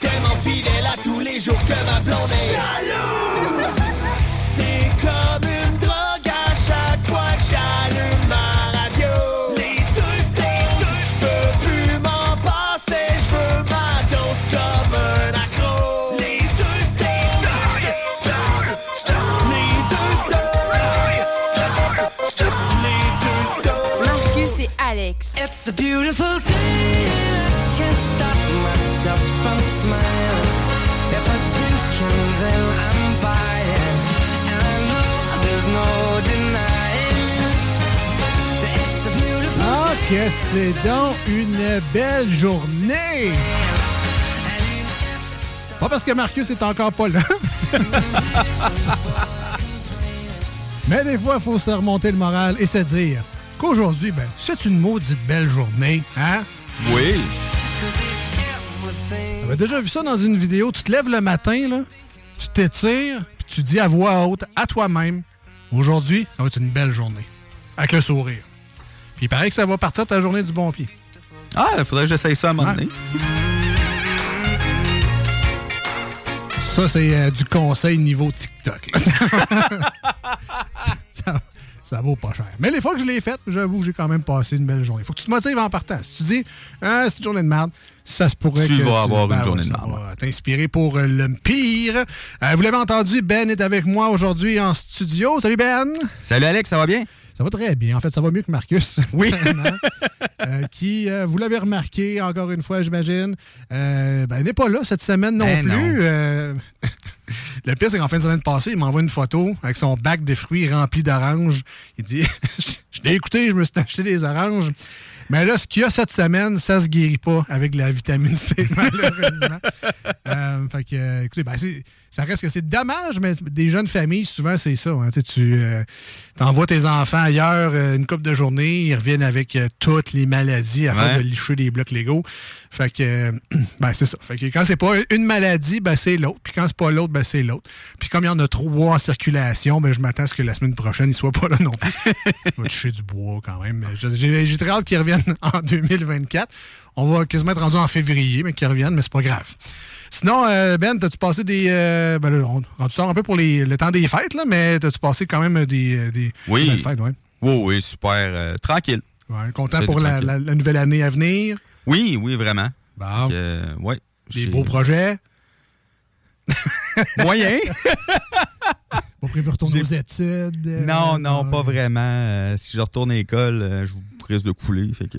Tellement fidèle à tous les jours que ma blonde est jaloux. C'est comme une drogue à chaque fois que j'allume ma radio. Les deux snooze, je peux plus m'en passer, je veux ma dose comme un accro. Les deux snooze, les deux snooze, les deux snooze. Marcus et Alex. It's a beautiful day. I can't stop myself from smiling. If I drink and then I'm buying. And I know there's no denying that it's a beautiful Ah, que c'est donc une belle journée! Pas parce que Marcus est encore pas là. Mais des fois, il faut se remonter le moral et se dire qu'aujourd'hui, ben, c'est une maudite belle journée, hein? Oui. J'avais déjà vu ça dans une vidéo. Tu te lèves le matin, là, tu t'étires, puis tu dis à voix haute, à toi-même, aujourd'hui, ça va être une belle journée. Avec le sourire. Puis il paraît que ça va partir ta journée du bon pied. Ah, il faudrait que j'essaye ça à un moment donné. Ça, c'est euh, du conseil niveau TikTok. ça, ça vaut pas cher. Mais les fois que je l'ai fait, j'avoue que j'ai quand même passé une belle journée. Faut que tu te motives en partant. Si tu dis, ah, c'est une journée de merde, ça se pourrait Tu que. vas avoir une ben journée de T'inspirer pour euh, le pire. Euh, vous l'avez entendu, Ben est avec moi aujourd'hui en studio. Salut Ben! Salut Alex, ça va bien? Ça va très bien. En fait, ça va mieux que Marcus. Oui. Euh, qui, euh, vous l'avez remarqué, encore une fois, j'imagine, euh, ben, n'est pas là cette semaine non Ben plus. le pire, c'est qu'en fin de semaine passée, il m'envoie une photo avec son bac de fruits rempli d'oranges. Il dit Je l'ai écouté, je me suis acheté des oranges. Mais là, ce qu'il y a cette semaine, ça se guérit pas avec la vitamine C, malheureusement. Euh, fait que, euh, écoutez, ben, c'est- ça reste que c'est dommage, mais des jeunes familles, souvent, c'est ça. hein. Tu euh, envoies tes enfants ailleurs euh, une couple de journées, ils reviennent avec toutes les maladies à force Ouais. de licher des blocs Lego. Fait que, ben, c'est ça. Fait que quand c'est pas une maladie, ben, c'est l'autre. Puis quand c'est pas l'autre, ben, c'est l'autre. Puis comme il y en a trois en circulation, ben, je m'attends à ce que la semaine prochaine, ils soient pas là non plus. Il va toucher du bois quand même. J'ai très hâte qu'ils reviennent en 2024. On va quasiment être rendu en février, mais qu'ils reviennent, mais c'est pas grave. Sinon, euh, Ben, t'as-tu passé des. euh, ben là, on, on sort un peu pour les- le temps des fêtes, là, mais t'as-tu passé quand même des, euh, des Oui. belles fêtes, ouais? Oui, oui, super. euh, tranquille. Ouais, content pour la, tranquille. la- la nouvelle année à venir? Oui, oui, vraiment. Bon. Ouais. Des beaux projets? Moyen. Pas prévu retourner aux études. euh, non, non, pas vraiment. Euh, si je retourne à l'école, euh, je risque de couler. Fait que...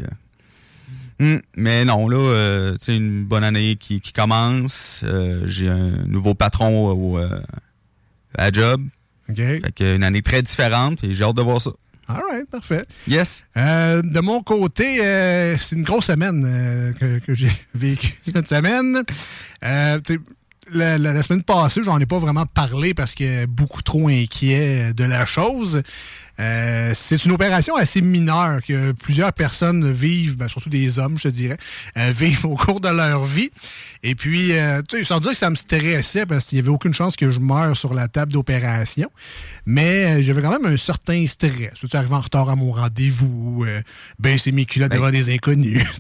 Hum, mais non, là, tu sais, une bonne année qui, qui commence. J'ai un nouveau patron au, à job. OK. Fait que une année très différente et j'ai hâte de voir ça. All right, parfait. Yes. Euh, de mon côté, euh, c'est une grosse semaine euh, que, que j'ai vécue cette semaine. La semaine passée, j'en ai pas vraiment parlé parce que beaucoup trop inquiet de la chose. Euh, c'est une opération assez mineure que plusieurs personnes vivent, ben, surtout des hommes, je te dirais, euh, vivent au cours de leur vie. Et puis, euh, tu sais, sans dire que ça me stressait parce qu'il n'y avait aucune chance que je meure sur la table d'opération. Mais j'avais quand même un certain stress. Tu sais, arriver en retard à mon rendez-vous, baisser mes culottes devant des inconnus.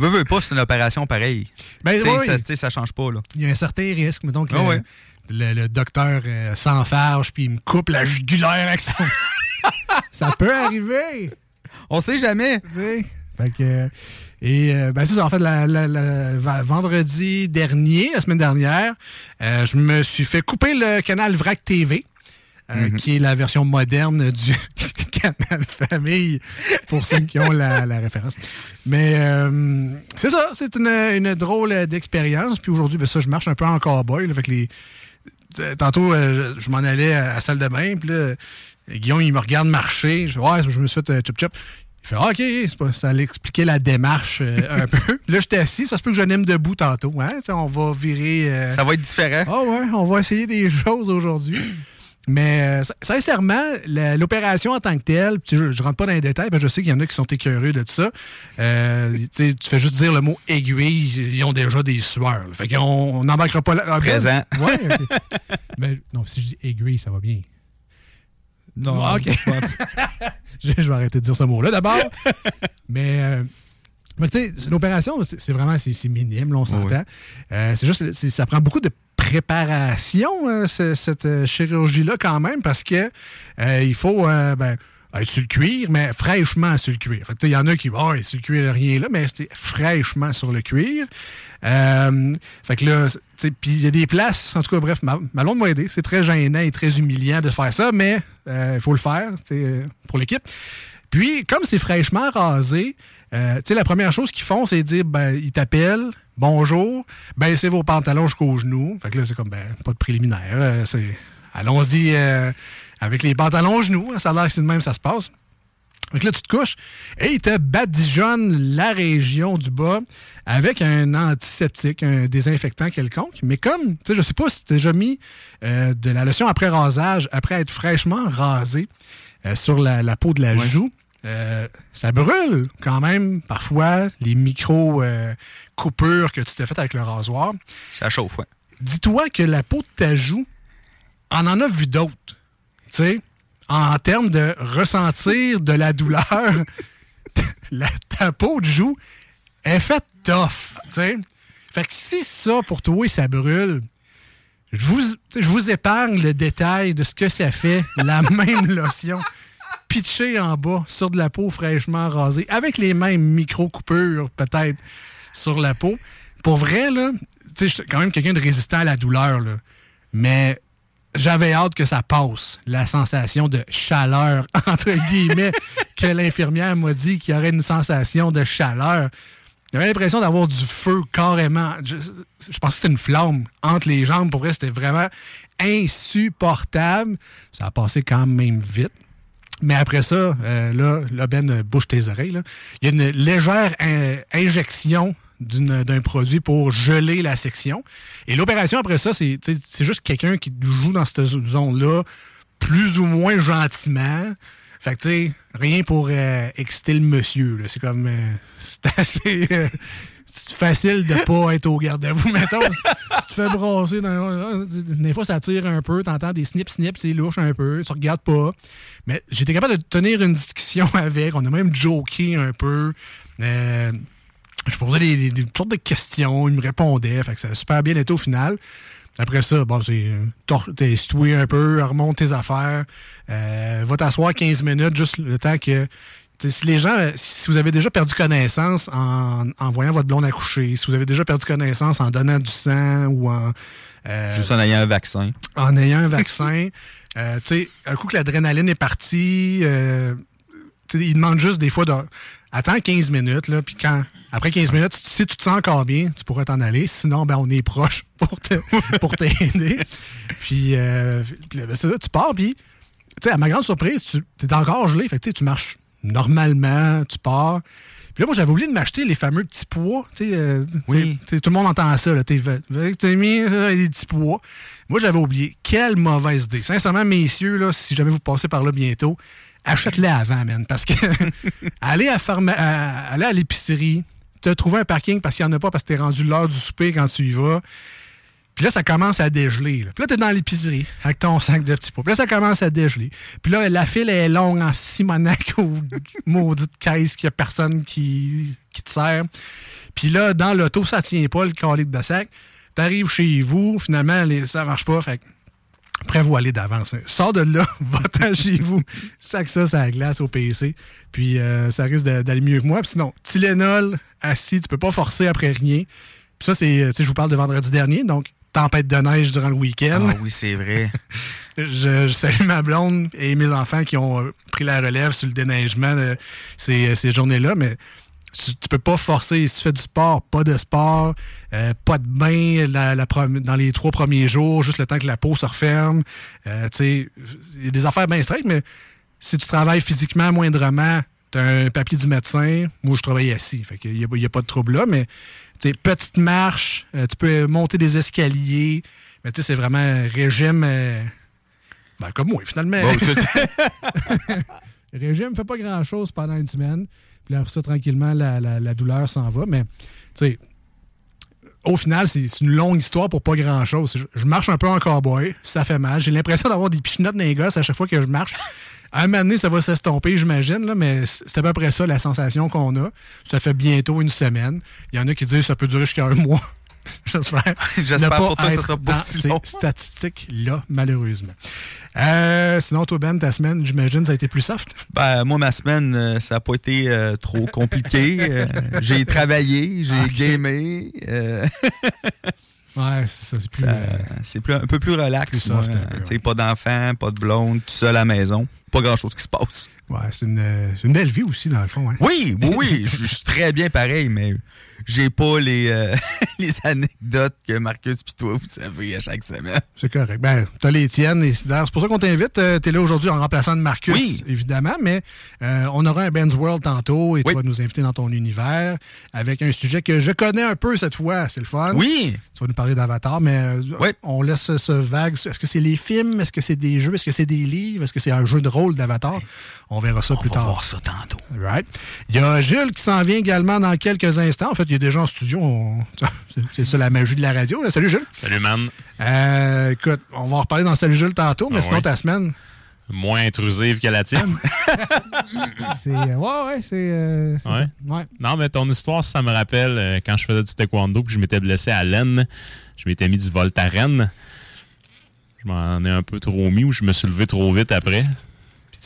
Veux, veux pas, c'est une opération pareille. Ben, oui. ça, tu sais, ça change pas, là. Il y a un certain risque. Que Ah ouais. Le- le docteur euh, s'enfarge puis il me coupe la jugulaire avec son... ça peut arriver. On sait jamais. Fait que, et euh, ben c'est ça, en fait, la- la- la- va- vendredi dernier, la semaine dernière, euh, je me suis fait couper le canal VRAC TV, euh, qui est la version moderne du canal Famille, pour ceux qui ont la, la référence. Mais euh, c'est ça, c'est une, une drôle d'expérience. Puis aujourd'hui, ben ça, je marche un peu en cowboy, là, avec les... Euh, Tantôt, euh, je, m'en allais à la salle de bain, puis là, Guillaume, il me regarde marcher. Je ouais, je me suis fait euh, chop chop. Il fait, Ah, OK, pas, ça allait expliquer la démarche euh, un peu. Là, j'étais assis, ça se peut que je n'aime debout tantôt. Hein? On va virer. Ça va être différent. ah ouais, on va essayer des choses aujourd'hui. Mais euh, sin- sincèrement, l'opération en tant que telle, je, je rentre pas dans les détails, parce que je sais qu'il y en a qui sont écœureux de tout ça. Euh, tu fais juste dire le mot aiguille, ils ont déjà des sueurs. Fait qu'on on n'embarquera pas là. Ah, ben, Présent. Ouais. Mais non, si je dis aiguille, ça va bien. Non. Ah, OK. je, je vais arrêter de dire ce mot-là d'abord. Mais, euh, mais tu sais, l'opération, c'est vraiment c'est minime, là, on s'entend. Euh, c'est juste, ça prend beaucoup de préparation, ce- cette euh, chirurgie-là, quand même, parce que euh, il faut euh, ben, être sur le cuir, mais fraîchement sur le cuir. Il y en a qui vont, oh, sur le cuir, rien là, mais c'est fraîchement sur le cuir. Euh, fait que là, puis il y a des places, en tout cas, bref, ma, ma m'a aidé. C'est très gênant et très humiliant de faire ça, mais il faut le faire pour l'équipe. Puis, comme c'est fraîchement rasé, euh, la première chose qu'ils font, c'est dire, ben, ils t'appellent, bonjour, baissez vos pantalons jusqu'aux genoux. Fait que là, c'est comme, ben, pas de préliminaire. euh, c'est, allons-y euh, avec les pantalons genoux. hein, Ça a l'air que c'est de même, ça se passe. Que là, tu te couches et il te badigeonne la région du bas avec un antiseptique, un désinfectant quelconque. Mais comme, tu sais, je sais pas si tu as déjà mis de la lotion après rasage, après être fraîchement rasé euh, sur la, la peau de la joue, euh, ça brûle quand même parfois les micro-coupures que tu t'es faites avec le rasoir. Ça chauffe, ouais. Dis-toi que la peau de ta joue, on en a vu d'autres. Tu sais, en termes de ressentir de la douleur, la, ta peau de joue est faite tough. Tu sais. Fait que si ça, pour toi, ça brûle, vous, je vous épargne le détail de ce que ça fait, la même lotion pitchée en bas sur de la peau fraîchement rasée, avec les mêmes micro-coupures, peut-être, sur la peau. Pour vrai, là, je suis quand même quelqu'un de résistant à la douleur, là. Mais j'avais hâte que ça passe, la sensation de chaleur, entre guillemets, que l'infirmière m'a dit qu'il y aurait une sensation de chaleur. J'avais l'impression d'avoir du feu carrément. Je, je pensais que c'était une flamme entre les jambes. Pour vrai, c'était vraiment insupportable. Ça a passé quand même vite. Mais après ça, euh, là, là, Ben, bouge tes oreilles. là. Il y a une légère in- injection d'un produit pour geler la section. Et l'opération après ça, c'est juste quelqu'un qui joue dans cette zone-là plus ou moins gentiment. Fait que, tu sais, rien pour euh, exciter le monsieur. C'est comme. euh, c'est assez. Euh, c'est facile de pas être au garde-à-vous. Mettons, si tu te fais brasser, dans, des fois ça tire un peu, t'entends des snips, snips, c'est louche un peu, tu regardes pas. Mais j'étais capable de tenir une discussion avec, on a même joké un peu. Euh, je posais des, sortes de questions, il me répondait, fait que ça a super bien été au final. Après ça, bon, c'est euh, t'es situé un peu, remonte tes affaires, euh, va t'asseoir 15 minutes, juste le temps que. Si les gens, si vous avez déjà perdu connaissance en, en voyant votre blonde accoucher, si vous avez déjà perdu connaissance en donnant du sang ou en, euh, Juste en ayant un vaccin. en ayant un vaccin, euh, tu sais, un coup que l'adrénaline est partie, euh, ils demandent juste des fois de. Attends 15 minutes, là, puis quand. Après 15 minutes, si tu te sens encore bien, tu pourrais t'en aller. Sinon, ben, on est proche pour te- pour t'aider. puis, euh, ben, c'est là, tu pars, puis, tu sais, à ma grande surprise, tu es encore gelé. Fait que, tu marches normalement, tu pars. Puis là, moi, j'avais oublié de m'acheter les fameux petits pois. Euh, Oui. tout le monde entend ça. Là, t'es, t'es mis euh, des petits pois. Moi, j'avais oublié. Quelle mauvaise idée. Sincèrement, messieurs, là, si jamais vous passez par là bientôt, achète-les avant, man. Parce que aller à, pharma- à- aller à l'épicerie, te trouver un parking parce qu'il n'y en a pas parce que t'es rendu l'heure du souper quand tu y vas. Puis là, ça commence à dégeler. Là. Puis là, t'es dans l'épicerie avec ton sac de petits pois. Puis là, ça commence à dégeler. Puis là, la file est longue en simonac ou maudite caisse qu'il n'y a personne qui, qui te sert. Puis là, dans l'auto, ça tient pas le calique de sac. T'arrives chez vous, finalement, les, ça marche pas. Fait aller d'avance. Sors de là, va-t'en chez vous, sac ça, ça glace au PC. Puis euh, ça risque d'aller mieux que moi. Puis sinon, Tylenol, assis, tu peux pas forcer après rien. Puis ça, c'est, tu sais, je vous parle de vendredi dernier, donc tempête de neige durant le week-end. Ah oui, c'est vrai. Je, je salue ma blonde et mes enfants qui ont euh, pris la relève sur le déneigement de ces, ces journées-là, mais tu, peux pas forcer. Si tu fais du sport, pas de sport, euh, pas de bain la- dans les trois premiers jours, juste le temps que la peau se referme. Euh, tu sais, il y a des affaires bien straight, mais si tu travailles physiquement moindrement, tu as un papier du médecin. Moi, je travaille assis, fait qu'il y a, il y a pas de trouble là, mais petite marche, euh, tu peux monter des escaliers, mais tu sais, c'est vraiment un régime... euh, ben, comme moi, finalement. Bon, ça, Le régime fait pas grand-chose pendant une semaine. Puis après ça, tranquillement, la, la- la douleur s'en va. Mais, tu sais, au final, c'est une longue histoire pour pas grand-chose. Je, je marche un peu en cowboy, ça fait mal. J'ai l'impression d'avoir des pichenottes dans les gosses à chaque fois que je marche. À un moment donné, ça va s'estomper, j'imagine, mais c'est à peu près ça la sensation qu'on a. Ça fait bientôt une semaine. Il y en a qui disent que ça peut durer jusqu'à un mois. J'espère. J'espère pour toi, sera pas dans aussi ces long. statistiques-là, malheureusement. Euh, sinon, toi, Ben, ta semaine, j'imagine, ça a été plus soft. Ben, moi, ma semaine, euh, ça n'a pas été euh, trop compliqué. J'ai travaillé, j'ai gamé. Ouais, c'est ça, c'est plus. euh, c'est plus, un peu plus relax. Plus soft peu, Pas d'enfant, pas de blonde, tout seul à la maison. Pas grand-chose qui se passe. ouais, c'est une, euh, une belle vie aussi, dans le fond. Hein. Oui, oui, oui, je suis très bien pareil, mais j'ai pas les, euh, les anecdotes que Marcus et toi, vous savez, à chaque semaine. C'est correct. Ben, t'as les tiennes. et c'est pour ça qu'on t'invite. Euh, T'es là aujourd'hui en remplaçant de Marcus, Oui. évidemment, mais euh, on aura un Ben's World tantôt et tu vas nous inviter dans ton univers avec un sujet que je connais un peu cette fois. C'est le fun. Oui, Tu vas nous parler d'Avatar, mais Oui. on laisse ce vague. Est-ce que c'est les films? Est-ce que c'est des jeux? Est-ce que c'est des livres? Est-ce que c'est un jeu de rôle d'Avatar? On verra ça on plus va tard. voir ça tantôt. Right. Il y a Jules qui s'en vient également dans quelques instants. En fait, il est déjà en studio. On- C'est ça la magie de la radio. Salut Jules. Salut, man. Euh, écoute, on va en reparler dans Salut Jules tantôt, mais Ah sinon ta semaine, Moins intrusive que la tienne. c'est. euh, ouais, ouais, c'est. euh, Ouais. non, mais ton histoire, ça me rappelle euh, quand je faisais du taekwondo puis je m'étais blessé à l'aine. Je m'étais mis du Voltaren. Je m'en ai un peu trop mis ou je me suis levé trop vite après.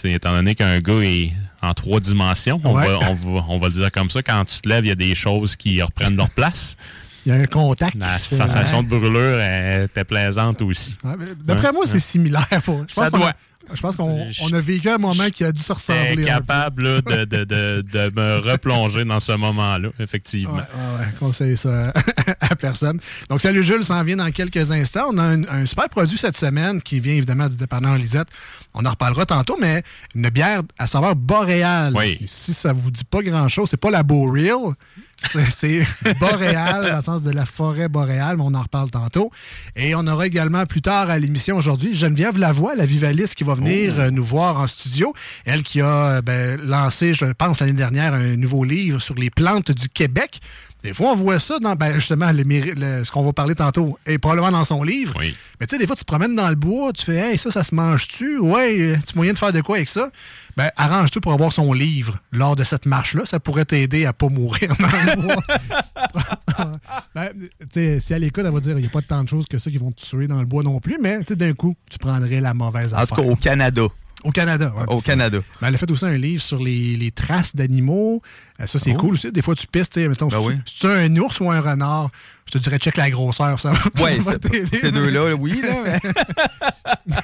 Étant donné qu'un gars est en trois dimensions, on, Ouais. va, on, va, on va le dire comme ça, quand tu te lèves, il y a des choses qui reprennent leur place. Il y a un contact. La sensation de brûlure était plaisante aussi. D'après moi, c'est similaire. Pour... Ça doit. Je pense qu'on a vécu un moment qui a dû se ressembler. capable là, de, de, de, de me replonger dans ce moment-là, effectivement. Ouais, ouais, conseille ça à personne. Donc, Salut Jules s'en vient dans quelques instants. On a un, un super produit cette semaine qui vient évidemment du dépanneur Lisette. On en reparlera tantôt, mais une bière à saveur boréale. Oui. Si ça vous dit pas grand-chose, c'est pas la Boreal, c'est- boréal dans le sens de la forêt boréale, mais on en reparle tantôt. Et on aura également plus tard à l'émission aujourd'hui Geneviève Lavoie, la vivaliste, qui va venir Oh. euh, nous voir en studio. Elle qui a euh, ben, lancé, je pense, l'année dernière, un nouveau livre sur les plantes du Québec. Des fois, on voit ça dans, ben, justement, le méri- le- ce qu'on va parler tantôt, et probablement dans son livre. Oui. Mais tu sais, des fois, tu te promènes dans le bois, tu fais, hey, ça, ça se mange-tu? Ouais, tu moyen de faire de quoi avec ça? Ben, arrange-toi pour avoir son livre lors de cette marche-là. Ça pourrait t'aider à pas mourir dans le bois. ben, tu sais, si elle écoute, elle va dire, il n'y a pas tant de choses que ça qui vont te tuer dans le bois non plus, mais tu sais, d'un coup, tu prendrais la mauvaise En tout affaire. cas, au Canada. Au Canada, ouais. Au Canada. Ben, elle a fait aussi un livre sur les, les traces d'animaux. Euh, ça, c'est Oh. cool aussi. Des fois, tu pistes, tu mettons, Ben c'est- oui. c'est un ours ou un renard. Je te dirais check la grosseur, ça. T'aider. ces deux-là, oui, là, mais-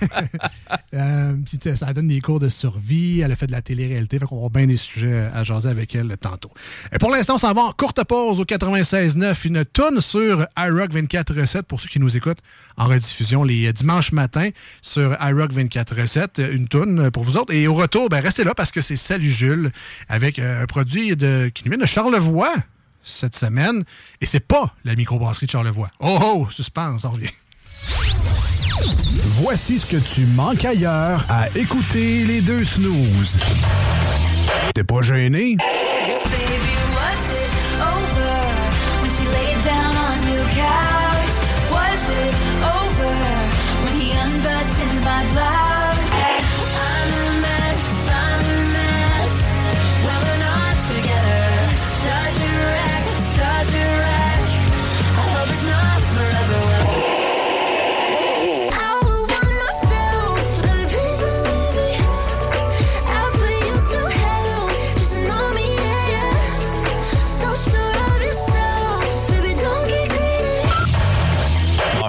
Euh, puis, tu ça donne des cours de survie. Elle a fait de la télé-réalité. Fait qu'on aura bien des sujets à jaser avec elle tantôt. Et pour l'instant, on s'en va en courte pause au 96.9. Une tonne sur iRock 24.7 pour ceux qui nous écoutent en rediffusion les dimanches matins sur iRock 24.7. Une tonne pour vous autres. Et au retour, ben, restez là parce que c'est Salut Jules avec euh, un produit de, qui nous vient de Charlevoix cette semaine. Et c'est pas la microbrasserie de Charlevoix. Oh oh, suspense, on revient. Voici ce que tu manques ailleurs à écouter les deux snooze. T'es pas gêné?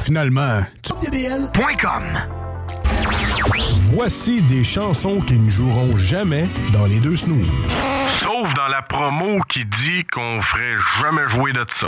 Finalement, tu Voici des chansons qui ne joueront jamais dans les deux snooze. Sauf dans la promo qui dit qu'on ferait jamais jouer de ça.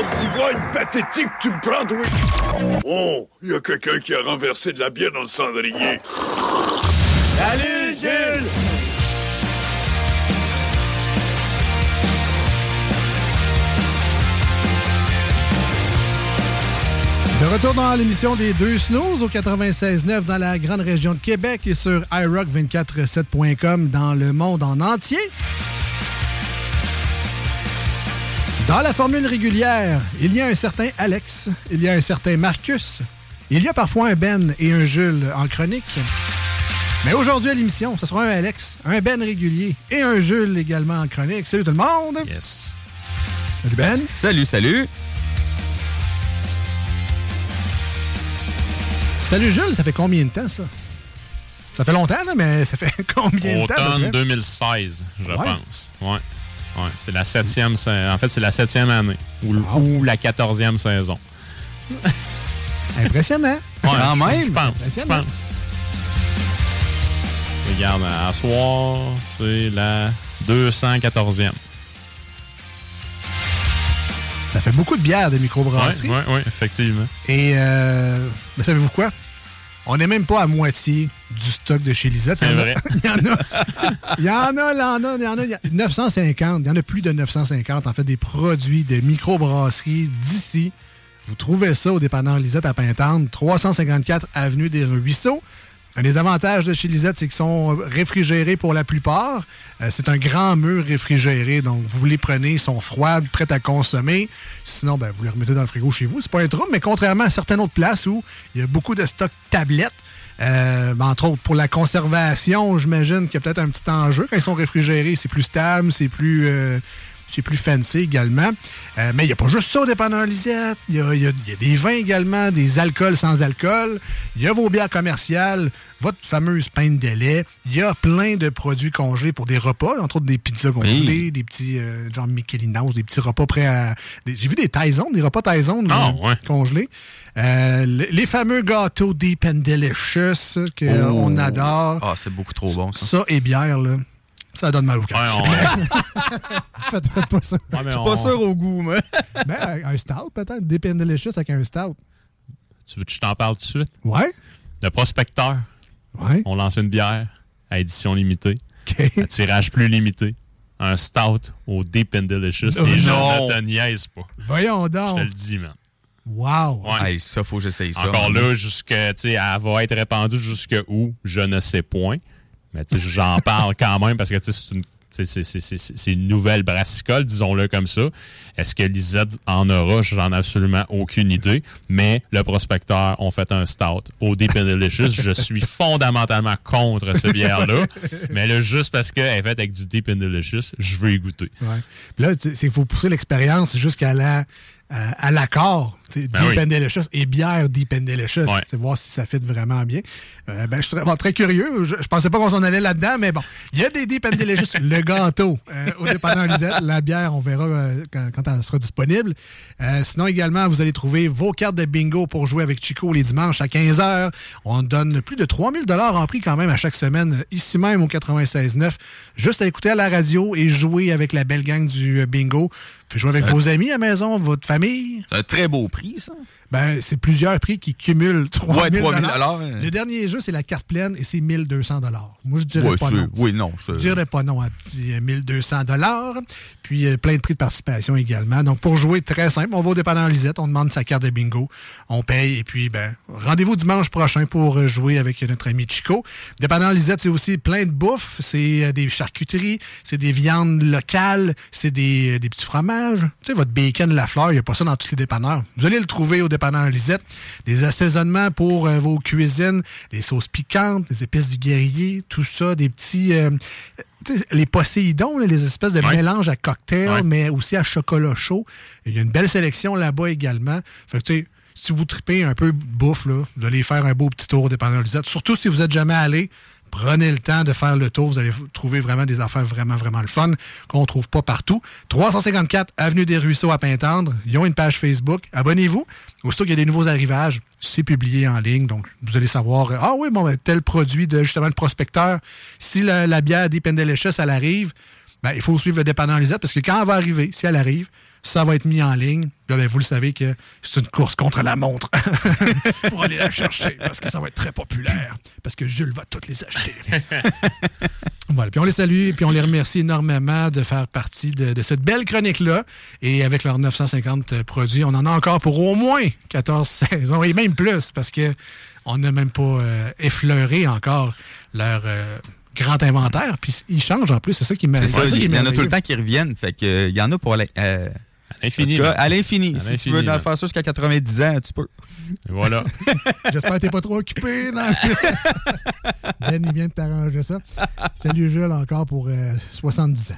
Genre d'ivrogne pathétique tu me prends, oui? Oh, il y a quelqu'un qui a renversé de la bière dans le cendrier. Salut Jules! De retour dans l'émission des deux snooze au 96.9 dans la grande région de Québec et sur iRock247.com dans le monde en entier. Dans la formule régulière, il y a un certain Alex, il y a un certain Marcus, il y a parfois un Ben et un Jules en chronique. Mais aujourd'hui à l'émission, ce sera un Alex, un Ben régulier et un Jules également en chronique. Salut tout le monde! Yes. Salut Ben! Salut, salut! Salut Jules, ça fait combien de temps ça? Ça fait longtemps, là, mais ça fait combien de temps? Automne près? 2016, je Ouais. pense. Ouais. Ouais, c'est la septième, en fait, c'est la septième année ou, ou la quatorzième saison. Impressionnant. Ouais, Quand même. Je pense. Je pense. Regarde, à soir, c'est la 214e. Ça fait beaucoup de bières de microbrasserie. Oui, oui, effectivement. Et euh, mais savez-vous quoi? On n'est même pas à moitié du stock de chez Lisette. C'est Il y en a- vrai. Il y en a. Il y en a, il y en a, il y en a. il y a 950. Il y en a plus de 950, en fait, des produits de microbrasserie d'ici. Vous trouvez ça au dépanneur Lisette à Pintante, 354 Avenue des Ruisseaux. Un des avantages de chez Lisette, c'est qu'ils sont réfrigérés pour la plupart. Euh, c'est un grand mur réfrigéré, donc vous les prenez, ils sont froides, prêtes à consommer. Sinon, ben, vous les remettez dans le frigo chez vous. C'est pas un trouble, mais contrairement à certaines autres places où il y a beaucoup de stock tablettes, euh, ben, entre autres pour la conservation, j'imagine qu'il y a peut-être un petit enjeu. Quand ils sont réfrigérés, c'est plus stable, c'est plus... euh, c'est plus fancy également. Euh, mais il n'y a pas juste ça au dépanneur Lisette. Il y a, il y a- il y a des vins également, des alcools sans alcool. Il y a vos bières commerciales, votre fameuse pinte de lait. Il y a plein de produits congelés pour des repas, entre autres des pizzas congelées, des petits, euh, genre Michelinos, des petits repas prêts à... J'ai vu des Tyson, des repas Tyson Ah, congelés. Euh, le- les fameux gâteaux Deep and Delicious qu'on Oh. adore. Ah, c'est beaucoup trop bon, ça. Ça et bière, là. Ça donne mal au cœur. faites, faites pas ça. Ouais, Je suis on- pas sûr au goût, moi. Ben, un stout, peut-être. Deep and Delicious avec un stout. Tu veux que je t'en parle tout de suite? Ouais. Le prospecteur. Ouais. On lance une bière à édition limitée. À tirage plus limité. Un stout au Deep and Delicious. Oh, Les gens non. ne te niaisent pas. Voyons Je donc. te le dis, man. Wow. Ouais. Hey, ça, faut que j'essaye ça. Encore là, jusque, tu sais, elle va être répandue jusque où, je ne sais point. Mais j'en parle quand même parce que c'est une, nouvelle brassicole, disons-le comme ça. Est-ce que Lisette en aura? J'en ai absolument aucune idée. Mais le prospecteur ont fait un stout au Deep and Delicious. Je suis fondamentalement contre cette bière-là. Mais là, juste parce qu'elle est faite avec du Deep and Delicious, je veux y goûter. Puis là, il faut pousser l'expérience jusqu'à la à, à l'accord. Ben Deep oui. and Delicious et bière Deep and Delicious. Ouais. Voir si ça fit vraiment bien. Euh, ben, je suis très, bon, très curieux. Je, je pensais pas qu'on s'en allait là-dedans, mais bon. Il y a des Deep and Delicious. le gâteau euh, au dépanneur Lisette. La bière, on verra euh, quand, quand elle sera disponible. Sinon, également, vous allez trouver vos cartes de bingo pour jouer avec Chico les dimanches à 15h. On donne plus de 3000 en prix quand même à chaque semaine, ici même au 96.9. Juste à écouter à la radio et jouer avec la belle gang du bingo. Puis jouer avec vos amis à la maison, votre famille. C'est un très beau prix, ça? Ben, c'est plusieurs prix qui cumulent 3000 Ouais, 3000 hein. Le dernier jeu, c'est la carte pleine et c'est 1200 Moi, je dirais Ouais, pas non. Oui, non. Je dirais pas non à petit euh, 1200 Puis euh, plein de prix de participation également. Donc pour jouer, très simple, on va au dépanneur Lisette, on demande sa carte de bingo, on paye et puis ben rendez-vous dimanche prochain pour euh, jouer avec notre ami Chico. Dépanneur Lisette, c'est aussi plein de bouffe, c'est euh, des charcuteries, c'est des viandes locales, c'est des, euh, des petits fromages. Tu sais, votre bacon, la fleur, il n'y a pas ça dans tous les dépanneurs. Vous le trouver au dépanneur Lisette. Des assaisonnements pour euh, vos cuisines, les sauces piquantes, les épices du guerrier, tout ça, des petits... euh, les Poséidons, les espèces de Ouais. mélanges à cocktail, Ouais. mais aussi à chocolat chaud. Il y a une belle sélection là-bas également. Fait que, si vous tripez un peu bouffe, là, allez faire un beau petit tour au dépanneur Lisette. Surtout si vous n'êtes jamais allé, prenez le temps de faire le tour. Vous allez trouver vraiment des affaires vraiment, vraiment le fun qu'on ne trouve pas partout. 354 Avenue des Ruisseaux à Pintendre. Ils ont une page Facebook. Abonnez-vous. Aussitôt qu'il y a des nouveaux arrivages, c'est publié en ligne. Donc, vous allez savoir, euh, ah oui, bon, ben, tel produit de justement le prospecteur. Si la, la bière Deep and Delicious, elle arrive, ben, il faut suivre le dépanneur Lisette parce que quand elle va arriver, si elle arrive, ça va être mis en ligne. Là, ben, vous le savez que c'est une course contre la montre pour aller la chercher parce que ça va être très populaire. Parce que Jules va toutes les acheter. Voilà. Puis on les salue et puis on les remercie énormément de faire partie de, de cette belle chronique-là. Et avec leurs 950 produits, on en a encore pour au moins 14 saisons et même plus parce que on n'a même pas euh, effleuré encore leur euh, grand inventaire. Puis ils changent en plus, c'est ça qui m'a C'est ça, il y en a tout le temps qui reviennent. Fait que, euh, il y en a pour aller. euh, l'infini, cas. À l'infini. À Si tu l'infini, veux là. faire ça jusqu'à 90 ans, tu peux. Et voilà. J'espère que t'es pas trop occupé. non? ben, il vient de t'arranger ça. Salut Jules encore pour euh, 70 ans.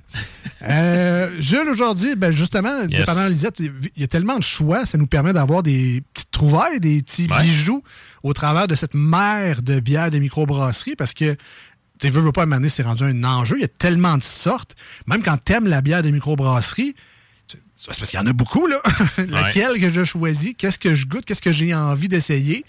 Euh, Jules, aujourd'hui, ben, justement, Yes. dépendant de Lisette, il y a tellement de choix, ça nous permet d'avoir des petites trouvailles, des petits Ouais. bijoux au travers de cette mer de bières de microbrasserie parce que tu veux, veux pas amener, c'est rendu un enjeu. Il y a tellement de sortes. Même quand t'aimes la bière de microbrasserie, c'est parce qu'il y en a beaucoup, là. Laquelle que je choisis, qu'est-ce que je goûte, qu'est-ce que j'ai envie d'essayer?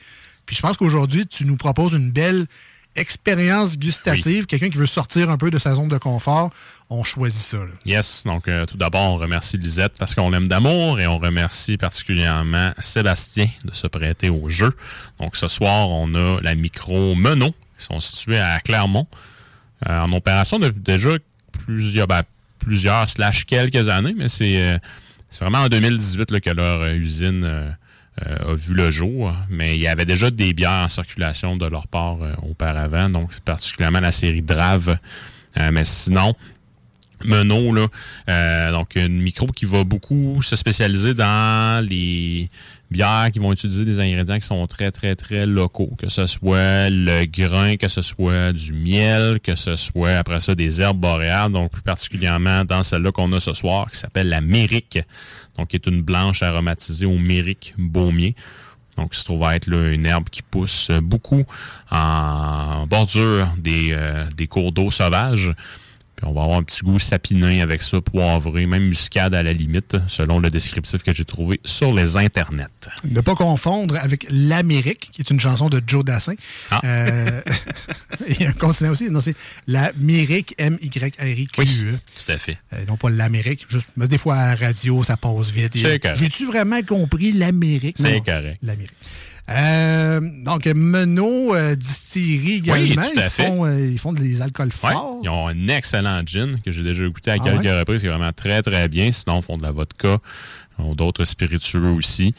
Puis je pense qu'aujourd'hui, tu nous proposes une belle expérience gustative. Quelqu'un qui veut sortir un peu de sa zone de confort, on choisit ça. là. Yes. Donc, euh, tout d'abord, on remercie Lisette parce qu'on l'aime d'amour et on remercie particulièrement Sébastien de se prêter au jeu. Donc, ce soir, on a la micro Menon qui sont situés à Clermont euh, en opération depuis déjà plusieurs, ben, plusieurs slash quelques années, mais c'est euh, c'est vraiment en 2018 là, que leur euh, usine euh, euh, a vu le jour. Mais il y avait déjà des bières en circulation de leur part auparavant, donc particulièrement la série Drave. Mais sinon, Menot, là, euh, donc une micro qui va beaucoup se spécialiser dans les bières qui vont utiliser des ingrédients qui sont très, très, très locaux. Que ce soit le grain, que ce soit du miel, que ce soit après ça des herbes boréales, donc plus particulièrement dans celle-là qu'on a ce soir, qui s'appelle la mérique, donc qui est une blanche aromatisée au mérique baumier. Donc, se trouve à être là, une herbe qui pousse beaucoup en bordure des, euh, des cours d'eau sauvages. Puis on va avoir un petit goût sapinin avec ça, poivré, même muscade à la limite, selon le descriptif que j'ai trouvé sur les internets. Ne pas confondre avec L'Amérique, qui est une chanson de Joe Dassin. Ah. Euh, Il y a un continent aussi. Non, c'est l'Amérique, M-Y-R-I-Q-E. Tout à fait. Euh, non pas l'Amérique. Juste, mais des fois, à la radio, ça passe vite. C'est correct. J'ai-tu vraiment compris l'Amérique? C'est correct. L'Amérique. Euh, donc, Menot euh, Distillerie également. tout à ils, fait. font, euh, ils font des alcools Ouais, forts. ils ont un excellent gin que j'ai déjà goûté à Ah quelques ouais? reprises. C'est vraiment très, très bien. Sinon, ils font de la vodka. Ils ont d'autres spiritueux aussi.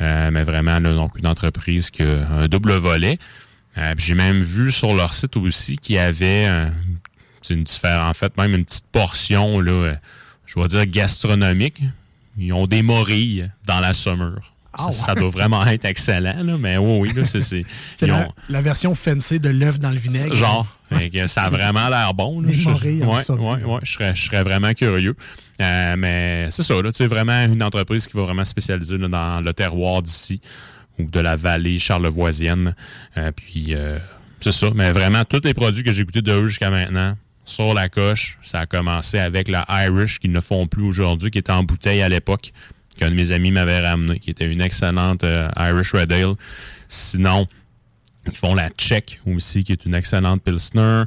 Euh, mais vraiment, là, donc, une entreprise qui a un double volet. J'ai même vu sur leur site aussi qu'il y avait une différence, en fait, même une petite portion, là, je vais dire gastronomique. Ils ont des morilles dans la saumure. Ah ça, ouais? ça doit vraiment être excellent, là, mais oui, oui, là, c'est. La, ont- la version fancy de l'œuf dans le vinaigre. Genre. Ça a vraiment l'air bon. Là. Je- ouais, ouais, je serais, je serais vraiment curieux. Euh, mais c'est ça, là, tu sais, vraiment une entreprise qui va vraiment spécialiser là, dans le terroir d'ici ou de la vallée charlevoisienne. Euh, puis euh, c'est ça. Mais vraiment, tous les produits que j'ai goûtés de eux jusqu'à maintenant, sur la coche, ça a commencé avec la Irish qu'ils ne font plus aujourd'hui, qui était en bouteille à l'époque, qu'un de mes amis m'avait ramené, qui était une excellente euh, Irish Red Ale. Sinon, ils font la Czech aussi, qui est une excellente Pilsner.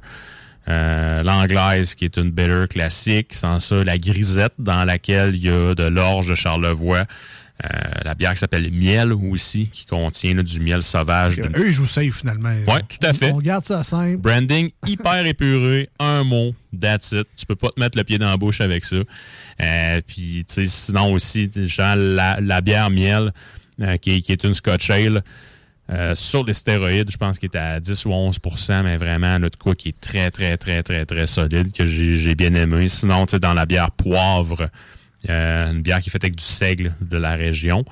Euh, L'anglaise, qui est une bitter classique. Sans ça, la grisette, dans laquelle il y a de l'orge de Charlevoix. Euh, la bière qui s'appelle Miel aussi, qui contient là, du miel sauvage. Eux, ils jouent safe finalement. Ouais, tout à fait. On garde ça simple. Branding hyper épuré, un mot, that's it. Tu peux pas te mettre le pied dans la bouche avec ça. Euh, puis, tu sais, sinon aussi, genre la, la bière miel, euh, qui, est- qui est une Scotch Ale, euh, sur les stéroïdes, je pense qu'il est à 10 ou 11% mais vraiment, là, de quoi qui est très, très, très, très, très solide, que j'ai j'ai bien aimé. Sinon, tu sais, dans la bière poivre, euh, une bière qui est faite avec du seigle de la région.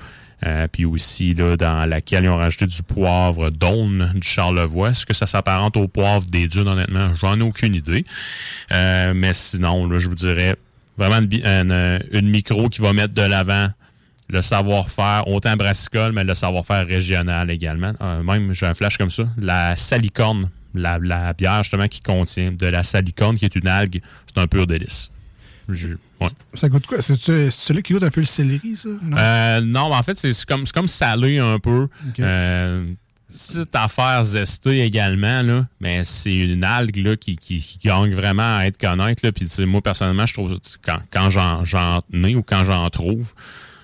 Euh, puis aussi, là, dans laquelle ils ont rajouté du poivre d'Aune du Charlevoix. Est-ce que ça s'apparente au poivre des dunes, honnêtement? J'en ai aucune idée. Euh, mais sinon, je vous dirais vraiment une, micro qui va mettre de l'avant le savoir-faire, autant brassicole, mais le savoir-faire régional également. Même, j'ai un flash comme ça. La salicorne, la, la bière justement qui contient de la salicorne, qui est une algue, c'est un pur délice. Je- ouais. Ça goûte quoi? C'est celui qui goûte un peu le céleri, ça? Non? Euh, non, mais en fait, c'est comme, salé un peu. Ok. Euh, petite affaire zestée également, là, mais c'est une algue là, qui, qui, qui gagne vraiment à être. Là. Puis, sais, moi, personnellement, je trouve quand, quand j'en, j'en ai ou quand j'en trouve,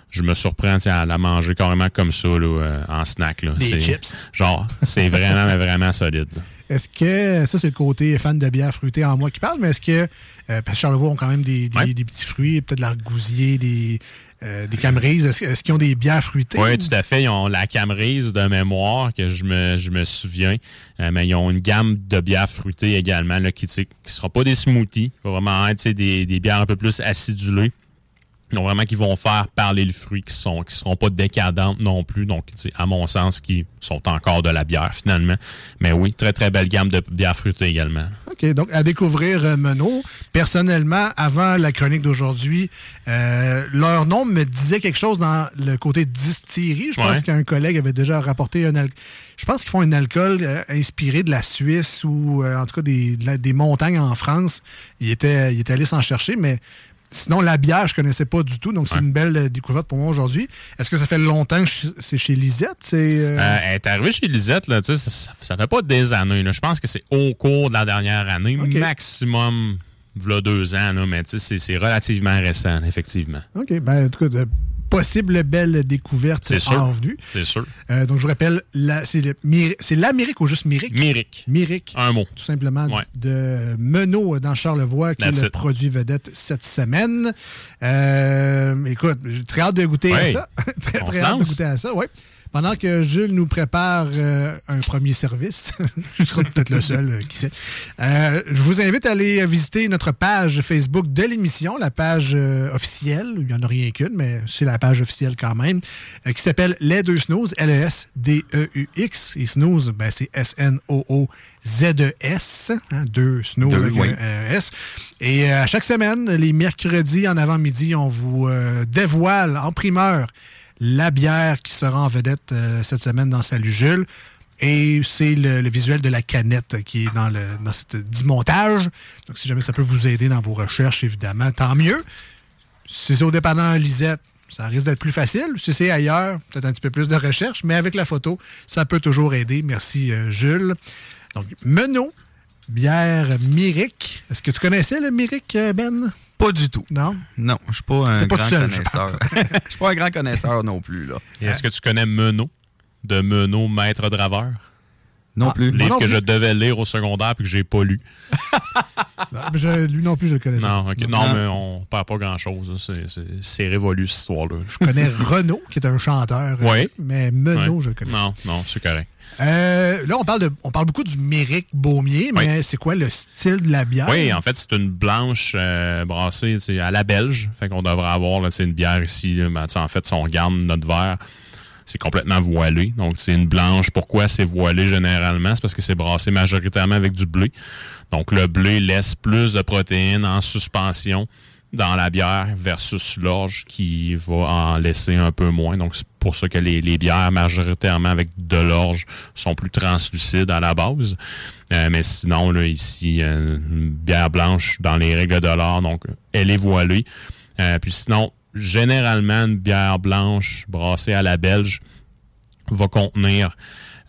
je me surprends à la manger carrément comme ça là, euh, en snack. Là. Des C'est- chips. Genre, c'est vraiment, mais vraiment solide. Est-ce que, ça c'est le côté fan de bière fruitée en moi qui parle, mais est-ce que, euh, parce que Charlevoix ont quand même des, des, des petits fruits, peut-être de l'argousier, des, euh, des camerises, est-ce, qu'ils ont des bières fruitées? Oui, tout à fait. Ils ont la Camerise de mémoire, que je me, je me souviens. Euh, mais ils ont une gamme de bières fruitées également, là, qui ne seront pas des smoothies. Vraiment être des bières un peu plus acidulées. Donc vraiment qui vont faire parler le fruit, qui sont qui seront pas décadentes non plus. Donc, à mon sens, qui sont encore de la bière finalement. Mais oui, très très belle gamme de bières fruitées également. OK, donc à découvrir euh, Menot. Personnellement, avant la chronique d'aujourd'hui, euh, leur nom me disait quelque chose dans le côté distillerie. Je pense Ouais. qu'un collègue avait déjà rapporté un alcool. Je pense qu'ils font un alcool euh, inspiré de la Suisse ou en tout cas des, la- des montagnes en France. Il était, il était allé s'en chercher, mais sinon la bière, je connaissais pas du tout. Donc c'est une belle euh, découverte pour moi aujourd'hui. Est-ce que ça fait longtemps que c'est chez Lisette? C'est, euh, Euh, elle est arrivée chez Lisette, là, ça, ça, fait pas des années. là. Je pense que c'est au cours de la dernière année, maximum, v'là deux ans, là, mais c'est- relativement récent, effectivement. OK, ben en tout cas, de possible belle découverte C'est sûr. en venue. C'est sûr. Euh, donc, je vous rappelle, c'est l'Amérique ou juste Myrick? Myrick. Myrick. Un mot. Tout simplement Ouais. de Menot dans Charlevoix, qui That's est le it. produit vedette cette semaine. Euh, écoute, j'ai très hâte de goûter à ça. très, On très hâte de goûter à ça, oui. Pendant que Jules nous prépare euh, un premier service, je serai peut-être le seul, euh, qui sait. Euh, je vous invite à aller visiter notre page Facebook de l'émission, la page euh, officielle. Il n'y en a rien qu'une, mais c'est la page officielle quand même, euh, qui s'appelle Les Deux Snooze, L-E-S-D-E-U-X. Et Snooze, ben, c'est S-N-O-O-Z-E-S, hein, deux Snooze Deux, avec oui. un- un S. Et euh, à chaque semaine, les mercredis en avant-midi, on vous euh, dévoile en primeur la bière qui sera en vedette euh, cette semaine dans Salut Jules. Et c'est le, visuel de la canette qui est dans, le, dans dit montage. Donc, si jamais ça peut vous aider dans vos recherches, évidemment, tant mieux. Si c'est au dépendant Lisette, ça risque d'être plus facile. Si c'est ailleurs, peut-être un petit peu plus de recherche, mais avec la photo, ça peut toujours aider. Merci, euh, Jules. Donc, Menot, bière Myrick. Est-ce que tu connaissais le Myrick, euh, Ben? Pas du tout. Non? Non, je suis pas un pas grand seul, connaisseur. Je suis pas un grand connaisseur non plus, là. Est-ce que tu connais Menot, de Menot, maître draveur? Non plus. Livre non que plus. je devais lire au secondaire puis que j'ai pas lu. Ah, je- lui non plus, je le connaissais. Non, ok. non, Non. mais on perd pas grand-chose. C'est- révolu, cette histoire-là. Je connais Renaud, qui est un chanteur. euh, Oui. Mais Menot, je le connais. Non, non, c'est correct. Euh, là, on parle, de, on parle beaucoup du Myrick Baumier, mais c'est quoi le style de la bière? Oui, en fait, c'est une blanche euh, brassée à la belge. Fait qu'on devrait avoir là, c'est une bière ici. là, ben, sais, en fait, si on regarde notre verre, c'est complètement voilé. Donc, c'est une blanche. Pourquoi c'est voilé généralement? C'est parce que c'est brassé majoritairement avec du blé. Donc, le blé laisse plus de protéines en suspension dans la bière versus l'orge qui va en laisser un peu moins. Donc, c'est pour ça que les, bières majoritairement avec de l'orge sont plus translucides à la base. Euh, mais sinon, ici, euh, une bière blanche dans les règles de l'art, donc elle est voilée. Euh, puis sinon, généralement, une bière blanche brassée à la belge va contenir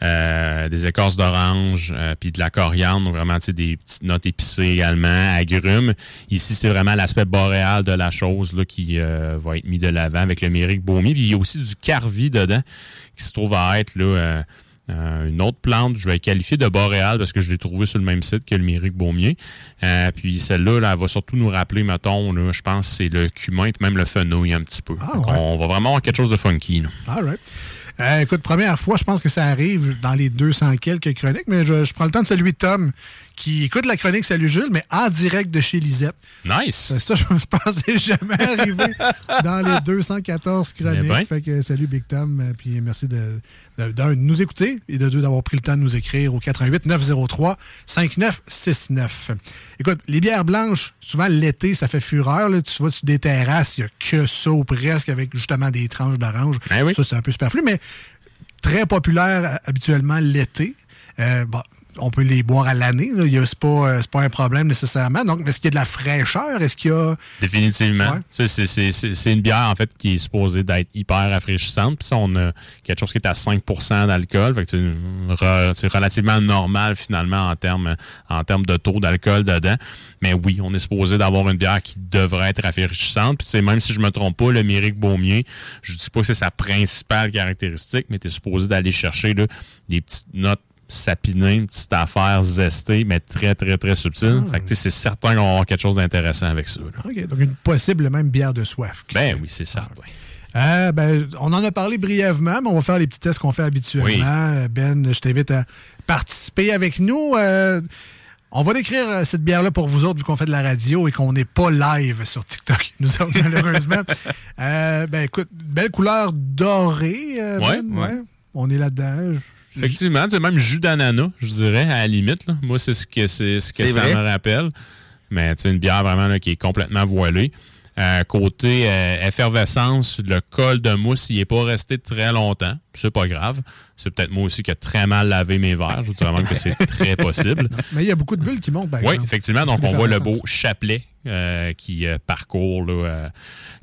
euh, des écorces d'orange, euh, puis de la coriandre, vraiment des petites notes épicées également, agrumes. Ici, c'est vraiment l'aspect boréal de la chose là, qui euh, va être mis de l'avant avec le mérique baumier. Puis il y a aussi du carvi dedans qui se trouve à être là, euh, une autre plante, je vais qualifier de boréal parce que je l'ai trouvé sur le même site que le mérique baumier. Euh, puis celle-là, là, elle va surtout nous rappeler, mettons, là, je pense c'est le cumin, puis même le fenouil un petit peu. Ouais. On va vraiment avoir quelque chose de funky. là. All right. Euh, écoute, première fois, je pense que ça arrive dans les 200 quelques chroniques, mais je, je prends le temps de saluer Tom, qui écoute la chronique Salut Jules, mais en direct de chez Lisette. Nice! Euh, Ça, je pensais jamais arriver dans les 214 chroniques. Eh ben. Fait que salut Big Tom, euh, puis merci de, de- d'un, de nous écouter et de deux d'avoir pris le temps de nous écrire au 88 903 5969. Écoute, les bières blanches, souvent l'été, ça fait fureur. là. Tu vas sur des terrasses, il n'y a que ça ou presque avec justement des tranches d'orange. Ben oui. Ça, c'est un peu superflu, mais très populaire euh, habituellement l'été. Euh, bon, on peut les boire à l'année. là. Il y a- C'est pas, euh, c'est pas un problème nécessairement. Donc, est-ce qu'il y a de la fraîcheur? Est-ce qu'il y a. Définitivement. Ouais. C'est c'est- c'est- c'est une bière, en fait, qui est supposée d'être hyper rafraîchissante. Puis ça, on a quelque chose qui est à 5% d'alcool. Fait que c'est relativement normal, finalement, en termes en termes de taux d'alcool dedans. Mais oui, on est supposé d'avoir une bière qui devrait être rafraîchissante. Puis c'est même si je me trompe pas, le Mérique Baumier, je dis pas que c'est sa principale caractéristique, mais tu es supposé d'aller chercher là, des petites notes sapinées, une petite affaire zestée, mais très, très, très subtile. Fait que tu sais, c'est certain qu'on va avoir quelque chose d'intéressant avec ça. là. OK, donc une possible même bière de soif. Ben sait? oui, c'est ça. ouais. Euh, ben, on en a parlé brièvement, mais on va faire les petits tests qu'on fait habituellement. Oui. Euh, Ben, je t'invite à participer avec nous. Euh, on va décrire cette bière-là pour vous autres, vu qu'on fait de la radio et qu'on n'est pas live sur TikTok, nous autres, malheureusement. Euh, ben, écoute, belle couleur dorée. Ouais, Ben, ouais. On est là-dedans. Effectivement, c'est même jus d'ananas, je dirais, à la limite. là. Moi, c'est ce que, c'est ce que ça vrai? me rappelle. Mais c'est une bière vraiment là, qui est complètement voilée. Euh, côté euh, effervescence, le col de mousse, il n'est pas resté très longtemps. C'est pas grave. C'est peut-être moi aussi qui ai très mal lavé mes verres. Je vous dirais même que c'est très possible. Mais il y a beaucoup de bulles qui montent, par Oui, exemple. effectivement. Donc, on voit le beau chapelet euh, qui euh, parcourt là, euh,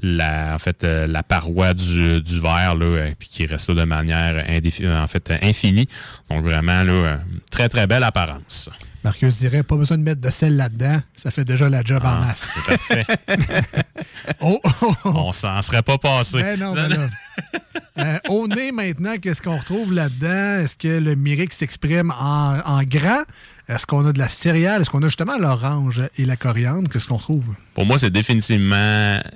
la, en fait, euh, la paroi du, du verre, là, puis qui reste là de manière indéfi- en fait, infinie. Donc, vraiment, là, très, très belle apparence. Marcus dirait, pas besoin de mettre de sel là-dedans. Ça fait déjà la job en Ah, masse. C'est parfait. Oh, oh, oh. On s'en serait pas passé. Ben non, ben là. Euh, au nez, maintenant, qu'est-ce qu'on retrouve là-dedans? Est-ce que le myrique s'exprime en, en grand? Est-ce qu'on a de la céréale? Est-ce qu'on a justement l'orange et la coriandre? Qu'est-ce qu'on trouve? Pour moi, c'est définitivement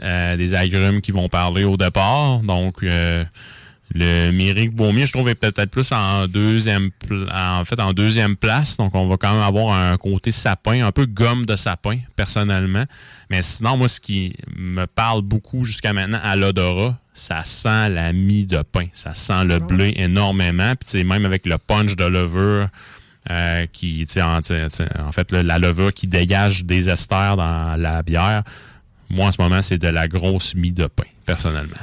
euh, des agrumes qui vont parler au départ. Donc, euh, le Myrique Baumier, je trouve, est peut-être plus en deuxième, en fait, en deuxième place. Donc, on va quand même avoir un côté sapin, un peu gomme de sapin, personnellement. Mais sinon, moi, ce qui me parle beaucoup jusqu'à maintenant à l'odorat, ça sent la mie de pain. Ça sent le blé énormément. Puis, tu sais, même avec le punch de levure, euh, qui, tu sais, en, en fait, là, la levure qui dégage des esters dans la bière. Moi, en ce moment, c'est de la grosse mie de pain, personnellement.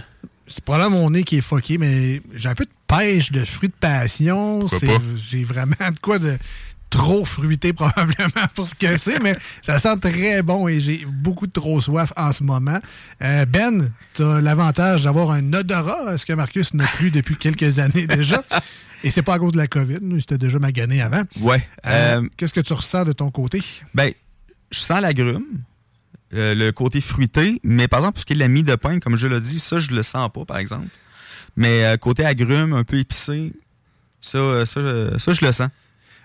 C'est probablement mon nez qui est foqué, mais j'ai un peu de pêche de fruits de passion. Pas? J'ai vraiment de quoi de trop fruité probablement pour ce que c'est, mais ça sent très bon et j'ai beaucoup de trop soif en ce moment. Euh, ben, tu as l'avantage d'avoir un odorat, ce que Marcus n'a plus depuis quelques années déjà? Et c'est pas à cause de la COVID, nous, c'était déjà magané avant. Ouais. Euh, Euh, Qu'est-ce que tu ressens de ton côté? Ben, je sens l'agrume, euh, le côté fruité, mais par exemple, pour ce qui est de la mie de pain, comme je l'ai dit, ça, je le sens pas, par exemple. Mais euh, côté agrume, un peu épicé, ça, euh, ça, ça, je le sens.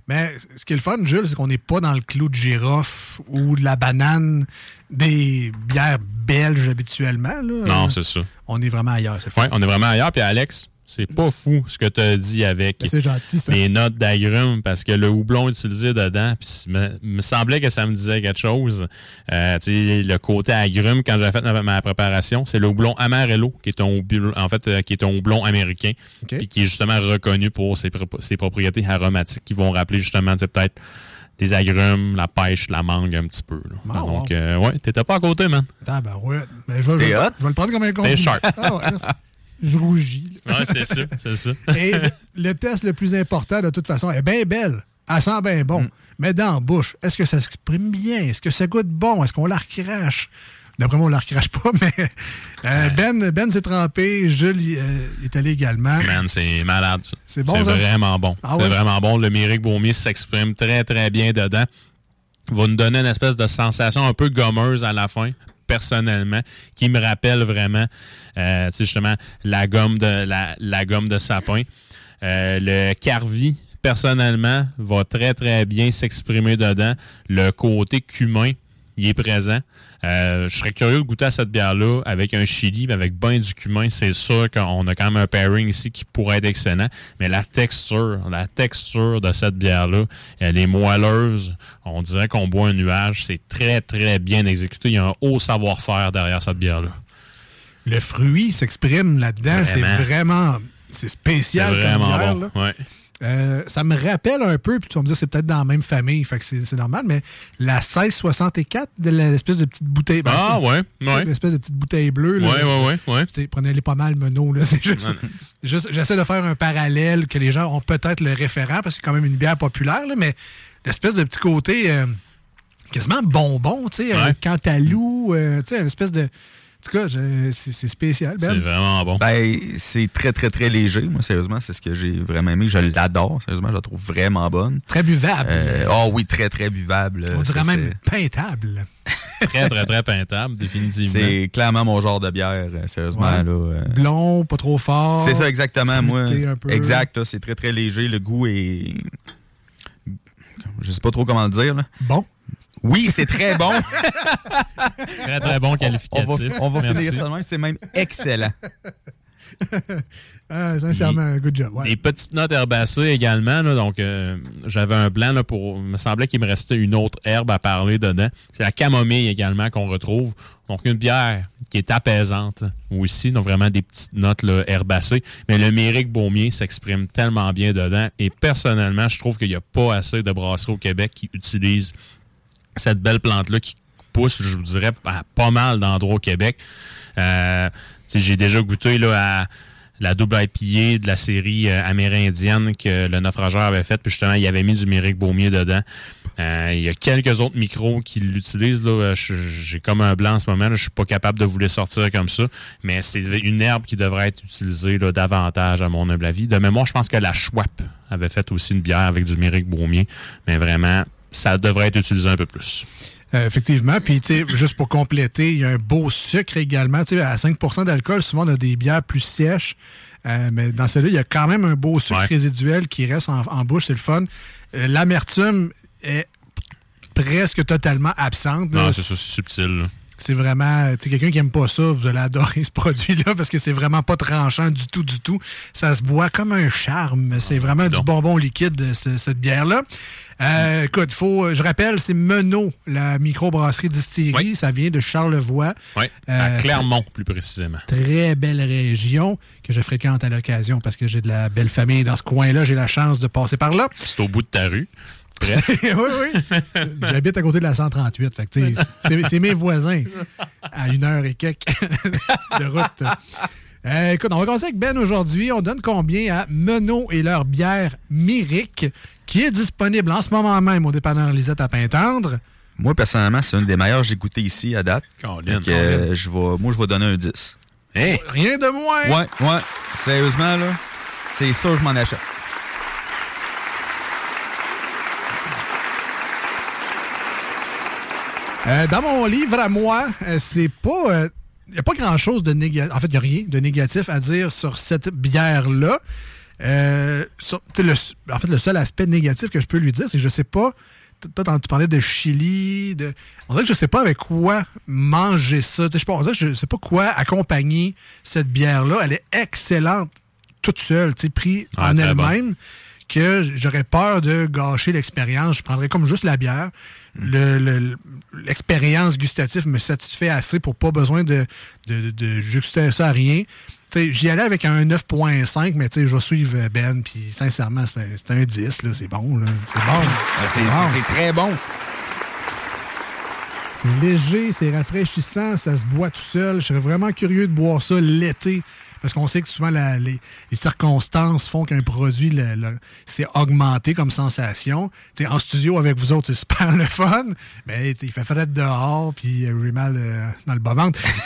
Mais ce qui est le fun, Jules, c'est qu'on n'est pas dans le clou de girofle ou de la banane des bières belges habituellement. là. Non, c'est ça. On est vraiment ailleurs. C'est le fun. Ouais, on est vraiment ailleurs. Puis Alex, c'est pas fou ce que tu as dit avec Mais C'est gentil, ça. les notes d'agrumes parce que le houblon utilisé dedans, puis me, me semblait que ça me disait quelque chose. Euh, tu sais, le côté agrumes, quand j'ai fait ma, ma préparation, c'est le houblon Amarello, qui est un houblon, en fait, euh, qui est un houblon américain, puis qui est justement reconnu pour ses, pro- ses propriétés aromatiques qui vont rappeler justement, tu sais, peut-être les agrumes, la pêche, la mangue un petit peu. là. Ah, Donc, euh, ouais, t'étais pas à côté, man. Tabarouette. Mais je, vais- je T'es vais- hot? je vais le prendre comme un compliment. sharp. Ah ouais, je rougis. Ouais, c'est ça, c'est ça. Et le test le plus important, de toute façon, est bien belle. Elle sent bien bon. Mm. Mais dans la bouche, est-ce que ça s'exprime bien? Est-ce que ça goûte bon? Est-ce qu'on la recrache? D'après moi, on la recrache pas, mais euh, Ben, ben s'est trempé. Jules euh, est allé également. Man, c'est malade, ça. C'est bon, C'est vraiment bon. Ah c'est ouais? vraiment bon. Le Méric Baumier s'exprime très, très bien dedans. Va nous donner une espèce de sensation un peu gommeuse à la fin, personnellement, qui me rappelle vraiment, euh, justement, la gomme de, la, sapin. Euh, le Carvi, personnellement, va très, très bien s'exprimer dedans. Le côté cumin, il est présent. Euh, je serais curieux de goûter à cette bière-là avec un chili, mais avec ben du cumin. C'est sûr qu'on a quand même un pairing ici qui pourrait être excellent. Mais la texture, la texture de cette bière-là, elle est moelleuse. On dirait qu'on boit un nuage. C'est très, très bien exécuté. Il y a un haut savoir-faire derrière cette bière-là. Le fruit s'exprime là-dedans. C'est Vraiment. C'est spécial C'est comme vraiment bière, bon. là. Ouais. Euh, ça me rappelle un peu, puis tu vas me dire c'est peut-être dans la même famille, fait que c'est normal, mais la 1664 de l'espèce de petite bouteille. ben, Ah, ouais, ouais. L'espèce de petite bouteille bleue. là. Ouais, ouais, ouais, Prenez-les pas mal, Menot. là. C'est juste, juste- J'essaie de faire un parallèle que les gens ont peut-être le référent, parce que c'est quand même une bière populaire, là, mais l'espèce de petit côté euh, quasiment bonbon, tu sais, un Ouais. cantalou, euh, tu sais, une espèce de. En tout cas, je- c'est c'est spécial, Ben. vraiment bon. Ben, c'est très, très, très léger. Moi, sérieusement, c'est ce que j'ai vraiment aimé. Je l'adore. Sérieusement, je la trouve vraiment bonne. Très buvable. oh oui, très, très buvable. On dirait même c'est- peintable. Très, très, très peintable, définitivement. C'est clairement mon genre de bière, euh, sérieusement. Ouais. Là, euh. Blond, pas trop fort. C'est ça, exactement. Moi, fruité un peu. exact. là, C'est très, très léger. Le goût est. Je sais pas trop comment le dire. Là. Bon. Oui, c'est très bon. Très, très bon On qualificatif. va, on va finir ça même. C'est même excellent. Ah, sincèrement, un good job. ouais. Des petites notes herbacées également. là. donc, euh, j'avais un blanc là, pour. Il me semblait qu'il me restait une autre herbe à parler dedans. C'est la camomille également qu'on retrouve. Donc, une bière qui est apaisante aussi. Donc, vraiment des petites notes là, herbacées. Mais le Méric Baumier s'exprime tellement bien dedans. Et personnellement, je trouve qu'il n'y a pas assez de brasseries au Québec qui utilisent cette belle plante-là qui pousse, je vous dirais, à pas mal d'endroits au Québec. Euh, J'ai déjà goûté là, à la double IPA de la série euh, amérindienne que le naufrageur avait faite. Puis justement, il avait mis du Méric Baumier dedans. Euh, il y a quelques autres micros qui l'utilisent. Euh, J'ai comme un blanc en ce moment. là. Je suis pas capable de vous les sortir comme ça. Mais c'est une herbe qui devrait être utilisée là, davantage, à mon humble avis. De mémoire, je pense que la Schwab avait fait aussi une bière avec du Méric Baumier. Mais vraiment, ça devrait être utilisé un peu plus. Euh, effectivement. Puis, tu sais, juste pour compléter, il y a un beau sucre également. Tu sais, à 5% d'alcool, souvent, on a des bières plus sèches. Euh, mais dans celle-là, il y a quand même un beau sucre résiduel qui reste en, en bouche. C'est le fun. Euh, L'amertume est presque totalement absente. Non, c'est ça, c'est subtil. là. C'est vraiment, tu sais, quelqu'un qui aime pas ça, vous allez adorer ce produit-là parce que c'est vraiment pas tranchant du tout, du tout. Ça se boit comme un charme. C'est vraiment du bonbon liquide, ce- cette bière-là. Euh, écoute, faut, je rappelle, c'est Menot, la microbrasserie distillerie. Ça vient de Charlevoix. Oui, Euh, à Clermont, plus précisément. Très belle région que je fréquente à l'occasion parce que j'ai de la belle famille dans ce coin-là. J'ai la chance de passer par là. C'est au bout de ta rue. Presque. oui, oui. J'habite à côté de la 138. Fait que, tu sais, c'est c'est mes voisins à une heure et quelques de route. Euh, écoute, on va commencer avec Ben aujourd'hui. On donne combien à Menot et leur bière Myrique, qui est disponible en ce moment même au dépanneur Lisette à Pintendre. Moi, personnellement, c'est une des meilleures que j'ai goûté ici à date. Que, euh, je vais, moi, je vais donner un 10. Hey! Rien de moins. Ouais, ouais. Sérieusement, là, c'est sûr que je m'en achète. Euh, dans mon livre à moi, euh, c'est pas. Il n'y a pas grand-chose de négatif. En fait, il n'y a rien de négatif à dire sur cette bière-là. Euh, le, en fait, le seul aspect négatif que je peux lui dire, c'est que je sais pas. Toi, tu parlais de chili. De, on dirait que je sais pas avec quoi manger ça. Je sais pas, on dirait que je sais pas quoi accompagner cette bière-là. Elle est excellente toute seule, tu sais, pris Ah, en elle-même. Que j'aurais peur de gâcher l'expérience. Je prendrais comme juste la bière. Le- le- L'expérience gustative me satisfait assez pour pas besoin de, de, de, de juxter ça à rien. J'y allais avec un 9.5, mais je vais suivre Ben, puis sincèrement, c'est un- c'est un 10, là, c'est bon. là. C'est bon. C'est bon. c'est très bon. C'est léger, c'est rafraîchissant, ça se boit tout seul. Je serais vraiment curieux de boire ça l'été. Parce qu'on sait que souvent la- les, les circonstances font qu'un produit le- le- s'est augmenté comme sensation. En studio avec vous autres, c'est super le fun, mais il fait frais dehors, puis euh, j'ai mal euh, dans le bas-ventre.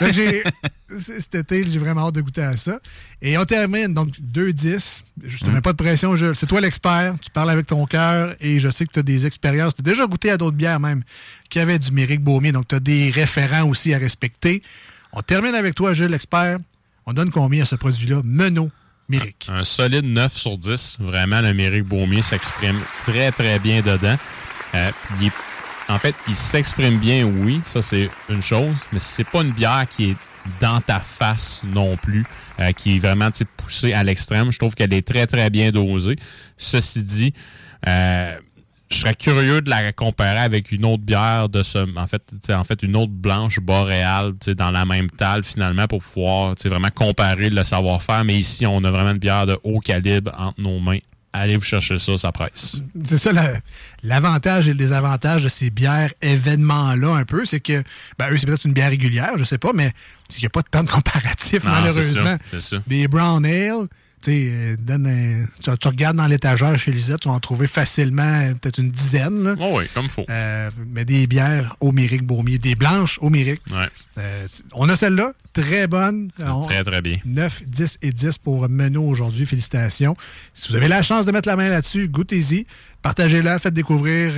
Cet été, j'ai vraiment hâte de goûter à ça. Et on termine, donc 2-10. Je te mets pas de pression, Jules. C'est toi l'expert, tu parles avec ton cœur, et je sais que tu as des expériences. Tu as déjà goûté à d'autres bières même qui avaient du Méric Baumier, donc tu as des référents aussi à respecter. On termine avec toi, Jules, l'expert. On donne combien à ce produit-là? Menot Méric. Un solide 9 sur 10. Vraiment, le Méric Baumier s'exprime très, très bien dedans. Euh, en fait, il s'exprime bien, oui, ça c'est une chose, mais c'est pas une bière qui est dans ta face non plus, euh, qui est vraiment poussée à l'extrême. Je trouve qu'elle est très, très bien dosée. Ceci dit, euh, je serais curieux de la comparer avec une autre bière de ce. En fait, en fait une autre blanche boréale dans la même talle finalement pour pouvoir vraiment comparer le savoir-faire. Mais ici, on a vraiment une bière de haut calibre entre nos mains. Allez vous chercher ça, ça presse. C'est ça la- l'avantage et le désavantage de ces bières événements-là, un peu. C'est que, ben, eux, c'est peut-être une bière régulière, je sais pas, mais qu'il n'y a pas de temps de comparatif, Non, malheureusement. c'est ça, ça. Des brown ale, euh, donne un- tu, tu regardes dans l'étagère chez Lisette, tu vas en trouver facilement euh, peut-être une dizaine. là. Oh oui, comme faut. Euh, mais des bières Méric Baumier, des blanches Méric. Ouais. Euh, on a celle-là, très bonne. On- Très, très bien. 9, 10 et 10 pour Menot aujourd'hui. Félicitations. Si vous avez la chance de mettre la main là-dessus, goûtez-y. Partagez-la, faites découvrir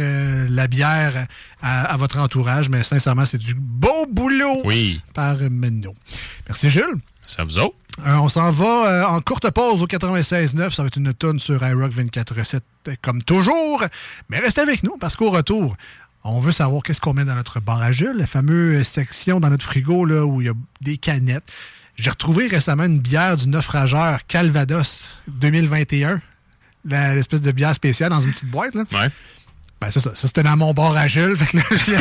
la bière à, à votre entourage. Mais sincèrement, c'est du beau boulot Oui. par Menot. Merci, Jules. Ça vous autres? Euh, on s'en va euh, en courte pause au 96.9. Ça va être une tonne sur iRock 24.7 euh, comme toujours. Mais restez avec nous parce qu'au retour, on veut savoir qu'est-ce qu'on met dans notre bar à Jules, la fameuse section dans notre frigo là, où il y a des canettes. J'ai retrouvé récemment une bière du naufrageur Calvados 2021. La- L'espèce de bière spéciale dans une petite boîte. Là. Ouais. Ben, c'est ça. Ça, c'était dans mon bar à Jules. Fait que là, je l'ai-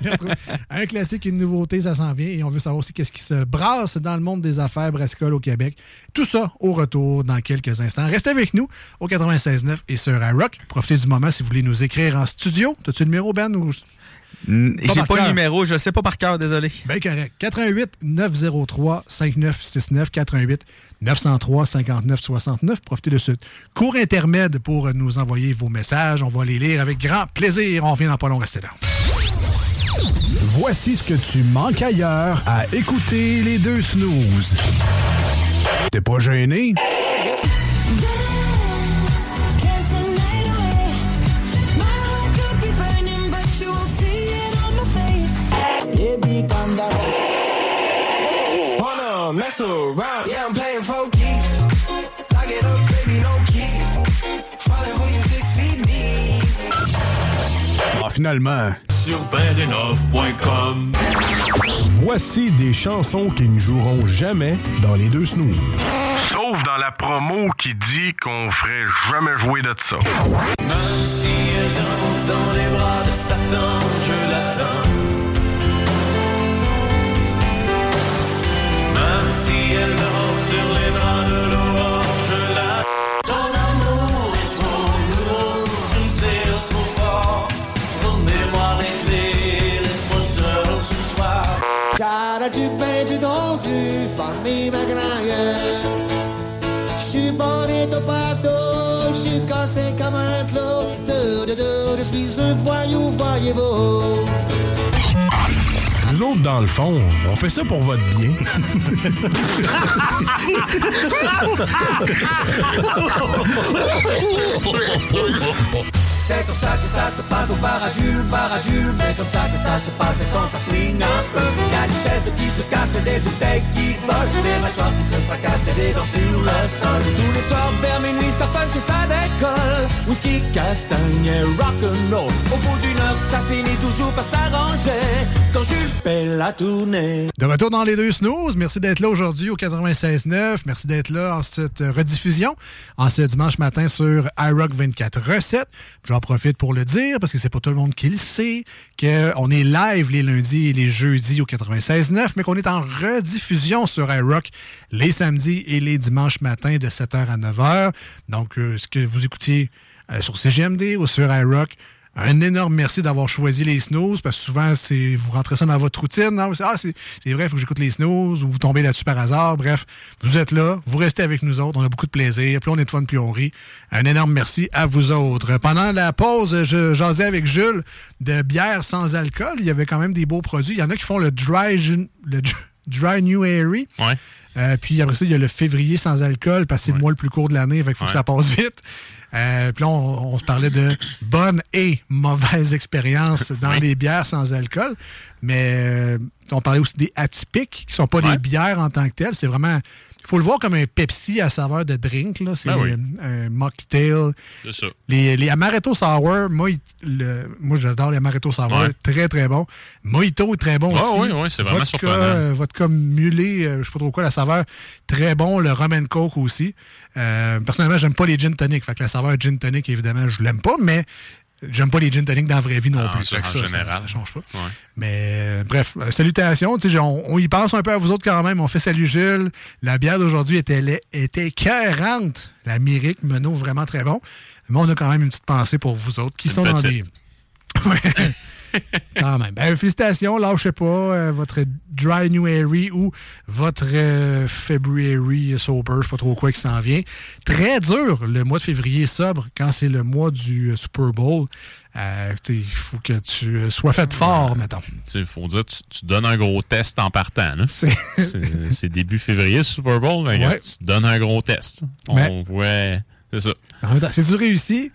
je l'ai retrouvé. un classique, une nouveauté, ça s'en vient. Et on veut savoir aussi qu'est-ce qui se brasse dans le monde des affaires brassicoles au Québec. Tout ça au retour dans quelques instants. Restez avec nous au 96.9 et sur iRock. Profitez du moment si vous voulez nous écrire en studio. T'as-tu le numéro, Ben? Ou... J'ai pas le numéro, je sais pas par cœur, désolé. Ben correct. 88 903 5969 88 903 59 69. Profitez de ce court intermède pour nous envoyer vos messages. On va les lire avec grand plaisir. On revient dans pas long. Restez là. Voici ce que tu manques ailleurs à écouter les deux snooze. T'es pas gêné? Wanna mess around? Yeah, I'm playing for keeps. Lock it up, baby, no key. Falling for you six feet deep. Ah, finalement. Sur bendenov.com. Voici des chansons qui ne joueront jamais dans les deux snooze. Sauf dans la promo qui dit qu'on ferait jamais jouer de ça. Même si elle danse dans les bras de Satan, je l'attends. Comme un clos. De, de, de, je suis un voyou, voyez-vous. Nous autres, dans le fond, on fait ça pour votre bien. C'est comme ça que ça se passe au bar à Jules, bar à Jules. C'est comme ça que ça se passe quand ça flingue un peu. Y a des chaises qui se cassent, des bouteilles qui volent, des mâchoires qui se fracassent et des dents sur le sol. Tous les soirs vers minuit, ça punch et ça décolle. Whisky, castagne et rock'n'roll. Au bout d'une heure, ça finit toujours par s'arranger. Quand Jules fait la tournée. De retour dans les deux snooze. Merci d'être là aujourd'hui au 96.9. Merci d'être là en cette rediffusion en ce dimanche matin sur iRock 24 Recettes. Profite pour le dire parce que c'est pas tout le monde qui le sait qu'on est live les lundis et les jeudis au 96.9, mais qu'on est en rediffusion sur iRock les samedis et les dimanches matins de 7h à 9h. Donc, euh, ce que vous écoutiez euh, sur CGMD ou sur iRock, un énorme merci d'avoir choisi les snooze parce que souvent, c'est vous rentrez ça dans votre routine. Non? Ah, c'est c'est vrai, il faut que j'écoute les snooze ou vous tombez là-dessus par hasard. Bref, vous êtes là, vous restez avec nous autres. On a beaucoup de plaisir. Plus on est de fun, plus on rit. Un énorme merci à vous autres. Pendant la pause, je jasais avec Jules de bière sans alcool. Il y avait quand même des beaux produits. Il y en a qui font le dry, le dry new airy. Ouais. Euh, puis après ça, il y a le février sans alcool parce que c'est le mois le plus court de l'année, qu'il faut que ça passe vite. Euh, puis là, on, on se parlait de bonnes et mauvaises expériences dans les bières sans alcool. Mais euh, on parlait aussi des atypiques, qui sont pas des bières en tant que telles. C'est vraiment. Il faut le voir comme un Pepsi à saveur de drink. là. C'est Ben oui. un mocktail. C'est ça. Les, les Amaretto Sour, moi, le- moi j'adore les Amaretto Sour. Ouais. Très, très bon. Mojito est très bon aussi. ouais, ouais, c'est vraiment Vodka, surprenant. euh, vodka mulet, euh, je sais pas trop quoi, la saveur, très bon. Le rum and coke aussi. Euh, personnellement, j'aime pas les gin tonic. Fait que la saveur gin tonic, évidemment, je l'aime pas, mais j'aime pas les gin tonic dans la vraie vie non Ah, plus. ça, en ça, général. ça change pas. Ouais. Mais euh, bref, euh, salutations. On, on y pense un peu à vous autres quand même. On fait salut Jules. La bière d'aujourd'hui était, était écœurante. La Myrique, Menot, vraiment très bon. Mais on a quand même une petite pensée pour vous autres qui Une sont dans des. quand même. Ben, félicitations. Lâchez pas euh, votre Dry New Airy ou votre euh, February Sober, je sais pas trop quoi qui s'en vient. Très dur le mois de février sobre quand c'est le mois du euh, Super Bowl. Il faut que tu sois fait fort, mettons. Il faut dire, tu, tu donnes un gros test en partant. C'est- début février, Super Bowl. Tu donnes un gros test. On voit. C'est ça. Si tu réussis,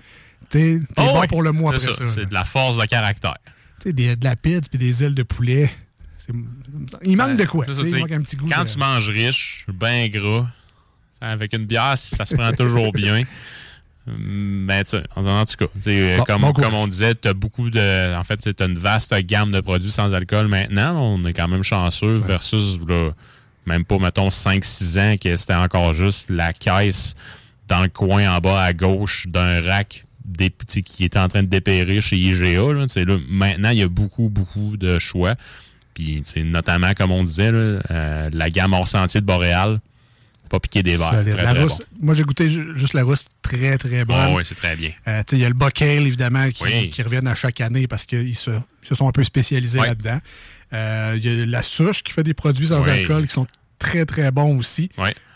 t'es Oh bon oui, pour le mois après ça. ça. C'est de la force de caractère. Sais, des- de la pizza puis des ailes de poulet. Il manque de quoi. Ça, Il manque un petit goût. Quand de- tu manges riche, bien gras, avec une bière, ça se prend toujours bien. Hum, Ben, tu sais, en, tout cas, Bon, comme, bon comme on disait, tu as beaucoup de. En fait, tu as une vaste gamme de produits sans alcool maintenant. On est quand même chanceux versus, là, même pas, mettons, 5-6 ans, que c'était encore juste la caisse dans le coin en bas à gauche d'un rack des qui était en train de dépérir chez IGA. Là, là, maintenant, il y a beaucoup, beaucoup de choix. Puis, notamment, comme on disait, là, euh, la gamme hors sentier de Boréal, pas piquer des verres. Très, très bon. Moi, j'ai goûté ju- juste la rousse très, très bonne. Ah oui, c'est très bien. Euh, Il y a le Buckale, évidemment, qui, Oui. qui reviennent à chaque année parce qu'ils se, ils se sont un peu spécialisés là-dedans. Euh, Il y a la souche qui fait des produits sans Oui. alcool qui sont très, très bons aussi.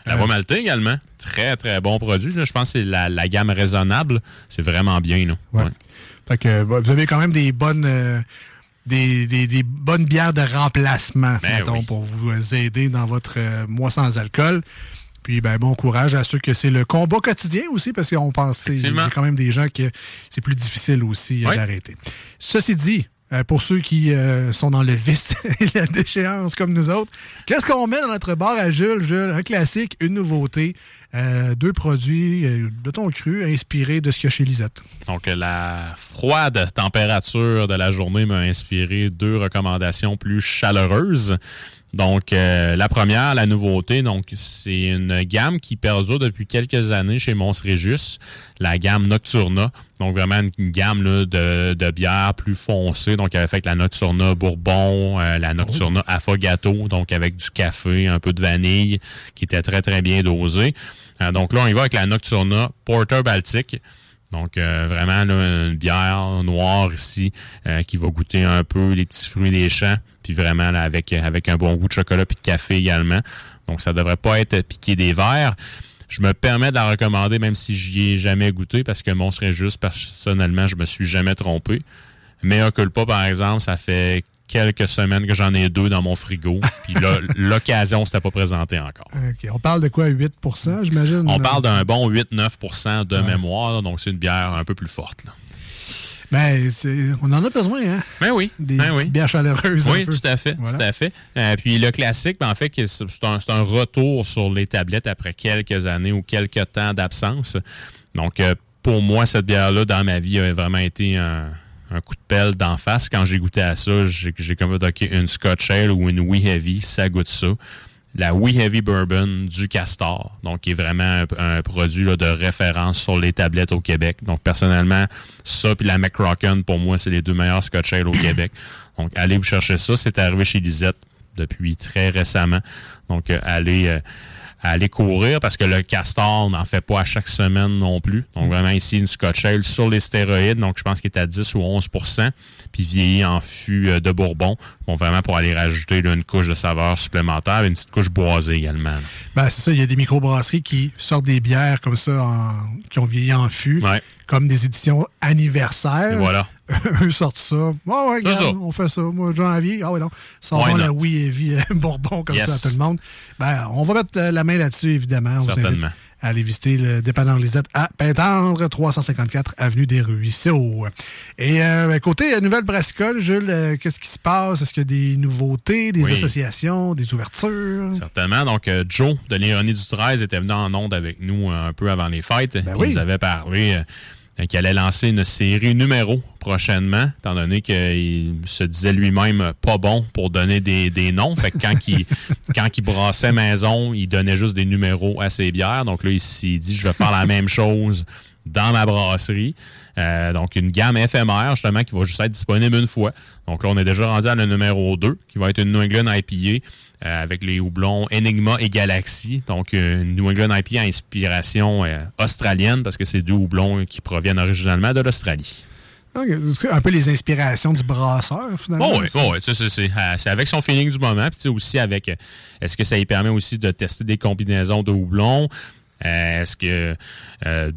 La Euh, voie maltée également. Très, très bon produit. là. Je pense que c'est la, la gamme raisonnable. C'est vraiment bien. Là. Ouais. Ouais. Fait que, euh, vous avez quand même des bonnes, euh, des, des- des bonnes bières de remplacement, Ben mettons, oui. pour vous aider dans votre euh, mois sans alcool. Puis, ben, bon courage à ceux que c'est le combat quotidien aussi, parce qu'on pense qu'il y a quand même des gens que c'est plus difficile aussi Oui. d'arrêter. Ceci dit, euh, pour ceux qui euh, sont dans le vice et la déchéance comme nous autres, qu'est-ce qu'on met dans notre bar à Jules? Jules, un classique, une nouveauté, euh, deux produits de ton cru inspirés de ce qu'il y a chez Lisette. Donc, la froide température de la journée m'a inspiré deux recommandations plus chaleureuses. Donc, euh, la première, la nouveauté, donc c'est une gamme qui perdure depuis quelques années chez Mons Régis, la gamme Nocturna. Donc, vraiment une gamme de, de bières plus foncées. Donc, fait la Nocturna Bourbon, euh, la Nocturna Affogato, donc avec du café, un peu de vanille, qui était très, très bien dosé. Euh, donc là, on y va avec la Nocturna Porter Baltique. Donc, euh, vraiment, là, une bière noire ici qui va goûter un peu les petits fruits des champs, puis vraiment là, avec, avec un bon goût de chocolat puis de café également. Donc, ça devrait pas être piqué des verres. Je me permets de la recommander même si j'y ai jamais goûté parce que mon serait juste personnellement, je me suis jamais trompé. Mais pas par exemple, ça fait quelques semaines que j'en ai deux dans mon frigo. Puis là, l'occasion s'était pas présentée encore. On parle de quoi, 8 j'imagine? On parle d'un bon 8-9% de mémoire, donc c'est une bière un peu plus forte. Là. Ben, c'est- on en a besoin, hein? Ben oui. Des ben oui. bières chaleureuses. un Oui, peu. tout à fait, Voilà. tout à fait. Euh, puis le classique, ben, en fait, c'est un, retour sur les tablettes après quelques années ou quelques temps d'absence. Donc, euh, pour moi, cette bière-là, dans ma vie, a vraiment été un, un coup de pelle d'en face. Quand j'ai goûté à ça, j'ai comme OK, une Scotch Ale ou une Wee Heavy, ça goûte ça. La Wee Heavy Bourbon du Castor, donc qui est vraiment un, un produit là, de référence sur les tablettes au Québec. Donc personnellement, ça puis la McRocken, pour moi, c'est les deux meilleurs Scotch Ale au Québec. Donc allez vous chercher ça. C'est arrivé chez Lisette depuis très récemment. Donc euh, allez, euh, allez courir parce que le Castor n'en fait pas à chaque semaine non plus. Donc vraiment ici, une Scotch Ale sur les stéroïdes. Donc je pense qu'il est à 10 ou 11 puis vieilli en fût euh, de Bourbon. Bon, vraiment pour aller rajouter là, une couche de saveur supplémentaire et une petite couche boisée également. Ben, c'est ça, il y a des microbrasseries qui sortent des bières comme ça, en- qui ont vieilli en fût, Ouais. comme des éditions anniversaires. Et voilà. Eux sortent ça. Ouais, ouais, C'est regarde, ça. on fait ça. Moi, janvier, ah ouais, non. Sortons la oui et vie Bourbon comme Yes. ça à tout le monde. Ben, on va mettre euh, la main là-dessus, évidemment. Certainement. À aller visiter le dépanneur Lisette à Pintendre, 354 Avenue des Ruisseaux. Et euh, côté Nouvelle Brassicole, Jules, euh, qu'est-ce qui se passe? Est-ce qu'il y a des nouveautés, des Oui. associations, des ouvertures? Certainement. Donc, euh, Joe de l'Ironie du 13 était venu en onde avec nous euh, un peu avant les fêtes. Il Ben oui. nous avait parlé qu'il allait lancer une série numéro prochainement, étant donné qu'il se disait lui-même pas bon pour donner des, des noms. Fait que quand il, quand il brassait maison, il donnait juste des numéros à ses bières. Donc là, il s'est dit, je vais faire la même chose dans ma brasserie. Euh, donc, une gamme éphémère, justement, qui va juste être disponible une fois. Donc là, on est déjà rendu à le numéro 2, qui va être une New England IPA euh, avec les houblons Enigma et Galaxy. Donc, une New England IPA à inspiration euh, australienne, parce que c'est deux houblons qui proviennent originalement de l'Australie. Un peu les inspirations du brasseur, finalement. Bon, oui, ouais, ça, c'est, avec son feeling du moment. Puis aussi avec, euh, est-ce que ça lui permet aussi de tester des combinaisons de houblons? Euh, est-ce que, euh,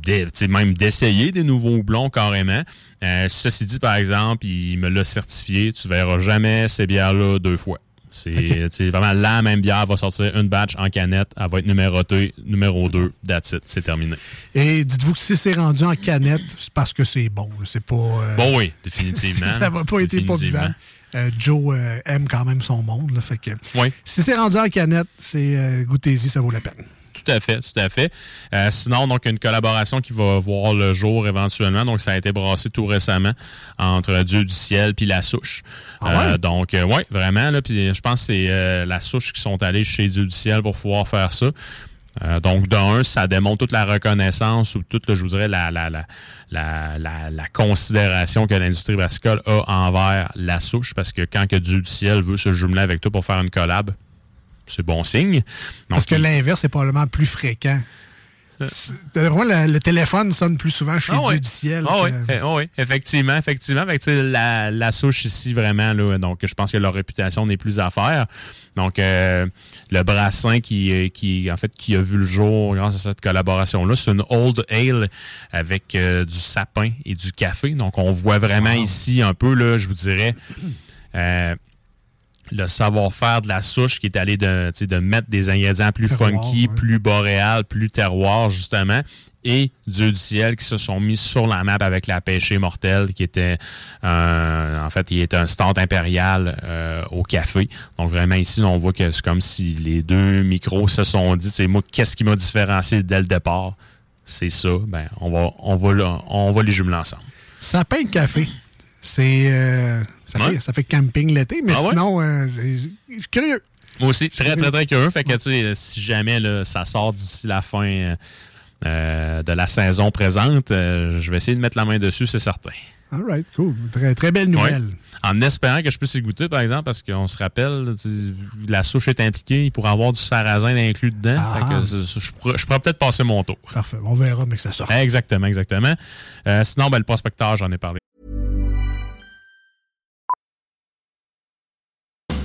même d'essayer des nouveaux houblons carrément? Euh, ceci dit, par exemple, il me l'a certifié, tu verras jamais ces bières-là deux fois. C'est tu sais, vraiment la même bière va sortir une batch en canette, elle va être numérotée, numéro 2, that's it, c'est terminé. Et dites-vous que si c'est rendu en canette, c'est parce que c'est bon. C'est pas. euh, Bon, oui, définitivement. ça va pas été buvable. Euh, Joe euh, aime quand même son monde. là, fait que, Oui. Si c'est rendu en canette, c'est euh, goûtez-y, ça vaut la peine. Tout à fait, tout à fait. Euh, sinon, donc, une collaboration qui va voir le jour éventuellement. Donc, ça a été brassé tout récemment entre Dieu du ciel puis La Souche. Ah ouais? donc, euh, ouais, vraiment. Là, puis je pense que c'est euh, La Souche qui sont allés chez Dieu du ciel pour pouvoir faire ça. Euh, donc, d'un, ça démontre toute la reconnaissance ou toute, je vous dirais, la, la, la, la, la, la considération que l'industrie brassicole a envers la souche, parce que quand que Dieu du ciel veut se jumeler avec toi pour faire une collab, c'est bon signe. Donc, Parce que l'inverse est probablement plus fréquent. Le, le téléphone sonne plus souvent chez Ah Dieu oui. du ciel. Ah que- oui, eh, ah oui, effectivement, effectivement. Fait que, la, la souche ici, vraiment, là, donc je pense que leur réputation n'est plus à faire. Donc, euh, le brassin qui, euh, qui, en fait, qui a vu le jour grâce à cette collaboration-là, c'est une Old Ale avec euh, du sapin et du café. Donc, on voit vraiment ici un peu, là, je vous dirais, euh, le savoir-faire de la souche qui est allé de, de mettre des ingrédients plus Terroir, funky, ouais. plus boréal, plus terroir, justement, et Dieu du ciel qui se sont mis sur la map avec la pêchée mortelle, qui était un- en fait, il était un stand impérial euh, au café. Donc vraiment ici, on voit que c'est comme si les deux micros se sont dit, c'est moi, qu'est-ce qui m'a différencié dès le départ? C'est ça. Ben, on va, on va, on va les jumeler ensemble. Sapin de café. C'est. euh, ça, Ouais. fait, ça fait camping l'été, mais Ah ouais? sinon, euh, j'ai- je suis curieux. Moi aussi, très, très, très curieux. Fait que, tu sais, si jamais là, ça sort d'ici la fin euh, euh, de la saison présente, euh, je vais essayer de mettre la main dessus, c'est certain. All right, cool. Très, très belle nouvelle. Ouais. En espérant que je puisse y goûter, par exemple, parce qu'on se rappelle, la souche est impliquée, il pourrait avoir du sarrasin inclus dedans. Ah. Fait que je, pourrais, peut-être passer mon tour. Parfait. On verra, mais que ça sort. Exactement, exactement. Euh, sinon, ben, le prospecteur, j'en ai parlé.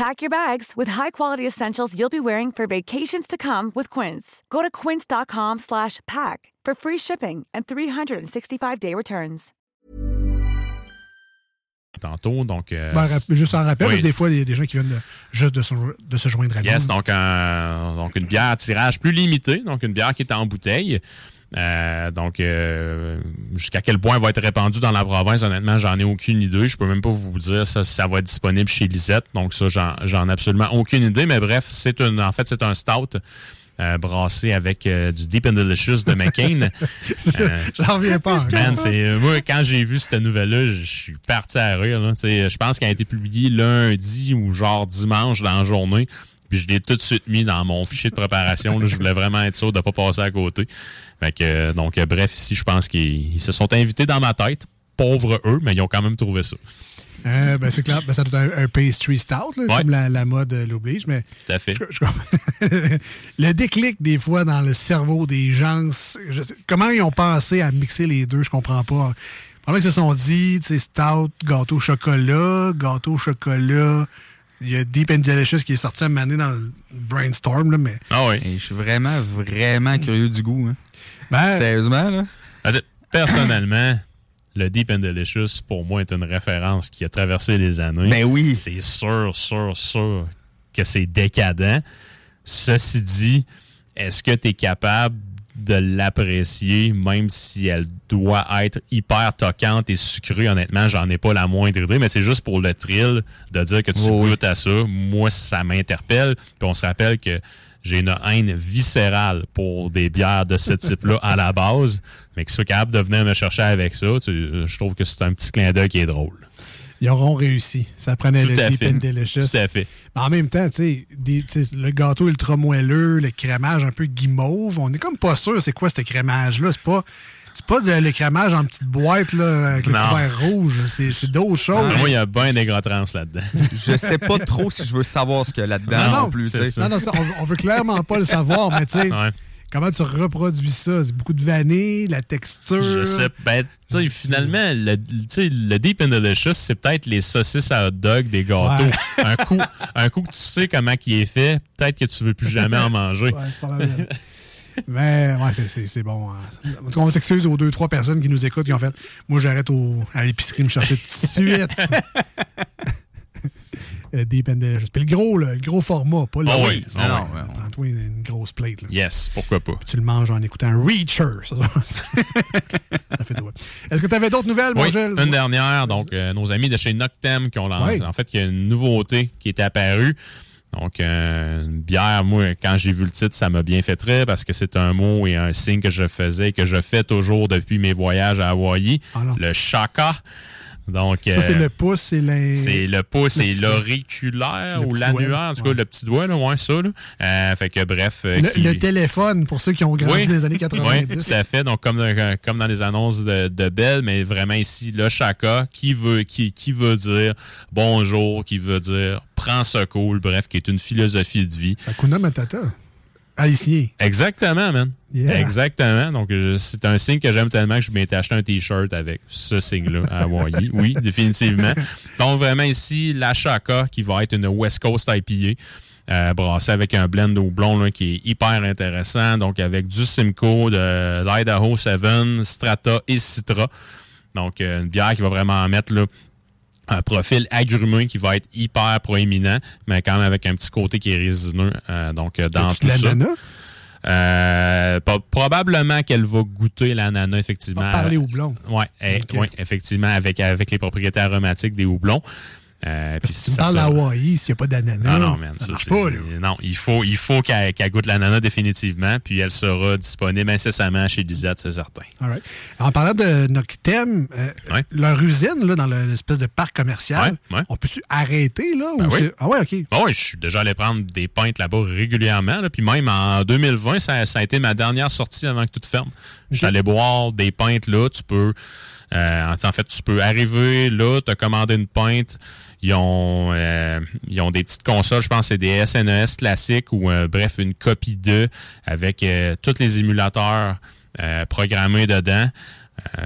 Pack your bags with high-quality essentials you'll be wearing for vacations to come with Quince. Go to quince.com slash pack for free shipping and 365-day returns. Tantôt, donc. euh, Ben, juste en rappel, oui. parce que des fois, il y a des gens qui viennent de- juste de se, de se joindre à nous. Yes, donc, un- donc une bière à tirage plus limité, donc une bière qui est en bouteille. Euh, donc, euh, jusqu'à quel point elle va être répandue dans la province, honnêtement, j'en ai aucune idée. Je peux même pas vous dire ça, si ça va être disponible chez Lisette. Donc, ça, j'en j'en ai absolument aucune idée. Mais bref, c'est une, en fait, c'est un stout euh, brassé avec euh, du Deep and Delicious de McCain. Euh, J'en reviens pas. Man, c'est euh, moi quand j'ai vu cette nouvelle-là, je suis parti à rire. là. Tu sais, Je pense qu'elle a été publiée lundi ou genre dimanche dans la journée. Puis je l'ai tout de suite mis dans mon fichier de préparation. là. Je voulais vraiment être sûr de ne pas passer à côté. Fait que, euh, donc, euh, bref, ici, je pense qu'ils ils se sont invités dans ma tête. Pauvres eux, mais ils ont quand même trouvé ça. Euh, ben, c'est clair, ben, ça doit être un, un pastry stout, là, Ouais. comme la, la mode l'oblige, mais Tout à fait. le déclic, des fois, dans le cerveau des gens, je- comment ils ont pensé à mixer les deux, je comprends pas. Pendant qu'ils se sont dit, tu sais, stout, gâteau au chocolat, gâteau au chocolat, il y a Deep and Delicious qui est sorti à un moment donné dans le brainstorm, là, mais... Ah oui. je suis vraiment, vraiment curieux du goût. hein. Ben, Sérieusement, là? Personnellement, le Deep and Delicious, pour moi, est une référence qui a traversé les années. Ben oui. C'est sûr, sûr, sûr que c'est décadent. Ceci dit, est-ce que tu es capable de l'apprécier, même si elle doit être hyper toquante et sucrée? Honnêtement, j'en ai pas la moindre idée, mais c'est juste pour le thrill de dire que tu goûtes à ça. Moi, ça m'interpelle. Puis on se rappelle que j'ai une haine viscérale pour des bières de ce type-là à la base, mais que soit capable de venir me chercher avec ça, tu- je trouve que c'est un petit clin d'œil qui est drôle. Ils auront réussi. Ça prenait Tout le Deep fait. and Delicious. Tout à fait. Mais en même temps, tu sais, le gâteau ultra moelleux, le crémage un peu guimauve, on est comme pas sûr c'est quoi ce crémage-là. C'est pas, c'est pas de- le crémage en petite boîte là, avec le couvert rouge. C'est, d'autres choses. Ah, moi, il y a bien des gras trans là-dedans. Je sais pas trop si je veux savoir ce qu'il y a là-dedans non, non, non, plus. Non, non, ça, on, on veut clairement pas le savoir, mais tu sais, Ouais. Comment tu reproduis ça? C'est beaucoup de vanille, la texture. Je sais. Ben, finalement, le, le Deep and Delicious, c'est peut-être les saucisses à hot dog des gâteaux. Ouais. un, coup, un coup que tu sais comment il est fait, peut-être que tu veux plus jamais en manger. Ouais, probablement. Mais ouais, c'est, bon. hein. En tout cas, on s'excuse aux deux, trois personnes qui nous écoutent qui ont fait Moi, j'arrête à l'épicerie me chercher tout de suite. Euh, Delicious. Puis le gros, là, le gros format, pas le Ah petit. oui, ah Non, oui. non, Prends-toi une, une grosse plate. Là. Yes, pourquoi pas. Puis tu le manges en écoutant Reacher. Ça, ça fait drôle. Est-ce que tu avais d'autres nouvelles, mon Oui, Gilles? une dernière. Donc, euh, nos amis de chez Noctem qui ont lancé. En fait, il y a une nouveauté qui est apparue. Donc, euh, une bière, moi, quand j'ai vu le titre, ça m'a bien fait rire parce que c'est un mot et un signe que je faisais que je fais toujours depuis mes voyages à Hawaï. Ah le shaka. Donc, Ça, c'est euh, le pouce, c'est c'est le pouce le et l'auriculaire ou doigt, en tout cas, ouais. le petit doigt, là, ouais, ça. Là. Euh, fait que bref. euh, Le, qui- le téléphone, pour ceux qui ont grandi oui, dans les années Oui, 90. tout à fait. Donc, comme, dans- comme dans les annonces de, de Bell, mais vraiment ici, le chaka, qui veut, qui, qui veut dire bonjour, qui veut dire prends ce cool, bref, qui est une philosophie de vie. Hakuna Matata. Haïtien. Exactement, man. Yeah. Exactement. Donc, c'est un signe que j'aime tellement que je m'étais acheté un T-shirt avec ce signe-là à Hawaii. Oui, définitivement. Donc, vraiment ici, la Chaka, qui va être une West Coast IPA. Euh, brassée avec un blend au blond là, qui est hyper intéressant. Donc, avec du Simcoe, de l'Idaho 7, Strata et Citra. Donc, euh, une bière qui va vraiment mettre là, un profil agrumé qui va être hyper proéminent, mais quand même avec un petit côté qui est résineux. euh, donc, euh, dans tout ça. Euh, probablement qu'elle va goûter l'ananas, effectivement. Par les houblons. Oui, effectivement, avec, avec les propriétés aromatiques des houblons. Euh, puis Tu me parles d'Hawaï s'il n'y a pas d'ananas. Ah non, man, ça ça, pas, là. non, il faut, il faut qu'elle qu'elle goûte l'ananas définitivement, puis elle sera disponible incessamment chez Lisette, c'est certain. All right. En parlant de Noctem, euh, leur usine, là, dans le- l'espèce de parc commercial, Ouais, ouais. on peut-tu arrêter, là? Ben ou oui. Ah ouais, OK. Ah oui, je suis déjà allé prendre des pintes là-bas régulièrement. là. Puis même en 2020, ça, ça a été ma dernière sortie avant que tout ferme. Je suis allé boire des pintes là. Tu peux. euh, en fait, tu peux arriver là, te commander une pinte. Ils ont, euh, ils ont des petites consoles, je pense que c'est des SNES classiques ou euh, bref, une copie d'eux avec euh, tous les émulateurs programmés dedans.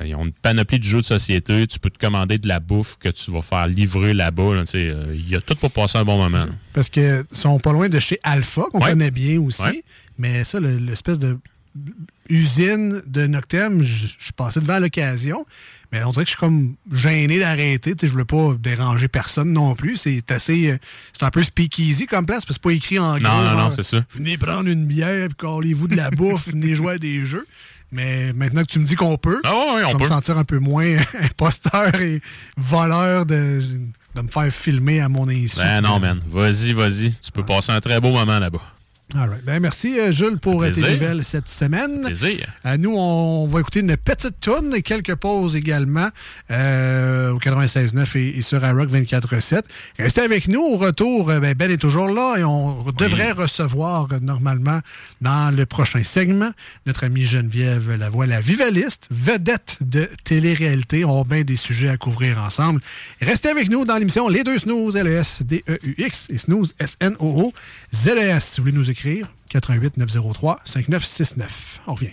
Ils ont une panoplie de jeux de société. Tu peux te commander de la bouffe que tu vas faire livrer là-bas. là. Il y a tout pour passer un bon moment. là. Parce qu'ils sont pas loin de chez Alpha, qu'on Ouais. connaît bien aussi. Ouais. Mais ça, le- l'espèce de usine de Noctem, je je suis passé devant l'occasion. Mais on dirait que je suis comme gêné d'arrêter. Je voulais pas déranger personne non plus. C'est assez. euh, C'est un peu speakeasy comme place, parce que c'est pas écrit en gros. Non, non, non, c'est ça. Venez prendre une bière, puis collez-vous de la bouffe, venez jouer à des jeux. Mais maintenant que tu me dis qu'on peut, Ah ouais, je on vais me sentir un peu moins imposteur et voleur de, de me faire filmer à mon insu. Ben non, man. Vas-y, vas-y. Tu peux passer un très beau moment là-bas. All right. Ben, merci, euh, Jules, pour euh, tes nouvelles cette semaine. Plaisir. Euh, nous, on va écouter une petite tourne et quelques pauses également euh, au 96.9 et, et sur iRock 24.7. Restez avec nous. Au retour, ben, ben est toujours là et on devrait recevoir normalement dans le prochain segment notre amie Geneviève Lavoie, la vivaliste, vedette de télé-réalité. On a bien des sujets à couvrir ensemble. Restez avec nous dans l'émission Les Deux Snooze, L-E-S, D-E-U-X et Snooze, S-N-O-O, Z-E-S. Si vous voulez nous écrire, 88 903 5969. On revient.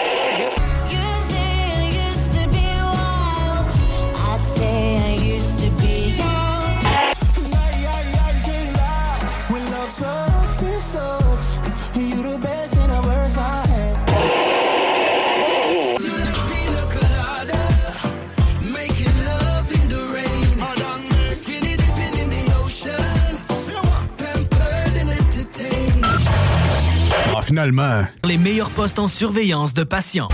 Finalement. Les meilleurs postes en surveillance de patients.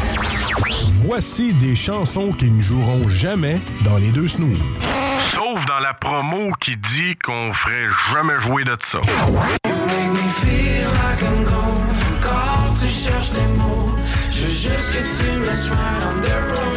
Voici des chansons qui ne joueront jamais dans les deux snooze. Sauf dans la promo qui dit qu'on ferait jamais jouer de ça. Make me feel like I'm gone. Quand tu cherches des mots, je veux juste que tu me laisses ride on the road.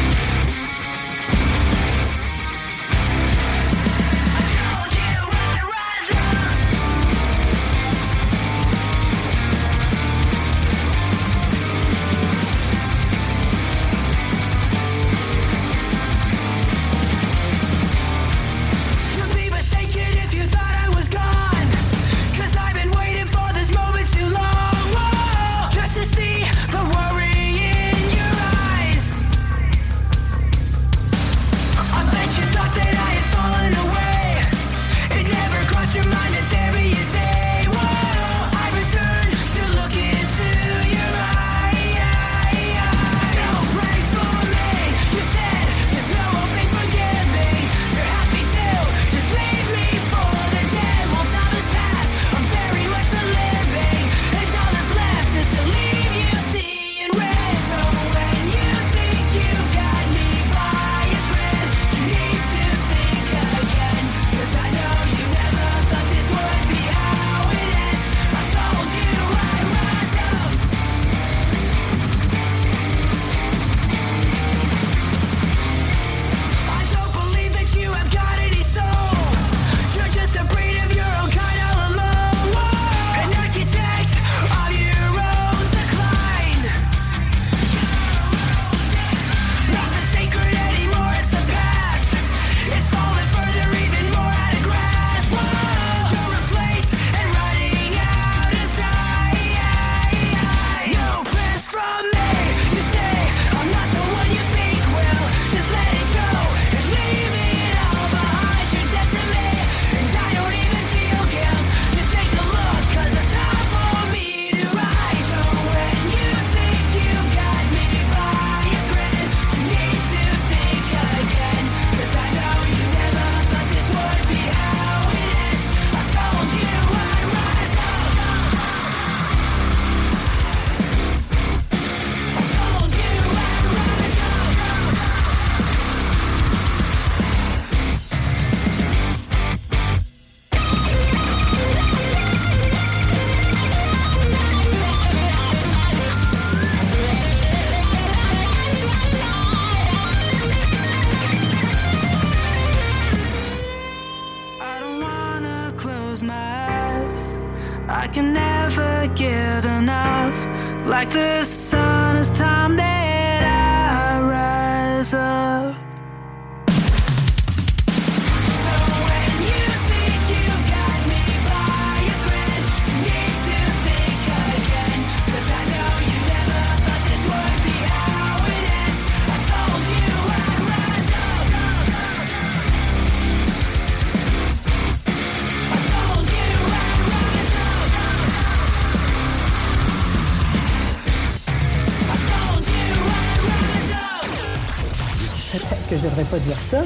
Pas dire ça,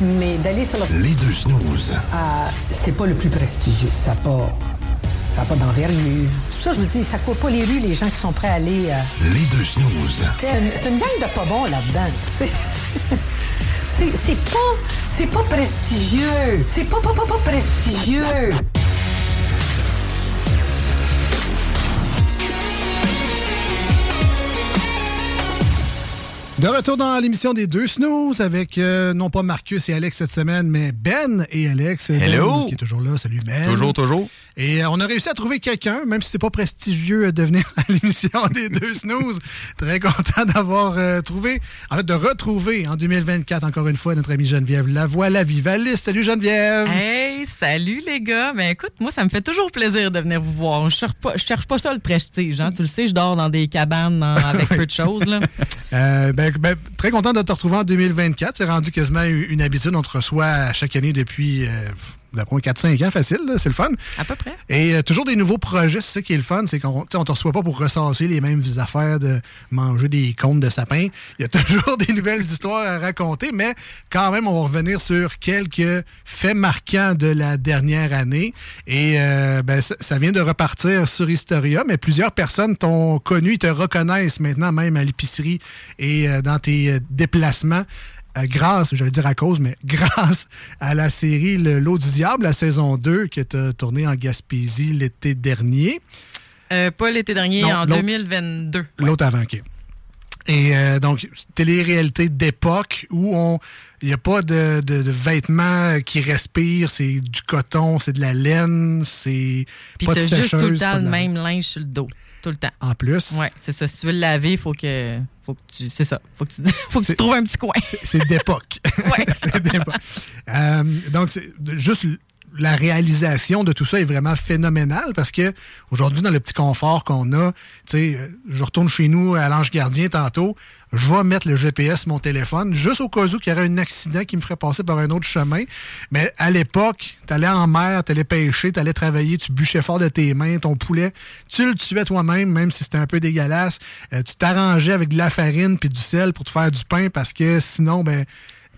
mais d'aller sur le... Les deux snooze. Ah, c'est pas le plus prestigieux. Ça n'a pas, ça a pas d'envergure. C'est pour ça je vous dis, ça court pas les rues, les gens qui sont prêts à aller... euh, Les deux snooze. C'est une, gang de pas bons là-dedans. C'est pas... C'est pas prestigieux. C'est pas, pas, pas, pas prestigieux. De retour dans l'émission des deux snooze avec euh, non pas Marcus et Alex cette semaine, mais Ben et Alex. Ben, Hello. qui est toujours là. Salut Ben. Toujours, toujours. Et euh, on a réussi à trouver quelqu'un, même si c'est pas prestigieux euh, de venir à l'émission des deux snooze. Très content d'avoir euh, trouvé, en fait, de retrouver en 2024, encore une fois, notre amie Geneviève Lavoie, la Vivaliste. Salut Geneviève. Hey, salut les gars. Ben écoute, moi, ça me fait toujours plaisir de venir vous voir. Je cherche pas, je cherche pas ça le prestige. Hein. Tu le sais, je dors dans des cabanes avec peu de choses. Là. Euh, ben très content de te retrouver en 2024. C'est rendu quasiment une habitude. On te reçoit chaque année depuis euh, d'après moi, 4-5 ans, facile. C'est le fun. À peu près. Et euh, toujours des nouveaux projets, c'est ça qui est le fun, c'est qu'on on te reçoit pas pour ressasser les mêmes affaires de manger des cônes de sapin. Il y a toujours des nouvelles histoires à raconter, mais quand même, on va revenir sur quelques faits marquants de la dernière année. Et euh, ben, ça, vient de repartir sur Historia, mais plusieurs personnes t'ont connu, ils te reconnaissent maintenant même à l'épicerie et euh, dans tes euh, déplacements grâce, je vais dire à cause, mais grâce à la série Le Lot du Diable, la saison 2, qui est tournée en Gaspésie l'été dernier. Euh, pas l'été dernier, Non, en l'autre- 2022. L'autre avant, OK. Et euh, donc, télé-réalité d'époque où on il n'y a pas de, de- de vêtements qui respirent, c'est du coton, c'est de la laine, c'est pas de t'as juste tout le sécheuse, temps le même linge sur le dos. Tout le temps. En plus. Ouais, c'est ça. Si tu veux le laver, il faut que, faut que tu. C'est ça. Faut que tu, faut que tu trouves un petit coin. C'est d'époque. C'est d'époque. Euh, donc, juste la réalisation de tout ça est vraiment phénoménale parce que aujourd'hui, dans le petit confort qu'on a, euh, je retourne chez nous à l'Ange Gardien tantôt, je vais mettre le GPS mon téléphone juste au cas où il y aurait un accident qui me ferait passer par un autre chemin. Mais à l'époque, tu allais en mer, tu allais pêcher, tu allais travailler, tu bûchais fort de tes mains, ton poulet, tu le tuais toi-même, même si c'était un peu dégueulasse. Euh, tu t'arrangeais avec de la farine puis du sel pour te faire du pain parce que sinon, ben,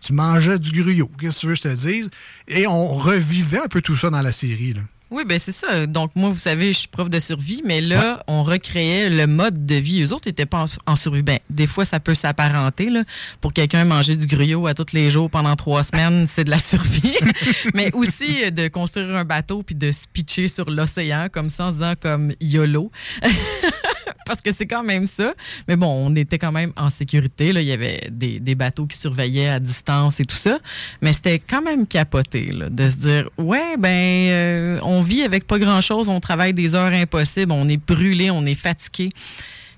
tu mangeais du gruyot. Qu'est-ce que tu veux que je te dise? Et on revivait un peu tout ça dans la série. Là. Oui, ben c'est ça. Donc, moi, vous savez, je suis prof de survie, mais là, on recréait le mode de vie. Eux autres n'étaient pas en, en survie. Ben, des fois, ça peut s'apparenter. là. Pour quelqu'un, manger du gruyot à tous les jours pendant trois semaines, c'est de la survie. mais aussi euh, de construire un bateau puis de se pitcher sur l'océan, comme ça, en disant comme YOLO. Parce que c'est quand même ça. Mais bon, on était quand même en sécurité. Là. Il y avait des, des bateaux qui surveillaient à distance et tout ça. Mais c'était quand même capoté là, de se dire Ouais, ben, euh, on vit avec pas grand-chose, on travaille des heures impossibles, on est brûlé, on est fatigué.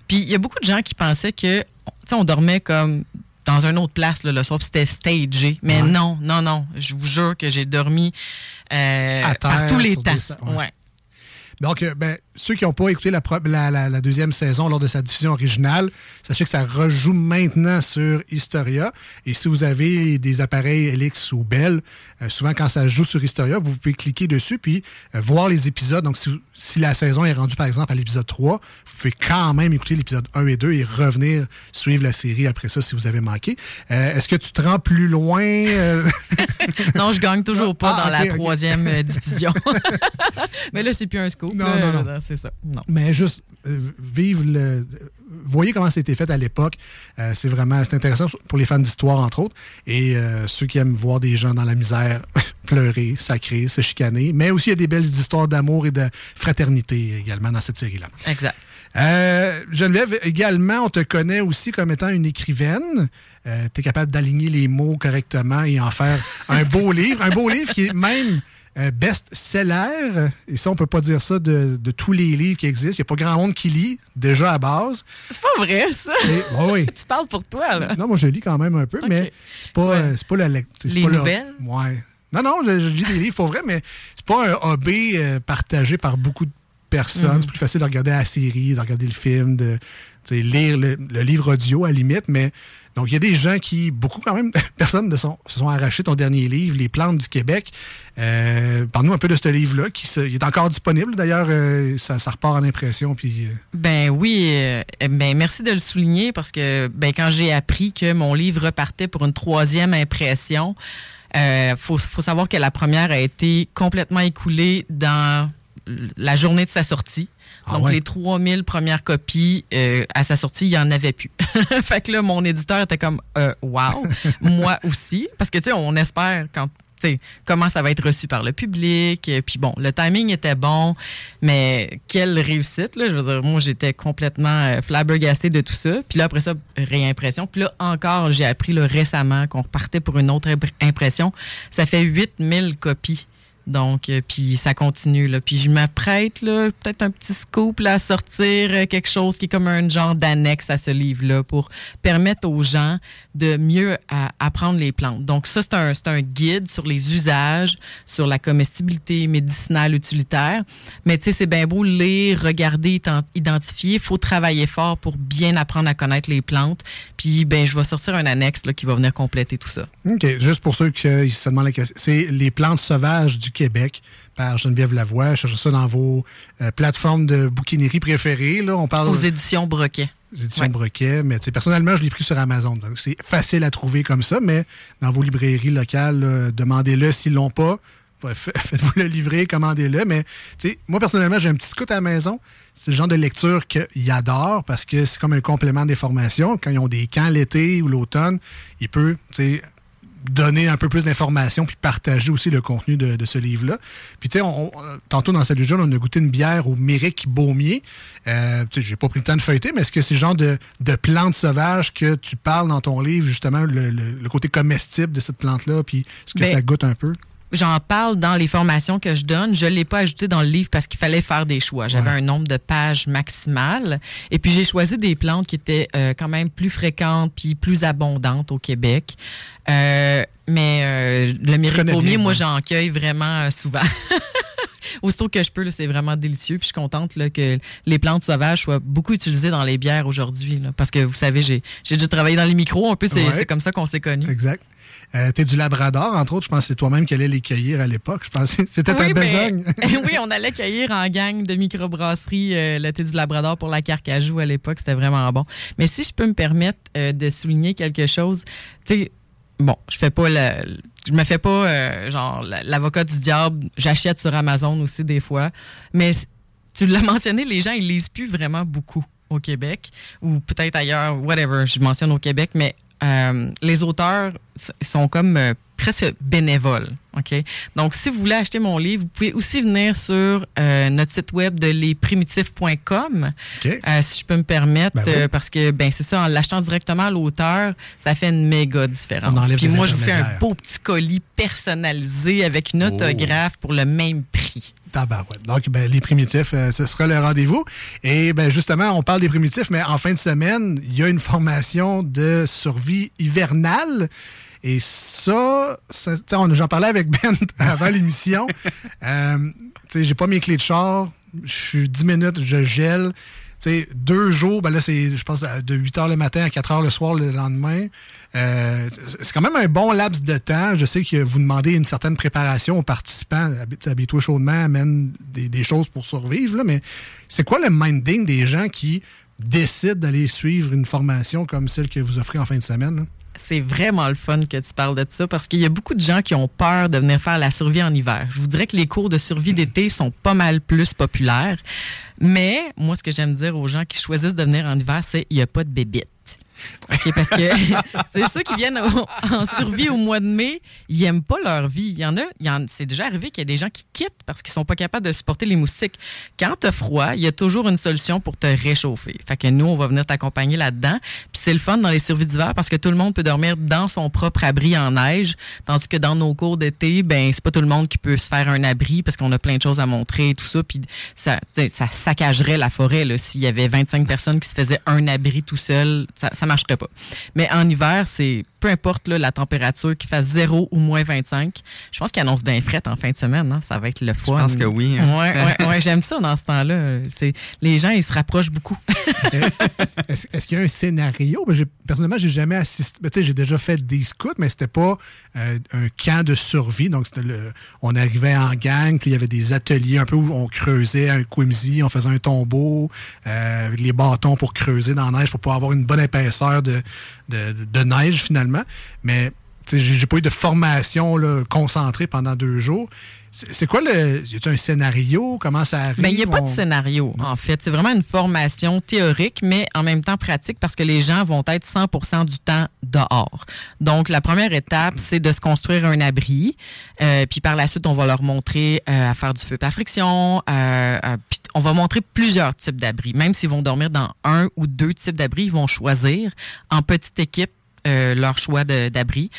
Puis il y a beaucoup de gens qui pensaient que, tu sais, on dormait comme dans une autre place là, le soir, c'était stagé. Mais non, non, non. Je vous jure que j'ai dormi euh, À par tous les temps. des sa- ouais. Ouais. Donc, euh, ben, ceux qui n'ont pas écouté la, pro- la- la- la deuxième saison lors de sa diffusion originale, sachez que ça rejoue maintenant sur Historia. Et si vous avez des appareils Elix ou Bell, euh, souvent quand ça joue sur Historia, vous pouvez cliquer dessus puis euh, voir les épisodes. Donc, si, si la saison est rendue, par exemple, à l'épisode 3, vous pouvez quand même écouter l'épisode 1 et 2 et revenir suivre la série après ça si vous avez manqué. Euh, Est-ce que tu te rends plus loin? euh? Non, je gagne toujours pas Ah, dans la troisième division. Mais là, c'est plus un scoop. Non, là. non, non. C'est ça. Non. Mais juste euh, vivre le. Voyez comment c'était fait à l'époque. Euh, c'est vraiment c'est intéressant pour les fans d'histoire, entre autres. Et euh, ceux qui aiment voir des gens dans la misère pleurer, sacrer, se chicaner. Mais aussi, il y a des belles histoires d'amour et de fraternité également dans cette série-là. Exact. Euh, Geneviève, également, on te connaît aussi comme étant une écrivaine. tu es capable d'aligner les mots correctement et en faire un beau livre. Un beau livre qui est même euh, best-seller. Et ça, on peut pas dire ça de, de tous les livres qui existent. Il n'y a pas grand monde qui lit, déjà à base. C'est pas vrai, ça. Ouais, oui. tu parles pour toi, là. Non, moi, je lis quand même un peu, mais c'est pas, euh, c'est pas la lec- c'est Les pas nouvelles? ouais. Non, non, je, je lis des livres, pour vrai, mais c'est pas un hobby euh, partagé par beaucoup de personnes. Mhm. C'est plus facile de regarder la série, de regarder le film, de lire le, le livre audio à la limite, mais donc il y a des gens qui, beaucoup quand même, personnes son- se sont arrachés ton dernier livre, Les plantes du Québec. Euh, Parle-nous un peu de ce livre-là, qui se- il est encore disponible d'ailleurs, euh, ça, repart en impression, puis... euh, Ben oui, ben merci de le souligner parce que ben quand j'ai appris que mon livre repartait pour une troisième impression, faut, faut savoir que la première a été complètement écoulée dans la journée de sa sortie. Ah Donc ouais? les 3000 premières copies euh, à sa sortie, il y en avait plus. fait que là mon éditeur était comme euh, wow, moi aussi parce que tu sais on espère quand tu sais, comment ça va être reçu par le public. Euh, Puis bon, le timing était bon, mais quelle réussite, là. Je veux dire, moi, j'étais complètement euh, flabbergastée de tout ça. Puis là, après ça, réimpression. Puis là, encore, j'ai appris là, récemment qu'on repartait pour une autre impr- impression. Ça fait 8000 copies Donc, euh, puis ça continue. Là. Puis je m'apprête, peut-être un petit scoop à sortir euh, quelque chose qui est comme un genre d'annexe à ce livre-là pour permettre aux gens de mieux apprendre les plantes. Donc, ça, c'est un, guide sur les usages, sur la comestibilité médicinale utilitaire. Mais tu sais, c'est bien beau lire, regarder, ident- identifier. Il faut travailler fort pour bien apprendre à connaître les plantes. Puis, ben, je vais sortir un annexe qui va venir compléter tout ça. OK. Juste pour ceux qui euh, se demandent la question, c'est Les plantes sauvages du Québec par Geneviève Lavoie. Cherchez ça dans vos euh, plateformes de bouquinerie préférées. Là. On parle Aux éditions Broquet. aux éditions Broquet, mais tu sais, personnellement, je l'ai pris sur Amazon. Donc, c'est facile à trouver comme ça, mais dans vos librairies locales, demandez-le s'ils l'ont pas. Faites-vous le livrer, commandez-le. Mais tu sais, moi, personnellement, j'ai un petit scout à la maison. C'est le genre de lecture qu'ils adorent parce que c'est comme un complément des formations. Quand ils ont des camps l'été ou l'automne, il peut, tu sais, donner un peu plus d'informations puis partager aussi le contenu de, de ce livre-là. Puis, tu sais, on- tantôt dans Salut Jeune, on a goûté une bière au Méric Baumier. Euh, tu sais, j'ai pas pris le temps de feuilleter, mais est-ce que c'est le genre de, de plantes sauvages que tu parles dans ton livre, justement, le, le- le côté comestible de cette plante-là, puis est-ce que Ben, ça goûte un peu? J'en parle dans les formations que je donne. Je ne l'ai pas ajouté dans le livre parce qu'il fallait faire des choix. J'avais un nombre de pages maximal. Et puis, j'ai choisi des plantes qui étaient euh, quand même plus fréquentes puis plus abondantes au Québec. Euh, mais euh, le bien, moi, ouais. j'en cueille vraiment euh, souvent. Aussitôt que je peux, c'est vraiment délicieux. Puis je suis contente là, que les plantes sauvages soient beaucoup utilisées dans les bières aujourd'hui. Parce que vous savez, j'ai j'ai déjà travaillé dans les micros. Un peu, c'est Ouais. c'est comme ça qu'on s'est connus. Exact. Euh, T'es du Labrador, entre autres. Je pense que c'est toi-même qui allais les cueillir à l'époque. Je pense que c'était Oui, ta besogne. oui, on allait cueillir en gang de microbrasserie euh, le thé du Labrador pour la Carcajou à l'époque. C'était vraiment bon. Mais si je peux me permettre euh, de souligner quelque chose, tu sais, bon, je fais pas le. Je me fais pas euh, genre la- l'avocat du diable. J'achète sur Amazon aussi des fois. Mais tu l'as mentionné, les gens ils lisent plus vraiment beaucoup au Québec ou peut-être ailleurs, whatever. Je mentionne au Québec, mais euh, les auteurs sont comme euh, presque bénévoles. OK? Donc, si vous voulez acheter mon livre, vous pouvez aussi venir sur euh, notre site web de lesprimitifs.com, euh, si je peux me permettre, Ben oui. parce que ben c'est ça, en l'achetant directement à l'auteur, ça fait une méga différence. Puis moi, je vous fais un beau petit colis personnalisé avec une Oh. autographe pour le même prix. Donc, ben, les primitifs, euh, ce sera le rendez-vous. Et ben, justement, on parle des primitifs, mais en fin de semaine, il y a une formation de survie hivernale. Et ça, j'en parlais avec Ben avant l'émission. Euh, j'ai pas mes clés de char. Je suis 10 minutes, je gèle. Deux jours, ben là, c'est, je pense, de 8 h le matin à 4 h le soir le lendemain. Euh, c'est quand même un bon laps de temps. Je sais que vous demandez une certaine préparation aux participants. Habille-toi chaudement, amène des, choses pour survivre. là, mais c'est quoi le minding des gens qui décident d'aller suivre une formation comme celle que vous offrez en fin de semaine? C'est vraiment le fun que tu parles de ça parce qu'il y a beaucoup de gens qui ont peur de venir faire la survie en hiver. Je vous dirais que les cours de survie d'été sont pas mal plus populaires. Mais moi, ce que j'aime dire aux gens qui choisissent de venir en hiver, c'est il n'y a pas de bébite. OK, parce que c'est ceux qui viennent en survie au mois de mai, ils aiment pas leur vie. Il y en a, il y en- c'est déjà arrivé qu'il y a des gens qui quittent parce qu'ils sont pas capables de supporter les moustiques. Quand t'as froid, il y a toujours une solution pour te réchauffer. Fait que nous, on va venir t'accompagner là-dedans. Puis c'est le fun dans les survies d'hiver parce que tout le monde peut dormir dans son propre abri en neige, tandis que dans nos cours d'été, ben c'est pas tout le monde qui peut se faire un abri parce qu'on a plein de choses à montrer et tout ça. Puis ça, tu ça saccagerait la forêt s'il y avait 25 personnes qui se faisaient un abri tout seul, marcherait pas. Mais en hiver, c'est peu importe là, la température, qu'il fasse 0 ou moins 25. Je pense qu'il annonce bien fret en fin de semaine. hein. Ça va être le fun. pense que oui, hein. Ouais, ouais, ouais, j'aime ça dans ce temps-là. C'est les gens, ils se rapprochent beaucoup. Est-ce est-ce qu'il y a un scénario? Ben, j'ai- personnellement, j'ai jamais assisté. ben, tu sais, j'ai déjà fait des scouts, mais c'était pas euh, un camp de survie. Donc, c'était le, on arrivait en gang, puis il y avait des ateliers un peu où on creusait un quimsy, on faisait un tombeau, euh, les bâtons pour creuser dans la neige pour pouvoir avoir une bonne épaisseur de, neige finalement. Mais j'ai pas eu de formation là, concentrée pendant deux jours. C'est quoi le. Y a un scénario? Comment ça arrive? Ben, il n'y a pas de scénario, en fait. C'est vraiment une formation théorique, mais en même temps pratique parce que les gens vont être 100 du temps dehors. Donc, la première étape, c'est de se construire un abri. Euh, puis par la suite, on va leur montrer euh, à faire du feu par friction. Euh, euh, puis on va montrer plusieurs types d'abris. Même s'ils vont dormir dans un ou deux types d'abris, ils vont choisir en petite équipe euh, leur choix d'abri.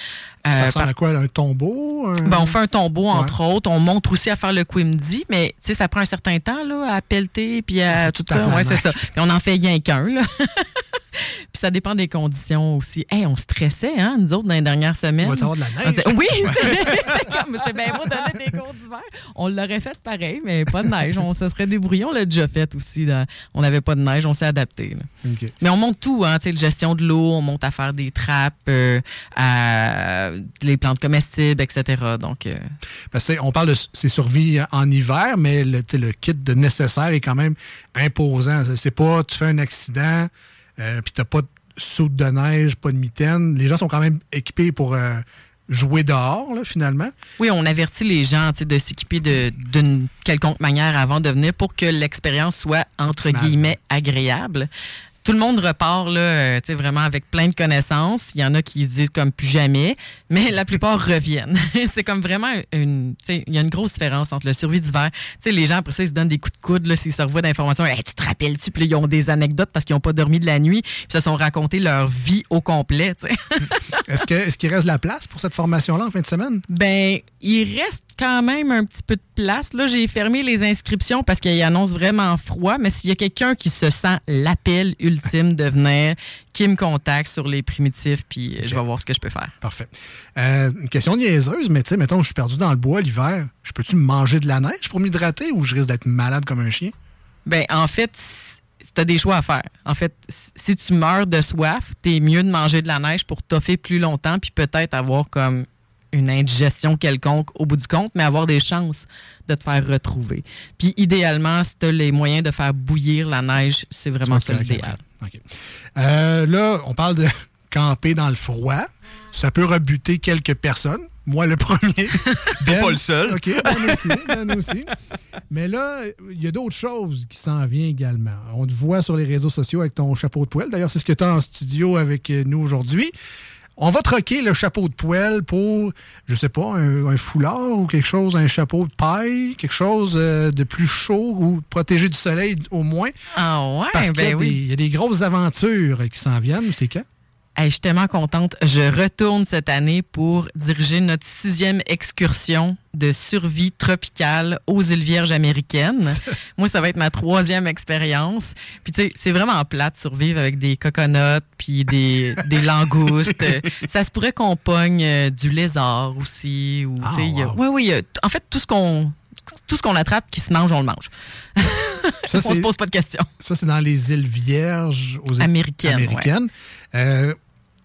Ça Euh, ressemble par- à quoi? Un tombeau? un- ben, on fait un tombeau, entre Ouais. autres. On montre aussi à faire le Quimdy, mais tu sais, ça prend un certain temps là, à pelleter puis à tout tu ça. Ouais, c'est ça. Puis on en fait rien qu'un. puis ça dépend des conditions aussi. Hey, on stressait, hein, nous autres, dans les dernières semaines. On va savoir de la neige. Oui, c'est bien beau de donner des cours d'hiver. On l'aurait fait pareil, mais pas de neige. On se serait débrouillé. On l'a déjà fait aussi. On n'avait pas de neige, on s'est adapté. Mais on monte tout, hein, tu sais, la gestion de l'eau, on monte à faire des trappes, euh, à les plantes comestibles, etc. Donc, euh, Parce que, on parle de c'est survie en hiver, mais le, le kit de nécessaire est quand même imposant. C'est pas tu fais un accident, euh, puis t'as pas de soude de neige, pas de mitaine. Les gens sont quand même équipés pour euh, jouer dehors, là, finalement. oui, on avertit les gens de s'équiper d'une quelconque manière avant de venir pour que l'expérience soit, entre guillemets, agréable. Tout le monde repart là, euh, tu sais, vraiment avec plein de connaissances. Il y en a qui disent comme plus jamais, mais la plupart reviennent. c'est comme vraiment une, tu sais, il y a une grosse différence entre le survie d'hiver. Tu sais, les gens après ça ils se donnent des coups de coude là, s'ils se revoient d'informations. Hey, tu te rappelles-tu? Puis là, ils ont des anecdotes parce qu'ils n'ont pas dormi de la nuit, puis se sont racontés leur vie au complet. Est-ce que est-ce qu'il reste de la place pour cette formation-là en fin de semaine? Ben, il reste quand même un petit peu de place. Là, j'ai fermé les inscriptions parce qu'il annonce vraiment froid, mais s'il y a quelqu'un qui se sent l'appel ultime de venir, qui me contacte sur les primitifs, puis euh, je vais voir ce que je peux faire. Parfait. Euh, une question niaiseuse, mais tu sais, mettons, je suis perdu dans le bois l'hiver. Je peux-tu manger de la neige pour m'hydrater ou je risque d'être malade comme un chien? Ben, en fait, tu as des choix à faire. En fait, si tu meurs de soif, t'es mieux de manger de la neige pour toffer plus longtemps, puis peut-être avoir comme une indigestion quelconque au bout du compte, mais avoir des chances de te faire retrouver. Puis idéalement, si tu as les moyens de faire bouillir la neige, c'est vraiment ça l'idéal. Euh, là, on parle de camper dans le froid. Ça peut rebuter quelques personnes. Moi, le premier. Ben, pas le seul. OK, Ben aussi, Ben aussi. Mais là, il y a d'autres choses qui s'en viennent également. On te voit sur les réseaux sociaux avec ton chapeau de poêle. D'ailleurs, c'est ce que tu as en studio avec nous aujourd'hui. On va troquer le chapeau de poêle pour, je sais pas, un, un foulard ou quelque chose, un chapeau de paille, quelque chose euh, de plus chaud ou protégé du soleil au moins. Ah ouais, Parce qu'il y, a ben oui. y a des grosses aventures qui s'en viennent. C'est quand? Hey, je suis tellement contente. Je retourne cette année pour diriger notre sixième excursion de survie tropicale aux îles Vierges américaines. Moi, ça va être ma troisième expérience. Puis, tu sais, c'est vraiment plate de survivre avec des coconuts puis des, des langoustes. ça se pourrait qu'on pogne euh, du lézard aussi. Ou, y a- Oui, oui. En fait, tout ce qu'on tout ce qu'on attrape qui se mange, on le mange. Ça, on se pose pas de questions. Ça, c'est dans les îles Vierges aux îles Américaines, américaines. Euh,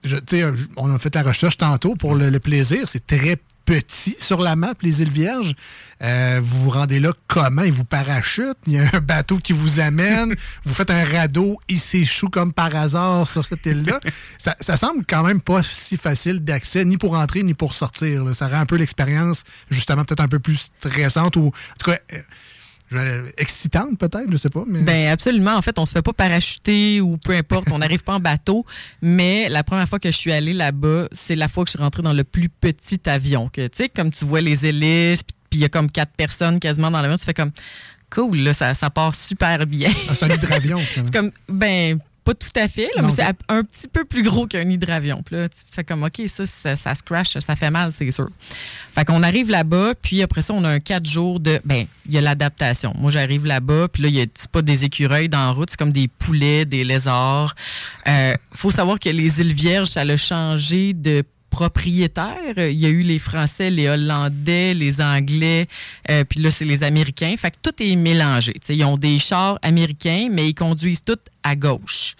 je- euh, on a fait la recherche tantôt pour le, le plaisir. C'est très petit sur la map, les îles Vierges. Euh, vous vous rendez là comment? Ils vous parachutent. Il y a un bateau qui vous amène. vous faites un radeau. Il s'échoue comme par hasard sur cette île-là. ça, ça semble quand même pas si facile d'accès, ni pour entrer, ni pour sortir. là. Ça rend un peu l'expérience, justement, peut-être un peu plus stressante ou, en tout cas, euh, excitante peut-être, je sais pas. Mais... Ben absolument. En fait, on se fait pas parachuter ou peu importe. On n'arrive pas en bateau. Mais la première fois que je suis allée là-bas, c'est la fois que je suis rentrée dans le plus petit avion. Que tu sais, comme tu vois les hélices, puis puis il y a comme quatre personnes quasiment dans l'avion, tu fais comme cool là, ça, ça part super bien. Ah, c'est un hydravion, c'est comme ben pas tout à fait, là, Non, mais c'est un petit peu plus gros qu'un hydravion. Puis là, tu fais comme, OK, ça, ça, ça se crash, ça fait mal, c'est sûr. Fait qu'on arrive là-bas, puis après ça, on a un quatre jours de. Ben, il y a l'adaptation. Moi, j'arrive là-bas, puis là, il y a pas des écureuils dans la route, c'est comme des poulets, des lézards. Euh, faut savoir que les îles Vierges, ça a changé de propriétaire. Il y a eu les Français, les Hollandais, les Anglais, euh, puis là, c'est les Américains. Fait que tout est mélangé. Ils ont des chars américains, mais ils conduisent tous à gauche.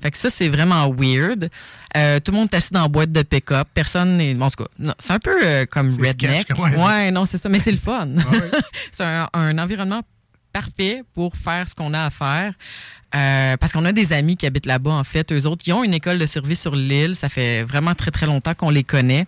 Fait que ça, c'est vraiment weird. Euh, tout le monde est assis dans la boîte de pick-up. Personne n'est. bon, En tout cas, non, c'est un peu euh, comme C'est redneck. sketch, ouais. non, c'est ça, mais c'est le fun. c'est un, un environnement parfait pour faire ce qu'on a à faire. Euh, parce qu'on a des amis qui habitent là-bas, en fait. Eux autres, ils ont une école de survie sur l'île. Ça fait vraiment très, très longtemps qu'on les connaît.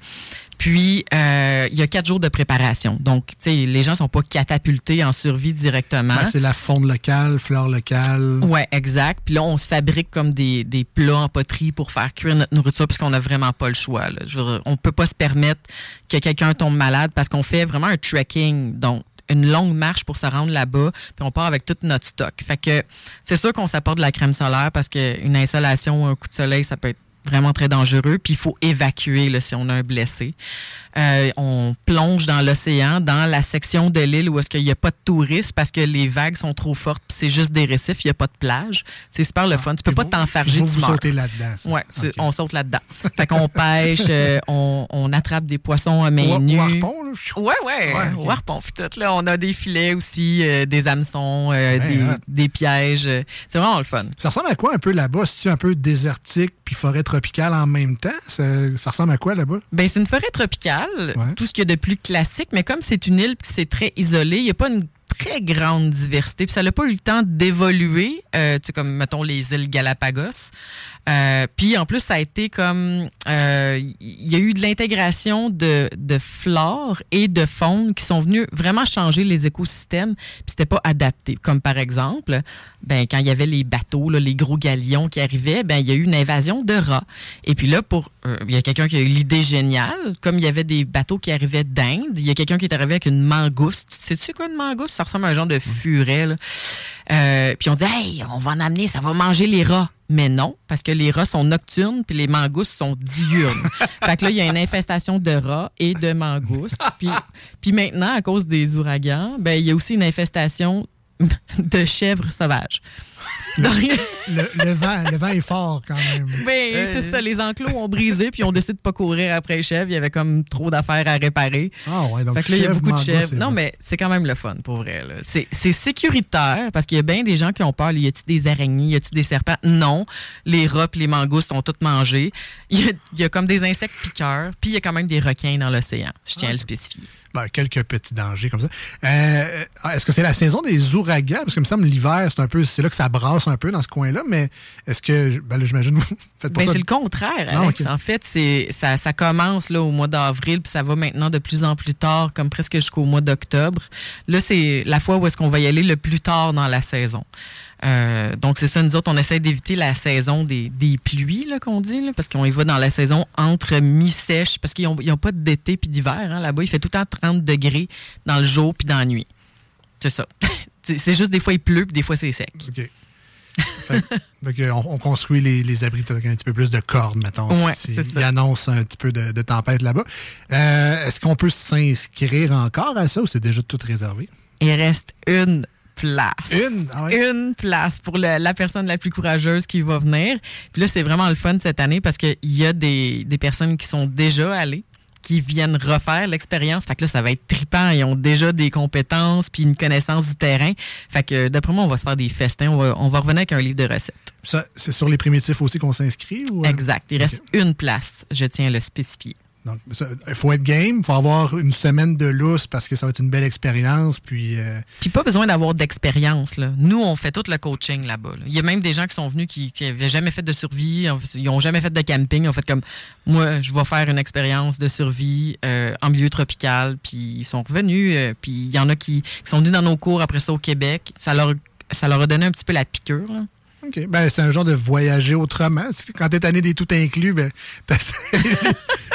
Puis, euh, il y a quatre jours de préparation. Donc, tu sais, les gens sont pas catapultés en survie directement. Ben, c'est la fonte locale, fleur locale. Ouais, exact. Puis là, on se fabrique comme des, des plats en poterie pour faire cuire notre nourriture puisqu'on n'a vraiment pas le choix. Là. Je veux dire, on peut pas se permettre que quelqu'un tombe malade parce qu'on fait vraiment un trekking. Donc, une longue marche pour se rendre là-bas, puis on part avec tout notre stock. Fait que c'est sûr qu'on s'apporte de la crème solaire parce qu'une insolation ou un coup de soleil, ça peut être vraiment très dangereux. Puis il faut évacuer si on a un blessé. Euh, on plonge dans l'océan, dans la section de l'île où est-ce qu'il n'y a pas de touristes parce que les vagues sont trop fortes, puis c'est juste des récifs, il n'y a pas de plage. C'est super le fun. Tu peux pas t'enfarger Vous, vous sautez là-dedans. Ouais, c'est- on saute là-dedans. fait qu'on pêche, euh, on, on attrape des poissons à main Au- au nue. harpon, là? Ouais, ouais, Ouais, au ok. harpon, tout. Là, on a des filets aussi, euh, des hameçons, Ouais, des, pièges. C'est vraiment le fun. Ça ressemble à quoi un peu là-bas? C'est-tu un peu désertique puis forêt tropicale en même temps? Ça, ça ressemble à quoi là-bas? Ben, c'est une forêt tropicale, tout ce qu'il y a de plus classique, mais comme c'est une île que c'est très isolé, il n'y a pas une très grande diversité. Puis ça n'a pas eu le temps d'évoluer, euh, tu sais, comme, mettons, les îles Galapagos. Euh, puis en plus, ça a été comme... euh, Il y a eu de l'intégration de, de flore et de faune qui sont venus vraiment changer les écosystèmes, puis c'était pas adapté. Comme par exemple, ben, quand il y avait les bateaux, là, les gros galions qui arrivaient, ben, il y a eu une invasion de rats. Et puis là, pour euh, il y a quelqu'un qui a eu l'idée géniale, comme il y avait des bateaux qui arrivaient d'Inde, il y a quelqu'un qui est arrivé avec une mangouste. Sais-tu quoi une mangouste? Ça ressemble à un genre de furet. là. Euh, puis on dit, hey, on va en amener, ça va manger les rats. Mais non, parce que les rats sont nocturnes puis les mangoustes sont diurnes. fait que là, il y a une infestation de rats et de mangoustes. Puis, puis maintenant, à cause des ouragans, ben, il y a aussi une infestation de chèvres sauvages. Donc- Le, le vent, le vent est fort quand même. ben, c'est ça, les enclos ont brisé, puis on décide de pas courir après les chèvres. Il y avait comme trop d'affaires à réparer. Ah ouais, donc fait que là, il y a beaucoup de chèvres. Non, mais c'est quand même le fun, pour vrai. C'est c'est sécuritaire, parce qu'il y a bien des gens qui ont peur. Y a-tu des araignées? Y a-tu des serpents? Non. Les rats et les mangoustes ont tout mangé. Il y a, il y a comme des insectes piqueurs, puis il y a quand même des requins dans l'océan. Je tiens à le spécifier. Ben, quelques petits dangers comme ça. Euh, est-ce que c'est la saison des ouragans? Parce que il me semble l'hiver, c'est un peu, c'est là que ça brasse un peu dans ce coin-là, mais est-ce que, ben là, j'imagine, vous faites pas Ben, ça. c'est le contraire, Alex. En fait, c'est ça, ça commence là, au mois d'avril, puis ça va maintenant de plus en plus tard, comme presque jusqu'au mois d'octobre. Là, c'est la fois où est-ce qu'on va y aller le plus tard dans la saison. Euh, donc, c'est ça, nous autres, on essaie d'éviter la saison des, des pluies, là, qu'on dit, là, parce qu'on y va dans la saison entre mi-sèche, parce qu'ils n'ont pas d'été puis d'hiver. Hein, Là-bas, il fait tout le temps 30 degrés dans le jour puis dans la nuit. C'est ça. c'est juste des fois il pleut puis des fois c'est sec. OK. Fait, on, on construit les, les abris peut-être avec un petit peu plus de cordes, mettons, Ouais, si il annonce un petit peu de, de tempête là-bas. Euh, Est-ce qu'on peut s'inscrire encore à ça ou c'est déjà tout réservé? Il reste une place. Une? Ah ouais? Une place pour le- la personne la plus courageuse qui va venir. Puis là, c'est vraiment le fun cette année parce qu'il y a des, des personnes qui sont déjà allées qui viennent refaire l'expérience. Fait que là, ça va être trippant. Ils ont déjà des compétences puis une connaissance du terrain. Fait que d'après moi, on va se faire des festins. On va, on va revenir avec un livre de recettes. Ça, c'est sur les primitifs aussi qu'on s'inscrit? ou, euh? Exact. Il reste une place. Je tiens à le spécifier. Donc, il faut être game, il faut avoir une semaine de lousse parce que ça va être une belle expérience. Puis, euh, Puis pas besoin d'avoir d'expérience. Nous, on fait tout le coaching là-bas. là. Il y a même des gens qui sont venus qui n'avaient jamais fait de survie, ils n'ont jamais fait de camping. Ils fait comme moi, je vais faire une expérience de survie euh, en milieu tropical. Puis ils sont revenus. euh, puis il y en a qui, sont venus dans nos cours après ça au Québec. Ça leur, ça leur a donné un petit peu la piqûre. OK. Ben, c'est un genre de voyager autrement. Quand t'es tanné des tout inclus, ben, t'as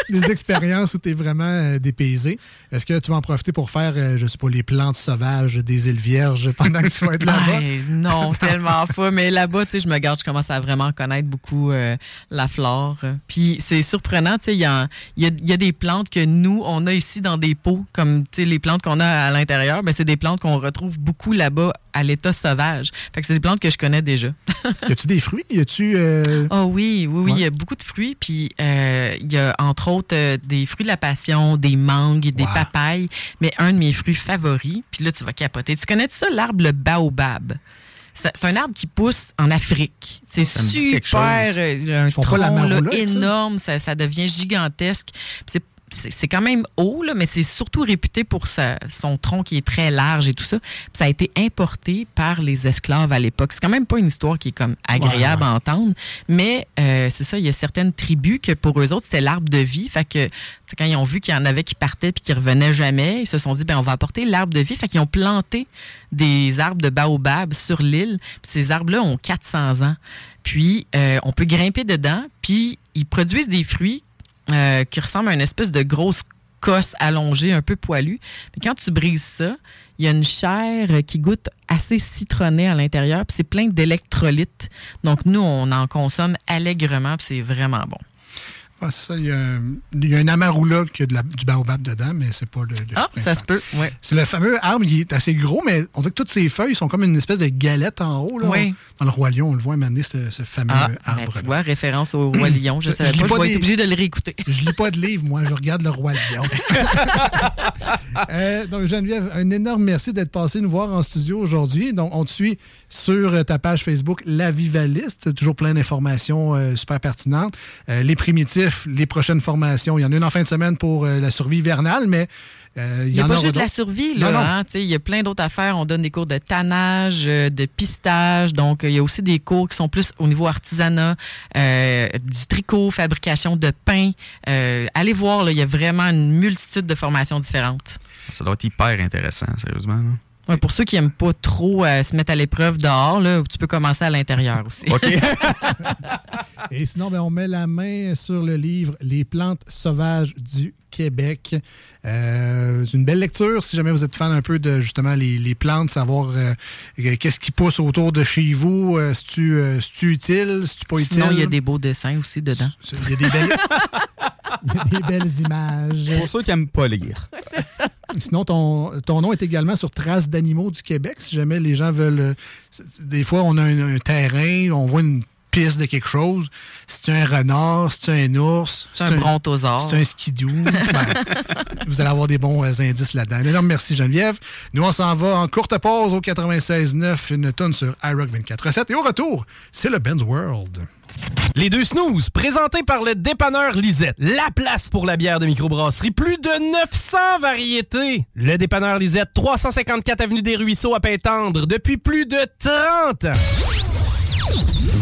des expériences où t'es vraiment euh, dépaysé. Est-ce que tu vas en profiter pour faire, euh, je sais pas, les plantes sauvages des îles Vierges pendant que tu vas être là-bas? Hey, non, tellement pas. Mais là-bas, tu sais, je me garde, je commence à vraiment connaître beaucoup euh, la flore. Puis c'est surprenant, tu sais, il y a, y a des plantes que nous, on a ici dans des pots, comme, tu sais, les plantes qu'on a à l'intérieur, ben c'est des plantes qu'on retrouve beaucoup là-bas à l'état sauvage. Fait que c'est des plantes que je connais déjà. y a-tu des fruits? Y a-tu. euh, Oh oui, oui, oui, Ouais. il y a beaucoup de fruits. Puis euh, il y a entre autres euh, des fruits de la passion, des mangues, des papayes. Mais un de mes fruits favoris, puis là tu vas capoter. Tu connais ça, l'arbre le baobab? C'est un arbre qui pousse en Afrique. C'est super, un tronc la là, énorme, ça, ça devient gigantesque. C'est c'est quand même haut, là, mais c'est surtout réputé pour sa- son tronc qui est très large et tout ça. Puis ça a été importé par les esclaves à l'époque. C'est quand même pas une histoire qui est comme agréable à entendre, mais euh, c'est ça, il y a certaines tribus que pour eux autres, c'était l'arbre de vie. Fait que quand ils ont vu qu'il y en avait qui partaient puis qui revenaient jamais, ils se sont dit, ben on va apporter l'arbre de vie. Fait qu'ils ont planté des arbres de baobab sur l'île. Ces arbres-là ont 400 ans. Puis euh, on peut grimper dedans, puis ils produisent des fruits euh, qui ressemblent à une espèce de grosse cosse, allongé, un peu poilu. Mais quand tu brises ça, il y a une chair qui goûte assez citronnée à l'intérieur, puis c'est plein d'électrolytes. Donc nous, on en consomme allègrement, puis c'est vraiment bon. Ça, il y, a un, il y a un amarula qui a de la- du baobab dedans, mais c'est pas le, le Ah, ça se peut, ouais. C'est le fameux arbre, il est assez gros, mais on dirait que toutes ses feuilles sont comme une espèce de galette en haut. Là. Oui. Dans le Roi Lion, on le voit m'amener ce, ce fameux Ah, ben, arbre. tu vois, référence au Roi Lion, je Je- savais je pas, je pas vais des- être obligé de le réécouter. Je lis pas de livre, moi, je regarde le Roi Lion. Euh, donc, Geneviève, un énorme merci d'être passé nous voir en studio aujourd'hui. Donc, on te suit sur euh, ta page Facebook La Vivaliste. Toujours plein d'informations euh, super pertinentes. Euh, les primitifs, les prochaines formations. Il y en a une en fin de semaine pour euh, la survie hivernale, mais euh, il Il y, n'y a en pas aura juste la survie, là. non. hein, Il y a plein d'autres affaires. On donne des cours de tannage, euh, de pistage. Donc, euh, il y a aussi des cours qui sont plus au niveau artisanat, euh, du tricot, fabrication de pain. Euh, allez voir, là, il y a vraiment une multitude de formations différentes. Ça doit être hyper intéressant, sérieusement. là. Ouais, pour ceux qui n'aiment pas trop euh, se mettre à l'épreuve dehors, là, tu peux commencer à l'intérieur aussi. Et sinon, ben, on met la main sur le livre Les plantes sauvages du Québec. Euh, c'est une belle lecture si jamais vous êtes fan un peu de justement les, les plantes, savoir euh, qu'est-ce qui pousse autour de chez vous. Euh, euh, c'est-tu utile, c'est-tu pas utile? Sinon, il y a des beaux dessins aussi dedans. Il y a des belles, il y a des belles images. Pour ceux qui n'aiment pas lire. Sinon, ton, ton nom est également sur Traces d'animaux du Québec. Si jamais les gens veulent. euh, Des fois, on a un, un terrain, on voit une piste de quelque chose. C'est un renard, c'est un ours. C'est un brontosaure. C'est un skidoo. Ben, vous allez avoir des bons euh, indices là-dedans. Un énorme merci, Geneviève. Nous, on s'en va en courte pause au 96.9, une tonne sur iRock 24.7. Et au retour, c'est le Ben's World. Les deux snooze, présentés par le dépanneur Lisette. La place pour la bière de microbrasserie. Plus de 900 variétés. Le dépanneur Lisette, 354 Avenue des Ruisseaux à Pintendre, depuis plus de 30 ans.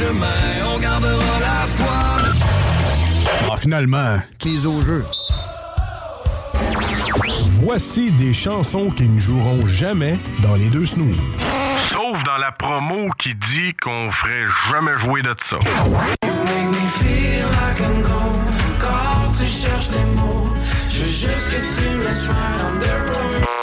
Chemins, on gardera la foi. Ah, finalement, au jeu. Voici des chansons qui ne joueront jamais dans les deux snooze. Sauf dans la promo qui dit qu'on ferait jamais jouer de ça. You make me feel like I'm gone. Quand tu cherches des mots, je veux juste que tu me laisses right on the road.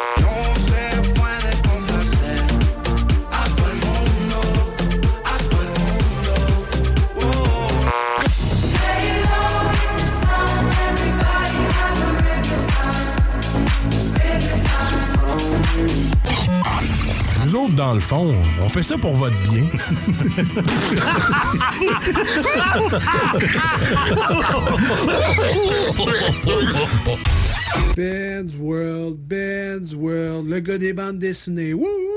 Autres, dans le fond, on fait ça pour votre bien. Ben's World, Ben's World, le gars des bandes dessinées. Wouh!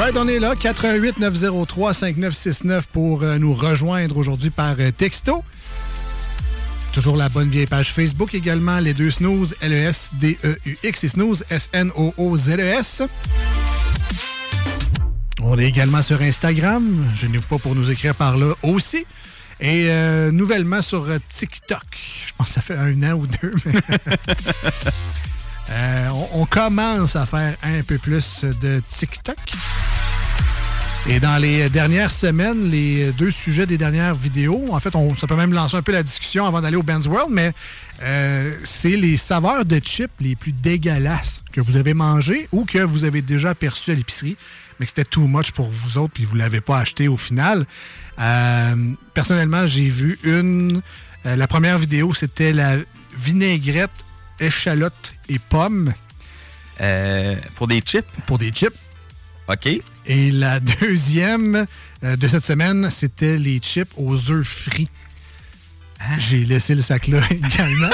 Right, on est là. 88 903 5969 pour euh, nous rejoindre aujourd'hui par euh, texto. Toujours la bonne vieille page Facebook également, les deux snooze, L-E-S-D-E-U-X et snooze, S-N-O-O-Z-E-S. On est également sur Instagram. Je n'ouvre pas pour nous écrire par là aussi. Et euh, nouvellement sur TikTok. Je pense que ça fait un an ou deux. Euh, on, commence à faire un peu plus de TikTok. Et dans les dernières semaines, les deux sujets des dernières vidéos, en fait, on, ça peut même lancer un peu la discussion avant d'aller au Ben's World, mais euh, c'est les saveurs de chips les plus dégueulasses que vous avez mangées ou que vous avez déjà aperçues à l'épicerie, mais que c'était too much pour vous autres puis vous ne l'avez pas acheté au final. Euh, personnellement, j'ai vu une. la première vidéo, c'était la vinaigrette, échalote et pommes. pour des chips? Pour des chips. OK. Et la deuxième euh, de cette semaine, c'était les chips aux œufs frits. J'ai laissé le sac là également.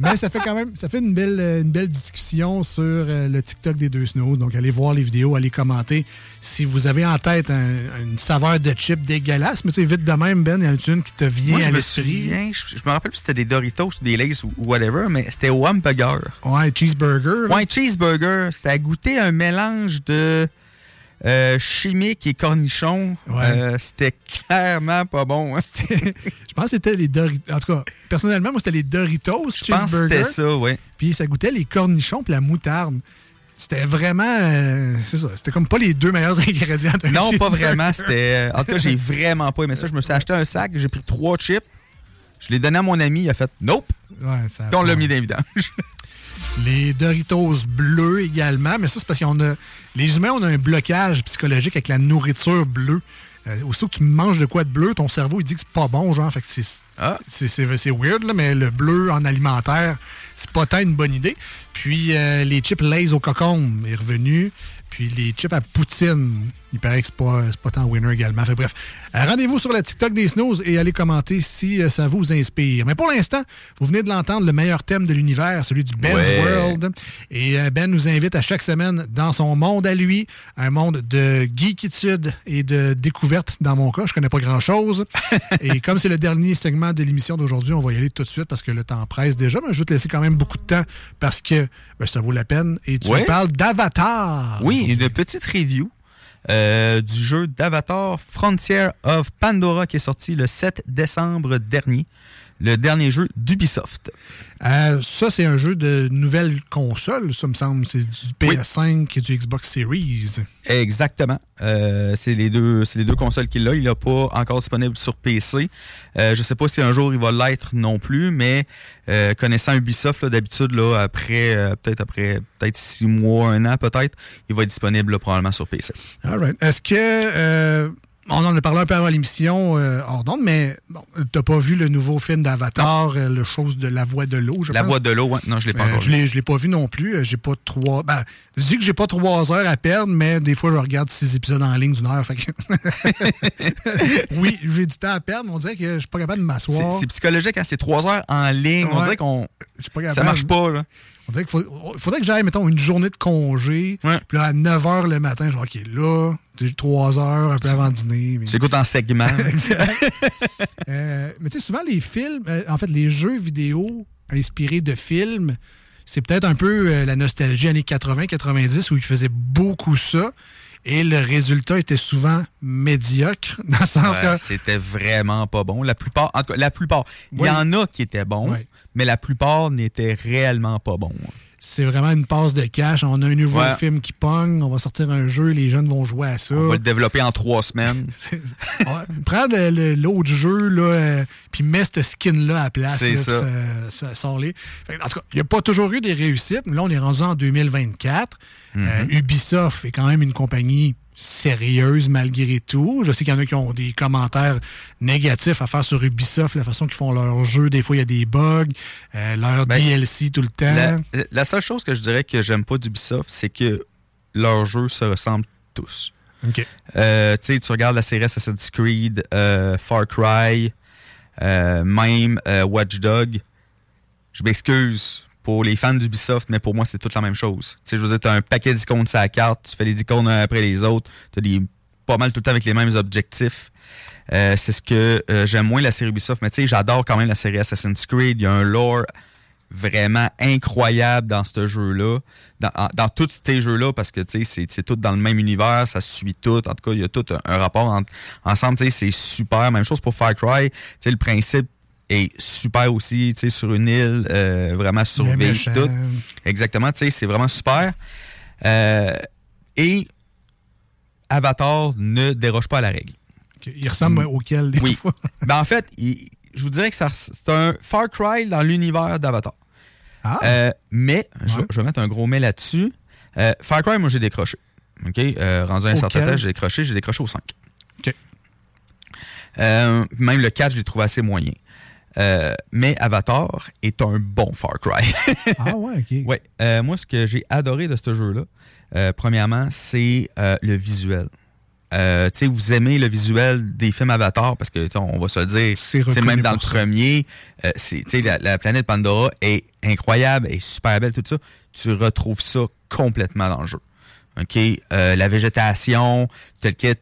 Mais ça fait quand même ça fait une belle, une belle discussion sur euh, le TikTok des deux snows. Donc allez voir les vidéos, allez commenter. Si vous avez en tête un- une saveur de chip dégueulasse, mais tu sais, vite de même, Ben, il y en a une qui te vient Moi, je à l'esprit? je, je me rappelle plus si c'était des Doritos ou des Lays ou, whatever, mais c'était au hamburger. Ouais, cheeseburger. Ouais, cheeseburger. C'était à goûter un mélange de euh, chimique et cornichon. Euh, c'était clairement pas bon. hein. Je pense que c'était les Doritos. En tout cas, personnellement, moi, c'était les Doritos Je pense que ça, oui. Puis ça goûtait les cornichons puis la moutarde. C'était vraiment. euh, c'est ça. C'était comme pas les deux meilleurs ingrédients d'un Non, pas vraiment. C'était. En tout cas, j'ai vraiment pas aimé ça. Je me suis acheté un sac, j'ai pris trois chips. Je l'ai donné à mon ami, il a fait Nope. Ouais, ça Puis on l'a mis dans les vidanges. Les Doritos bleus également, mais ça, c'est parce qu'on a. Les humains, on a un blocage psychologique avec la nourriture bleue. Euh, aussitôt que tu manges de quoi de bleu, ton cerveau, il dit que c'est pas bon, genre. Fait que c'est. C'est, c'est- c'est weird, là, mais le bleu en alimentaire, c'est pas tant une bonne idée. Puis euh, les chips Lays au cocombe est revenu. Puis les chips à poutine, il paraît que c'est pas, pas tant winner également. Fait bref, euh, rendez-vous sur la TikTok des Snooze et allez commenter si euh, ça vous inspire. Mais pour l'instant, vous venez de l'entendre, le meilleur thème de l'univers, celui du Ben's Ouais. World. Et euh, Ben nous invite à chaque semaine dans son monde à lui, un monde de geekitude et de découverte dans mon cas. Je connais pas grand-chose. et comme c'est le dernier segment de l'émission d'aujourd'hui, on va y aller tout de suite parce que le temps presse déjà. Mais je vais te laisser quand même beaucoup de temps parce que ben, ça vaut la peine. Et tu Ouais. nous parles d'Avatar. Oui, une petite review euh, du jeu d'Avatar Frontier of Pandora qui est sorti le 7 décembre dernier. Le dernier jeu d'Ubisoft. Euh, ça, c'est un jeu de nouvelle console, ça me semble. C'est du PS5 et du Xbox Series. Exactement. Euh, c'est les deux, les deux consoles qu'il a. Il n'est pas encore disponible sur PC. Euh, je sais pas si un jour il va l'être non plus, mais connaissant Ubisoft d'habitude après peut-être après peut-être six mois, un an peut-être, il va être disponible là, probablement sur PC. All right. Est-ce que. On en a parlé un peu avant l'émission euh, hors d'onde, mais bon, t'as pas vu le nouveau film d'Avatar, euh, le chose de la voix de l'eau, je La pense? voix de l'eau, ouais. non, je l'ai pas Euh, encore je vu. l'ai, je l'ai pas vu non plus. Euh, J'ai pas trois. Ben, je dis que j'ai pas trois heures à perdre, mais des fois, je regarde six épisodes en ligne d'une heure. fait que- oui, j'ai du temps à perdre, mais on dirait que je suis pas capable de m'asseoir. c'est psychologique, hein, c'est trois heures en ligne. On dirait qu'on. pas capable. Ça marche pas, là. On dirait qu'il faut- faudrait que j'aille, mettons, une journée de congé. Puis là, à 9 h le matin, je dis, OK, là, j'ai 3 heures, un peu avant dîner. mais- Tu écoutes en segment. Euh, mais tu sais, souvent, les films, euh, en fait, les jeux vidéo inspirés de films, c'est peut-être un peu euh, la nostalgie années 80-90 où ils faisaient beaucoup ça. Et le résultat était souvent médiocre, dans le sens Ouais, que. C'était vraiment pas bon. La plupart, en tout cas, la plupart. Il Oui. y en a qui étaient bons, Ouais. Mais la plupart n'étaient réellement pas bons. C'est vraiment une passe de cash. On a un nouveau Ouais. film qui pogne, on va sortir un jeu, les jeunes vont jouer à ça. On va le développer en trois semaines. Prends l'autre jeu, là, euh, puis mets ce skin-là à la place. C'est ça. ça, les. En tout cas, il n'y a pas toujours eu des réussites, mais là, on est rendu en 2024. Euh, Ubisoft est quand même une compagnie sérieuse malgré tout. Je sais qu'il y en a qui ont des commentaires négatifs à faire sur Ubisoft, la façon qu'ils font leurs jeux. Des fois, il y a des bugs, euh, leur Ben, DLC tout le temps. La, la seule chose que je dirais que j'aime pas d'Ubisoft, c'est que leurs jeux se ressemblent tous. OK. Euh, tu regardes la série Assassin's Creed, euh, Far Cry, euh, même Watch Dog. Je m'excuse pour les fans d'Ubisoft, mais pour moi, c'est toute la même chose. Tu sais, je veux dire, tu as un paquet d'icônes sur la carte, tu fais les icônes un après les autres, tu as des, pas mal tout le temps avec les mêmes objectifs. Euh, c'est ce que euh, j'aime moins la série Ubisoft, mais tu sais, j'adore quand même la série Assassin's Creed. Il y a un lore vraiment incroyable dans ce jeu-là, dans, dans tous ces jeux-là, parce que tu sais, c'est- tout dans le même univers, ça suit tout. En tout cas, il y a tout un, rapport ensemble, tu sais, c'est super. Même chose pour Far Cry, tu sais, le principe est super aussi, tu sais, sur une île, euh, vraiment surveillée, tout. Exactement, tu sais, c'est vraiment super. Euh, et Avatar ne déroge pas à la règle. Il ressemble Mm. auquel des Oui. fois? ben, en fait, il- je vous dirais que c'est un Far Cry dans l'univers d'Avatar. Ah. Euh, mais, je, je vais mettre un gros mais là-dessus. Euh, Far Cry, moi, j'ai décroché. OK? Rendu à un certain temps, j'ai décroché. J'ai décroché au 5. OK. Euh, même le 4, je l'ai trouvé assez moyen. Euh, mais Avatar est un bon Far Cry. Ah ouais, OK. Ouais. Euh, moi, ce que j'ai adoré de ce jeu-là, euh, premièrement, c'est le visuel. Euh, tu sais, vous aimez le visuel des films Avatar parce que, on va se le dire, c'est même dans le ça. premier, euh, la, la planète Pandora est incroyable, est super belle, tout ça. Tu retrouves ça complètement dans le jeu. OK? Euh, la végétation, tel que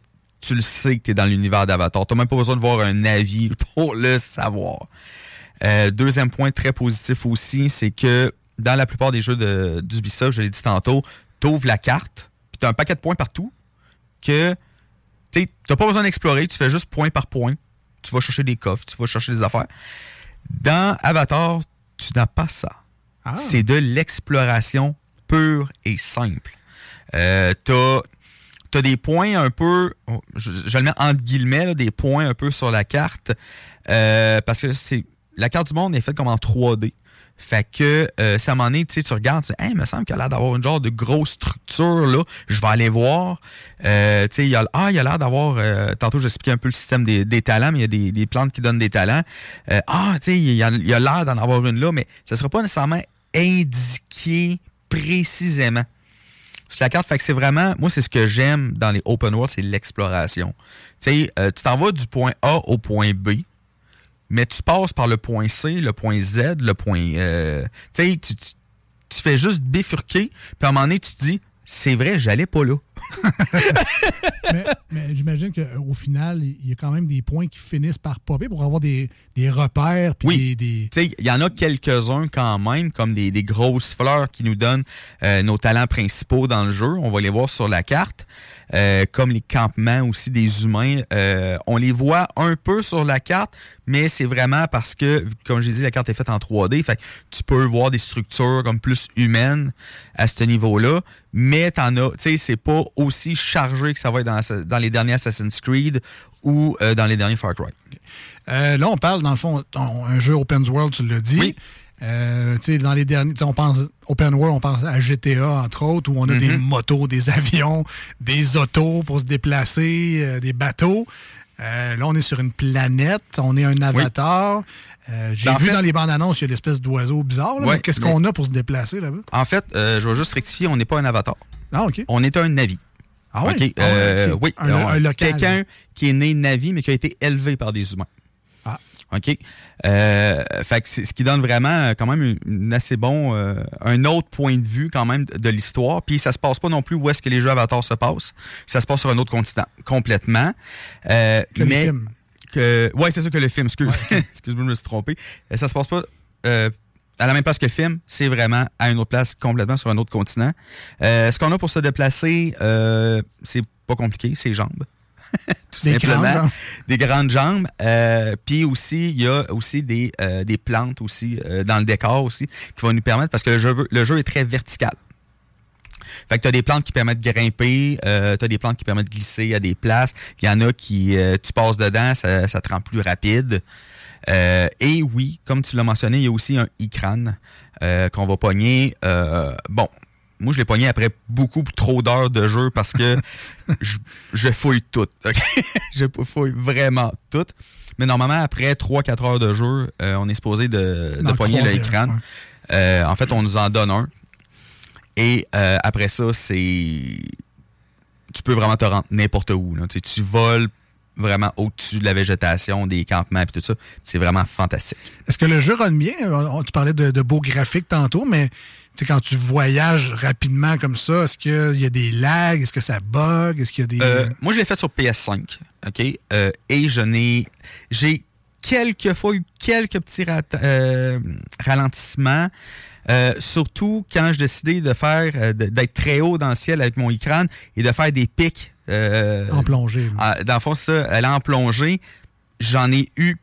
tu le sais que tu es dans l'univers d'Avatar. Tu même pas besoin de voir un avis pour le savoir. Euh, deuxième point très positif aussi, c'est que dans la plupart des jeux de- d'Ubisoft, je l'ai dit tantôt, tu ouvres la carte, puis tu as un paquet de points partout que tu n'as pas besoin d'explorer, tu fais juste point par point. Tu vas chercher des coffres, tu vas chercher des affaires. Dans Avatar, tu n'as pas ça. Ah. C'est de l'exploration pure et simple. Euh, t'as as des points un peu, je, le mets entre guillemets, des points un peu sur la carte, euh, parce que la carte du monde est faite comme en 3D. Fait que, euh, si à un moment tu tu regardes, tu dis, hey, il me semble qu'il a l'air d'avoir une genre de grosse structure, là. Je vais aller voir. Euh, tu sais, il y a, ah, a l'air d'avoir, euh, tantôt, j'expliquais un peu le système des, talents, mais il y a des, plantes qui donnent des talents. Euh, ah, tu sais, il a l'air d'en avoir une là, mais ça sera pas nécessairement indiqué précisément sur la carte. Fait que c'est vraiment, moi, c'est ce que j'aime dans les open world, c'est l'exploration. Tu sais, euh, tu t'en vas du point A au point B, mais tu passes par le point C, le point Z, le point. euh, tu fais juste bifurquer, puis à un moment donné, tu te dis, c'est vrai, j'allais pas là. mais mais j'imagine qu'au final, il y a quand même des points qui finissent par popper pour avoir des, des repères. puis Oui. des, des- Tu sais, il y en a quelques-uns quand même, comme des, des grosses fleurs qui nous donnent euh, nos talents principaux dans le jeu. On va les voir sur la carte. Euh, comme les campements aussi des humains. Euh, on les voit un peu sur la carte, mais c'est vraiment parce que, comme j'ai dit, la carte est faite en 3D. Fait que tu peux voir des structures comme plus humaines à ce niveau-là. Mais t'en as, tu sais, c'est pas aussi chargé que ça va être dans, dans les derniers Assassin's Creed ou euh, dans les derniers Far Cry. Euh, là, on parle, dans le fond, un jeu open world, tu l'as dit. Euh, dans les derniers, on pense open world, on pense à GTA entre autres, où on a Mhm. des motos, des avions, des autos pour se déplacer, euh, des bateaux. Euh, là, on est sur une planète, on est un avatar. Euh, J'ai Ben, en vu fait- dans les bandes annonces, il y a l'espèce d'oiseau bizarre. Ouais, Qu'est-ce mais- qu'on a pour se déplacer là-bas? En fait, euh, je vais juste rectifier, on n'est pas un avatar. Ah, OK. On est un Navi. Ah? OK, Ah. Oui, Un- un local, quelqu'un qui est né Navi, mais qui a été élevé par des humains. OK? Euh, fait que ce qui donne vraiment euh, quand même une, une assez bon, euh, un autre point de vue quand même de, de l'histoire. Puis ça se passe pas non plus où est-ce que les jeux Avatar se passent. Ça se passe sur un autre continent complètement. Euh, Que mais films. que ouais, c'est ça que le film. Excuse, excuse-moi, je me suis trompé. Euh, Ça se passe pas. euh, à la même place que le film, c'est vraiment à une autre place, complètement sur un autre continent. Euh, ce qu'on a pour se déplacer, euh, c'est pas compliqué, c'est jambes. Tout Des simplement. grandes. Des grandes jambes. Euh, Puis aussi, il y a aussi des, euh, des plantes aussi euh, dans le décor aussi qui vont nous permettre, parce que le jeu, le jeu est très vertical. Fait que tu as des plantes qui permettent de grimper, euh, tu as des plantes qui permettent de glisser à des places. Il y en a qui, tu passes dedans, ça, ça te rend plus rapide. Euh, et oui, comme tu l'as mentionné, il y a aussi un e-crâne euh, qu'on va pogner. Euh, bon, moi, je l'ai pogné après beaucoup trop d'heures de jeu parce que je, je fouille tout. je fouille vraiment tout. Mais normalement, après 3-4 heures de jeu, euh, on est supposé de, de pogner l'écran. Euh, en fait, on nous en donne un. Et euh, après ça, c'est. Tu peux vraiment te rendre n'importe où. là. Tu, sais, tu voles vraiment au-dessus de la végétation, des campements et tout ça. C'est vraiment fantastique. Est-ce que le jeu run bien? On- Tu parlais de, de beaux graphiques tantôt, mais sais, quand tu voyages rapidement comme ça, est-ce qu'il y a des lags? Est-ce que ça bug? Est-ce qu'il y a des. Euh, moi, je l'ai fait sur PS5, OK? Euh, et je n'ai... J'ai quelques fois eu quelques petits rat- euh, ralentissements, euh, surtout quand je décidais de faire, euh, d'être très haut dans le ciel avec mon écran et de faire des pics. euh, En plongée. dans le fond, ça, elle est en plongée. J'en ai eu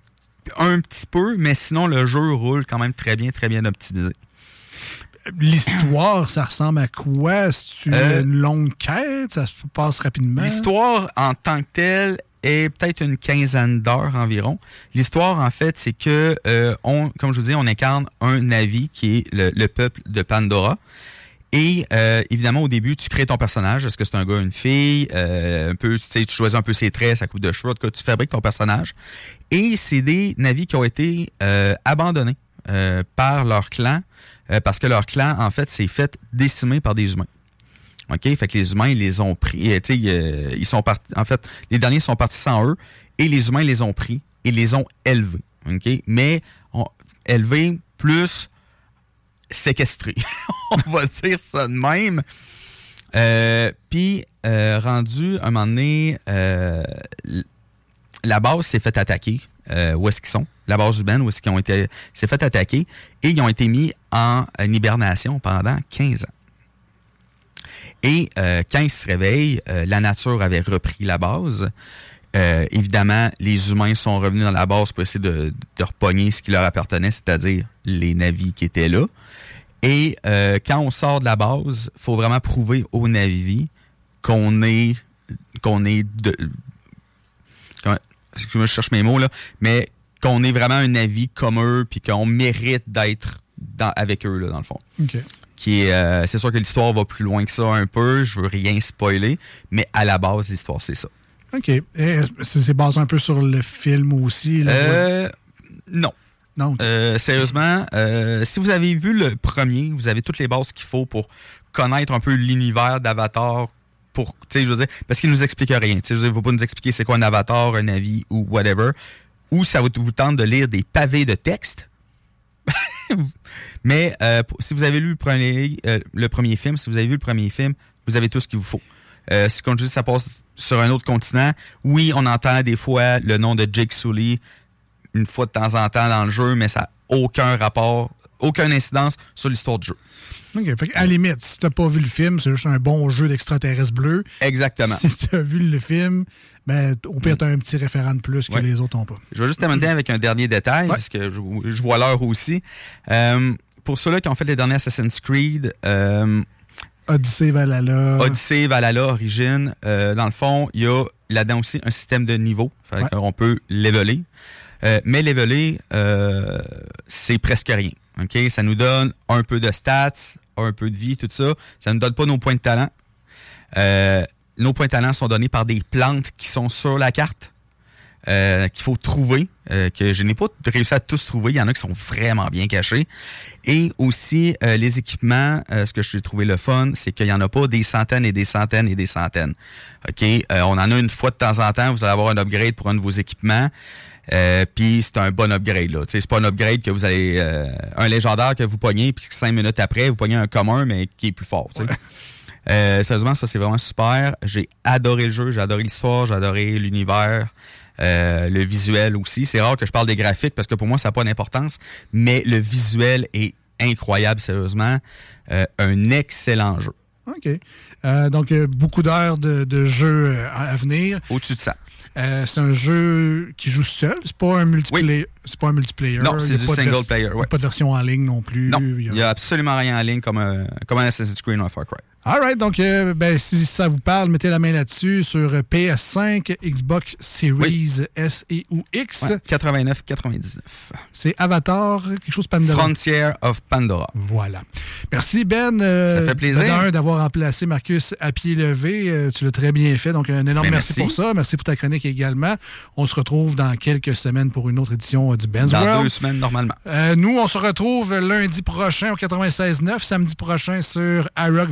un petit peu, mais sinon, le jeu roule quand même très bien, très bien optimisé. L'histoire, ça ressemble à quoi? C'est Euh, une longue quête? Ça se passe rapidement? L'histoire en tant que telle est peut-être une quinzaine d'heures environ. L'histoire, en fait, c'est que, euh, on, comme je vous dis, on incarne un Navi qui est le, le peuple de Pandora. Et euh, évidemment, au début, tu crées ton personnage. Est-ce que c'est un gars, une fille? Euh, un peu, tu sais, tu choisis un peu ses traits, sa coupe de cheveux. En tout cas, tu fabriques ton personnage. Et c'est des navis qui ont été abandonnés euh, par leur clan euh, parce que leur clan, en fait, s'est fait décimer par des humains. OK? Fait que les humains, ils les ont pris. euh, ils sont partis. En fait, les derniers sont partis sans eux et les humains les ont pris et les ont élevés. OK? Mais on- élevés plus séquestrés. on va dire ça de même. Puis, rendu un moment donné, la base s'est fait attaquer. euh, où est-ce qu'ils sont? La base humaine, où est-ce qu'ils ont été. s'est fait attaquer et ils ont été mis en, hibernation pendant 15 ans. Et euh, quand ils se réveillent, euh, la nature avait repris la base. Évidemment, les humains sont revenus dans la base pour essayer de, de ce qui leur appartenait, c'est-à-dire les navis qui étaient là. Et quand on sort de la base, faut vraiment prouver aux navis qu'on est est excuse-moi, je cherche mes mots là, mais qu'on est vraiment un avis comme eux puis qu'on mérite d'être avec eux là dans le fond. OK. Qui est euh, c'est sûr que l'histoire va plus loin que ça un peu, je veux rien spoiler, mais à la base l'histoire c'est ça. OK. C'est basé un peu sur le film aussi? là? Euh, non. Non. Euh, sérieusement, euh, si vous avez vu le premier, vous avez toutes les bases qu'il faut pour connaître un peu l'univers d'Avatar. Pour, tu sais, parce qu'il nous explique rien. Tu sais, je pas nous expliquer c'est quoi un avatar, un avis ou whatever. Ou ça vous, vous tente de lire des pavés de texte. Mais euh, si vous avez lu le premier, euh, le premier film, si vous avez vu le premier film, vous avez tout ce qu'il vous faut. Euh, c'est comme je ça passe sur un autre continent. Oui, on entend des fois le nom de Jake Sully une fois de temps en temps dans le jeu, mais ça n'a aucun rapport, aucune incidence sur l'histoire du jeu. Fait à la limite, si t'as pas vu le film, c'est juste un bon jeu d'extraterrestres bleus. Exactement. Si t'as vu le film, ben, au pire, t'as un petit référent de plus que Ouais. les autres n'ont pas. Je vais juste terminer avec un dernier détail, parce que je, je vois l'heure aussi. Euh, pour ceux-là qui ont fait les derniers Assassin's Creed, euh, Odyssey, Valhalla. Odyssey, Valhalla, Origin, euh, dans le fond, il y a là-dedans aussi un système de niveau. Fait Ouais. qu'on peut leveler. Euh, mais leveler, euh, c'est presque rien. OK? Ça nous donne un peu de stats, un peu de vie, tout ça. Ça ne nous donne pas nos points de talent. Euh, nos points de talent sont donnés par des plantes qui sont sur la carte. euh, qu'il faut trouver, euh, que je n'ai pas réussi à tous trouver. Il y en a qui sont vraiment bien cachés. Et aussi, les équipements, ce que j'ai trouvé le fun, c'est qu'il n'y en a pas des centaines et des centaines et des centaines. OK? On en a une fois de temps en temps, vous allez avoir un upgrade pour un de vos équipements. Euh, puis c'est un bon upgrade là. C'est pas un upgrade que vous allez euh, un légendaire que vous pognez puis cinq minutes après vous pognez un commun mais qui est plus fort. Euh, sérieusement, ça c'est vraiment super. J'ai adoré le jeu, j'ai adoré l'histoire, j'ai adoré l'univers, euh, le visuel aussi. C'est rare que je parle des graphiques parce que pour moi ça n'a pas d'importance, mais le visuel est incroyable sérieusement. Euh, un excellent jeu. OK. Euh, donc, beaucoup d'heures de, de jeu à venir. Au-dessus de ça. Euh, c'est un jeu qui joue seul. C'est pas un multiplayer. C'est pas un multiplayer. Non, Il c'est du pas de single player, ouais. Pas de version en ligne non plus. Non, Il y a- il n'y a absolument rien en ligne comme un, comme un Assassin's Creed ou un Far Cry. All right, donc euh, ben, si ça vous parle, mettez la main là-dessus sur euh, PS5, Xbox Series S et ou X. Ouais, 89-99. C'est Avatar, quelque chose Pandora. Frontier of Pandora. Voilà. Merci Ben. euh, Ça fait plaisir. d'avoir remplacé Marcus à pied levé. Euh, tu l'as très bien fait. Donc un énorme Ben, merci. merci. pour ça. Merci pour ta chronique également. On se retrouve dans quelques semaines pour une autre édition du Ben's Dans World. deux semaines, normalement. Nous, on se retrouve lundi prochain au 96.9, samedi prochain sur iRock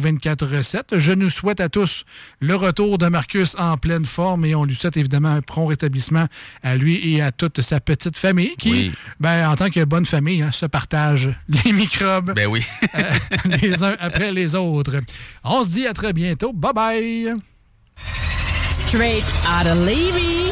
24.7. Je nous souhaite à tous le retour de Marcus en pleine forme et on lui souhaite évidemment un prompt rétablissement à lui et à toute sa petite famille qui, Oui. ben, en tant que bonne famille, hein, se partagent les microbes Ben oui. euh, les uns après les autres. On se dit à très bientôt. Bye bye! Straight out of Levy.